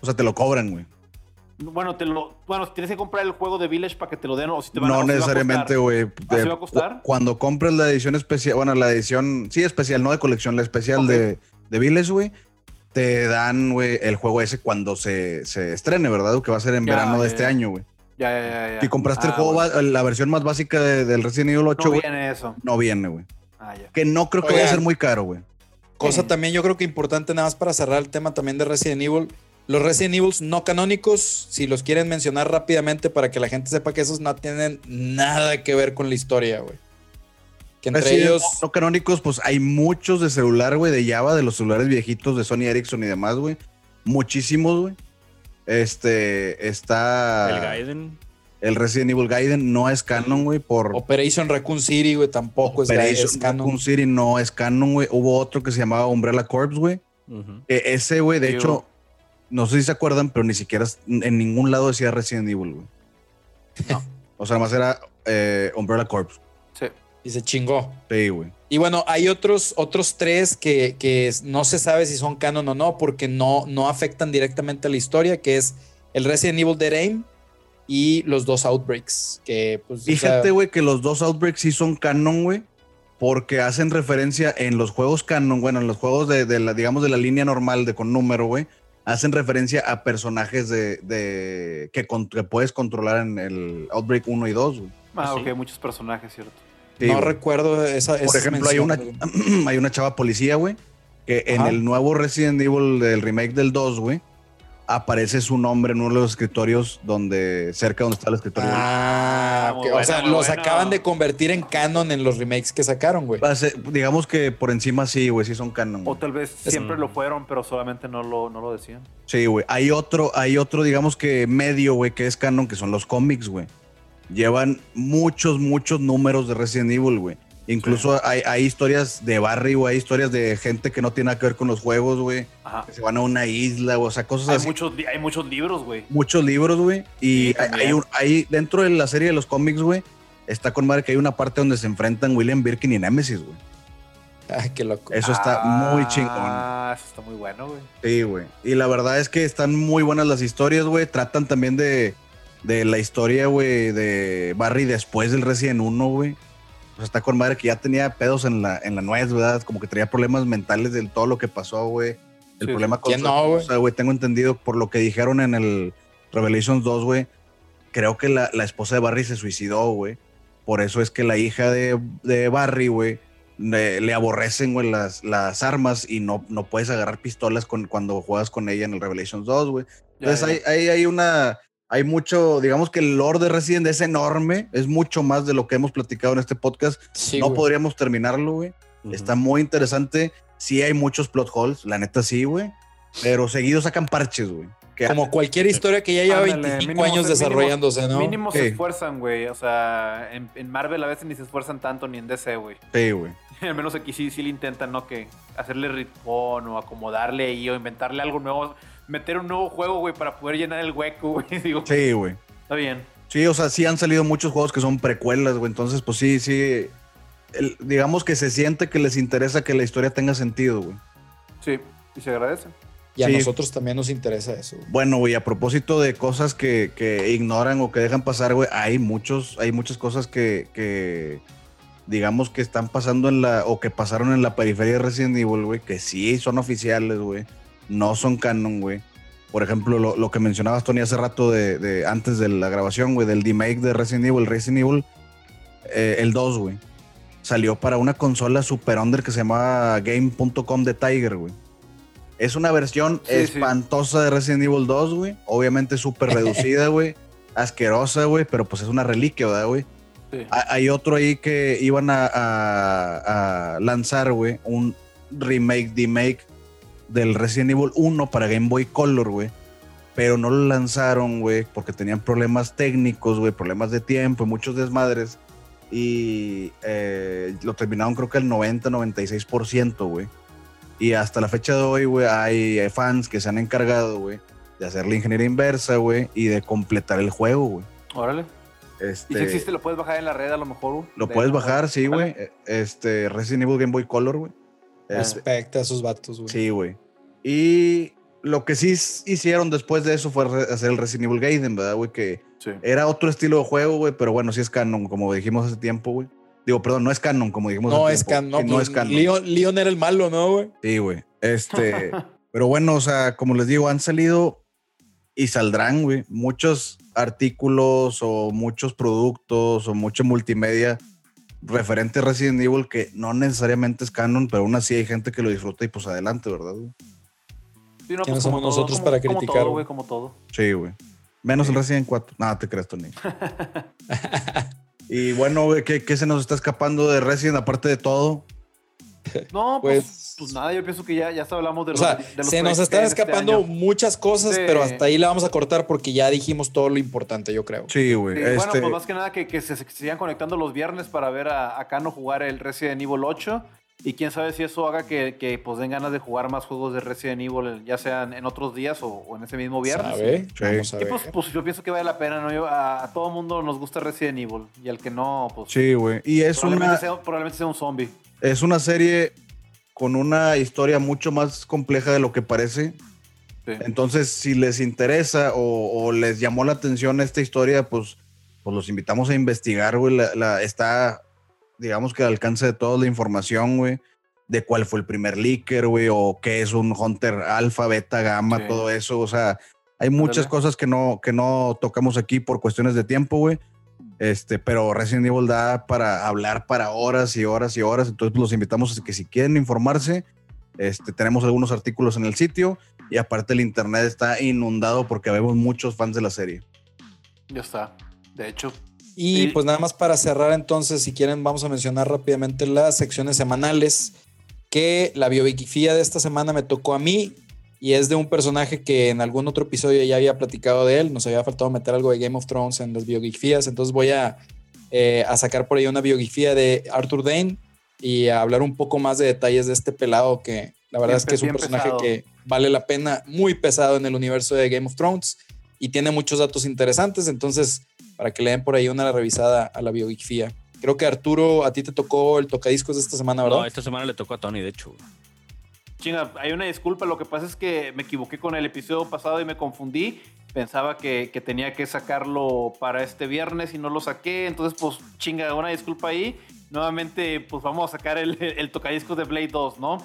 O sea, te lo cobran, güey. Bueno, te lo, bueno, tienes que comprar el juego de Village para que te lo den o si te van No a necesariamente, costar. güey. ¿Así va a costar? cu- Cuando compras la edición especial, bueno, la edición, sí, especial, no de colección, la especial de, de Village, güey, te dan, güey, el juego ese cuando se, se estrene, ¿verdad? Que va a ser en Ya, verano ya, de este ya. año, güey. Ya, ya, ya, ya. Si compraste el Ah, juego, bueno. la versión más básica de- del Resident Evil 8, No viene eso. no viene, güey. Ah, ya. Que no creo que vaya a ser muy caro, güey. Cosa Sí. también yo creo que importante nada más para cerrar el tema también de Resident Evil. Los Resident Evil no canónicos, si los quieren mencionar rápidamente para que la gente sepa que esos no tienen nada que ver con la historia, güey. Que entre Así ellos... no, no canónicos, pues hay muchos de celular, güey, de Java, de los celulares viejitos de Sony Ericsson y demás, güey. Muchísimos, güey. Este está El Gaiden. el Resident Evil Gaiden no es canon, güey, por Operation Raccoon City, güey, tampoco es, Operation es canon. Raccoon City no es canon, güey. Hubo otro que se llamaba Umbrella Corps, güey. E- ese, güey, de hecho, no sé si se acuerdan, pero ni siquiera en ningún lado decía Resident Evil, güey. No. O sea, además era eh, Umbrella Corps. Y se chingó. Sí, güey. Y bueno, hay otros, otros tres que, que no se sabe si son canon o no, porque no, no afectan directamente a la historia, que es el Resident Evil Dead Aim y los dos Outbreaks. Que, pues, o sea, Fíjate, güey, que los dos Outbreaks sí son canon, güey. Porque hacen referencia en los juegos canon, bueno, en los juegos de, de la, digamos, de la línea normal de con número, güey. Hacen referencia a personajes de, de que, con- que puedes controlar en el Outbreak 1 y 2, güey. Ah, Sí. ok, muchos personajes, cierto. Sí, no güey. recuerdo esa. Por esa ejemplo, hay una, güey. hay una chava policía, güey, que en Ajá. el nuevo Resident Evil del remake del 2, güey, aparece su nombre en uno de los escritorios donde, cerca donde está el escritorio. Ah, Ah, muy ok. o sea, los bueno. acaban de convertir en canon en los remakes que sacaron, güey. Pase- digamos que por encima sí, güey, sí son canon. O tal vez siempre lo fueron, pero solamente no lo, no lo decían. Sí, güey. Hay otro, hay otro, digamos que medio, güey, que es canon, que son los cómics, güey. Llevan muchos, muchos números de Resident Evil, güey. Incluso hay, hay historias de Barry, güey, hay historias de gente que no tiene nada que ver con los juegos, güey. Ajá. Que se van a una isla, o sea, cosas Hay así. muchos, hay muchos libros, güey. muchos libros, güey. Y Sí, hay, hay dentro de la serie de los cómics, güey, está con madre que hay una parte donde se enfrentan William Birkin y Nemesis, güey. Ay, qué loco. Eso está muy chingón. Ah, eso está muy bueno, güey. Sí, güey. Y la verdad es que están muy buenas las historias, güey. Tratan también de, de la historia, güey, de Barry después del Resident 1, güey. O sea, está con madre que ya tenía pedos en la, en la nuez, ¿verdad? Como que traía problemas mentales de todo lo que pasó, güey. El Sí, problema con ¿Quién su no, güey? esposa, güey. Tengo entendido por lo que dijeron en el Revelations 2, güey. Creo que la, la esposa de Barry se suicidó, güey. Por eso es que la hija de, de Barry, güey, le, le aborrecen, güey, las, las armas y no, no puedes agarrar pistolas con, cuando juegas con ella en el Revelations 2, güey. Ya, Entonces ya. hay, hay, hay una, hay mucho, digamos que el lore de Resident es enorme, es mucho más de lo que hemos platicado en este podcast. Sí, no güey. podríamos terminarlo, güey. Ujú. Está muy interesante. Sí hay muchos plot holes, la neta sí, güey. Pero seguido sacan parches, güey. Como cualquier historia que ya lleva Ándale, 25 mínimo años se- desarrollándose, ¿no? Mínimo Sí. se esfuerzan, güey. O sea, en, en Marvel a veces ni se esfuerzan tanto, ni en DC, güey. Sí, güey. Al menos aquí sí, sí le intentan, ¿no? Que hacerle ritmón o acomodarle ahí o inventarle algo nuevo. Meter un nuevo juego, güey, para poder llenar el hueco, güey. Digo, Sí, güey. está bien. Sí, o sea, sí han salido muchos juegos que son precuelas, güey. Entonces, pues sí, sí. el- digamos que se siente que les interesa que la historia tenga sentido, güey. Sí, y se agradece. Y a Sí. nosotros también nos interesa eso. güey. Bueno, güey, a propósito de cosas que, que ignoran o que dejan pasar, güey, hay muchos, hay muchas cosas que, que digamos que están pasando en la, o que pasaron en la periferia de Resident Evil, güey, que sí son oficiales, güey, no son canon, güey. Por ejemplo, lo, lo que mencionabas, Tony, hace rato de, de- antes de la grabación, güey, del remake de Resident Evil, Resident Evil, eh, el 2, güey. Salió para una consola super under que se llamaba Game.com de Tiger, güey. Es una versión Sí, sí. espantosa de Resident Evil 2, güey. Obviamente súper reducida, güey. Asquerosa, güey, pero pues es una reliquia, ¿verdad, güey? Sí. Hay otro ahí que iban a, a- a lanzar, güey, un remake, remake del Resident Evil 1 para Game Boy Color, güey. Pero no lo lanzaron, güey, porque tenían problemas técnicos, güey, problemas de tiempo, y muchos desmadres. Y eh, lo terminaron creo que el 90-96%, güey. Y hasta la fecha de hoy, güey, hay fans que se han encargado, güey, de hacer la ingeniería inversa, güey, y de completar el juego, güey. Órale. Este, Y si existe, lo puedes bajar en la red a lo mejor, güey. lo De- puedes bajar, sí, güey. Órale. Este, Resident Evil Game Boy Color, güey. Respecta a esos vatos, güey. sí, güey. Y lo que sí hicieron después de eso fue hacer el Resident Evil Gaiden, ¿verdad, güey? Que Sí. era otro estilo de juego, güey, pero bueno, sí es canon, como dijimos hace tiempo, güey. Digo, perdón, no es canon, como dijimos No hace es tiempo. canon. No, no pues, es canon. Leon, Leon era el malo, ¿no, güey? Sí, güey. Este, pero bueno, o sea, como les digo, han salido y saldrán, güey, muchos artículos o muchos productos o mucha multimedia referente a Resident Evil que no necesariamente es canon, pero aún así hay gente que lo disfruta y pues adelante, ¿verdad? güey? Sí, no, ¿Quiénes como somos todo, nosotros como- para como criticar, todo, güey? güey, como todo. Sí, güey. Menos el Resident 4. Nada, te creas, Tony. y bueno, güey, ¿qué, qué se nos está escapando de Resident aparte de todo? No, pues, Pues- pues, nada, yo pienso que ya, ya hablamos de O los, sea, de los se nos están este escapando muchas cosas, Sí. pero hasta ahí la vamos a cortar porque ya dijimos todo lo importante, yo creo. Sí, güey. Sí, este, Bueno, pues más que nada que, que se, que sigan conectando los viernes para ver a, a Cano jugar el Resident Evil 8. Y quién sabe si eso haga que, que, pues den ganas de jugar más juegos de Resident Evil, ya sean en otros días o, o en ese mismo viernes. ¿Sabe? Sí. Vamos a Y ver. pues, pues yo pienso que vale la pena, ¿no? Yo- a, a todo mundo nos gusta Resident Evil. Y al que no, pues Sí, güey. Y es probablemente, una, sea, probablemente sea un zombie. es una serie con una historia mucho más compleja de lo que parece. Sí. Entonces, si les interesa o, o les llamó la atención esta historia, pues, pues los invitamos a investigar, güey. La, la- está, digamos que al alcance de toda la información, güey, de cuál fue el primer leaker, güey, o qué es un Hunter alfa, beta, gamma, Sí. todo eso. O sea, hay muchas Ándale. cosas que no, que no tocamos aquí por cuestiones de tiempo, güey. Este, pero Resident Evil da para hablar para horas y horas y horas. Entonces, los invitamos a que si quieren informarse, este, tenemos algunos artículos en el sitio y aparte el internet está inundado porque vemos muchos fans de la serie. Ya está. De hecho. Y Sí. pues nada más para cerrar entonces, si quieren, vamos a mencionar rápidamente las secciones semanales, que la biografía de esta semana me tocó a mí y es de un personaje que en algún otro episodio ya había platicado de él, nos había faltado meter algo de Game of Thrones en las biografías, entonces voy a, eh, a sacar por ahí una biografía de Arthur Dane y a hablar un poco más de detalles de este pelado que la verdad Bien es que es un personaje pesado. que vale la pena, muy pesado en el universo de Game of Thrones y tiene muchos datos interesantes, entonces para que le den por ahí una revisada a la biografía. Creo que Arturo, a ti te tocó el tocadiscos de esta semana, ¿verdad? No, esta semana le tocó a Tony, de hecho. Chinga, hay una disculpa. Lo que pasa es que me equivoqué con el episodio pasado y me confundí. Pensaba que, que tenía que sacarlo para este viernes y no lo saqué. Entonces, pues, chinga, una disculpa ahí. Nuevamente, pues vamos a sacar el, el tocadiscos de Blade 2, ¿no?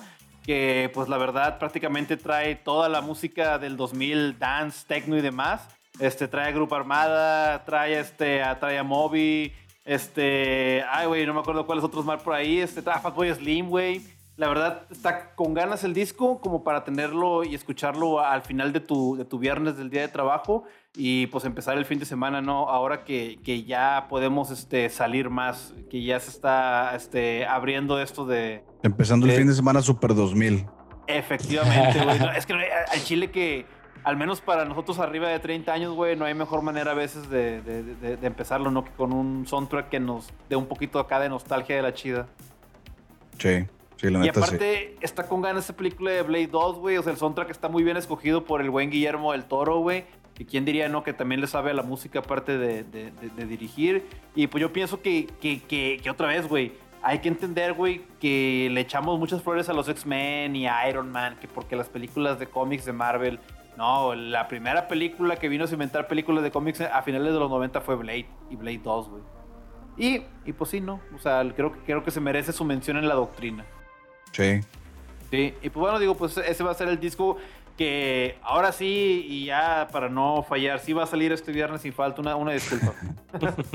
Que, pues, la verdad, prácticamente trae toda la música del 2000, dance, techno y demás. Este, trae Grupo Armada, trae, este, a, trae a Moby, este, ay, güey, no me acuerdo cuáles otros más por ahí. Este, trae Fatboy Slim, güey. La verdad, está con ganas el disco como para tenerlo y escucharlo al final de tu, de tu viernes del día de trabajo y pues empezar el fin de semana, ¿no? Ahora que, que ya podemos este, salir más, que ya se está este, abriendo esto de... Empezando el fin de semana Super 2000. Efectivamente, güey. No, es que al Chile que, al menos para nosotros arriba de 30 años, güey, no hay mejor manera a veces de, de- de- de empezarlo, ¿no? Que con un soundtrack que nos dé un poquito acá de nostalgia de la chida. Sí, sí, la Y neta sí. aparte, está con ganas esta película de Blade 2, güey. O sea, el soundtrack está muy bien escogido por el buen Guillermo del Toro, güey. Y quién diría, ¿no? Que también le sabe a la música aparte de, de- de- de dirigir. Y pues yo pienso que, que, que- que otra vez, güey, hay que entender, güey, que le echamos muchas flores a los X-Men y a Iron Man, que porque las películas de cómics de Marvel. No, la primera película que vino a inventar películas de cómics a finales de los 90 fue Blade y Blade 2, güey. Y, y pues sí, ¿no? O sea, creo, creo que se merece su mención en la doctrina. Sí. Sí, y pues bueno, digo, pues ese va a ser el disco que ahora sí, y ya para no fallar, sí va a salir este viernes sin falta, una, una disculpa.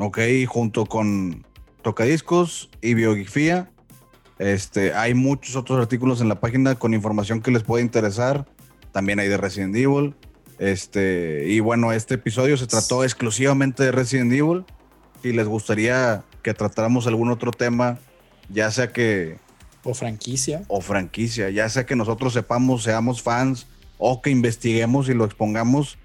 Ok, junto con Tocadiscos y Biografía. Este, hay muchos otros artículos en la página con información que les puede interesar. También hay de Resident Evil. Este, y bueno, este episodio se trató exclusivamente de Resident Evil. Si les gustaría que tratáramos algún otro tema, ya sea que, O franquicia. o franquicia, ya sea que nosotros sepamos, seamos fans, o que investiguemos y lo expongamos,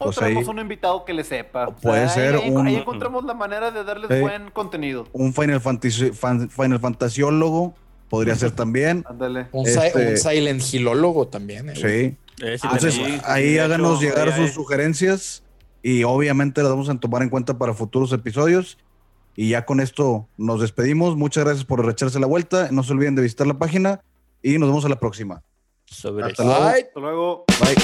O Pues tenemos ahí- un invitado que le sepa. Puede ser ahí, un- ahí encontramos la manera de darles buen contenido. un Final Fantasy, fan- Final Fantasiólogo podría ser también. Ándale. Un, Este- un Silent Hillólogo también. eh. Sí. Eh, sí, Entonces, sí, ahí háganos hecho, llegar sus sugerencias y obviamente las vamos a tomar en cuenta para futuros episodios. Y ya con esto nos despedimos. Muchas gracias por echarse la vuelta. No se olviden de visitar la página y nos vemos a la próxima. Hasta, luego. Hasta luego. Bye.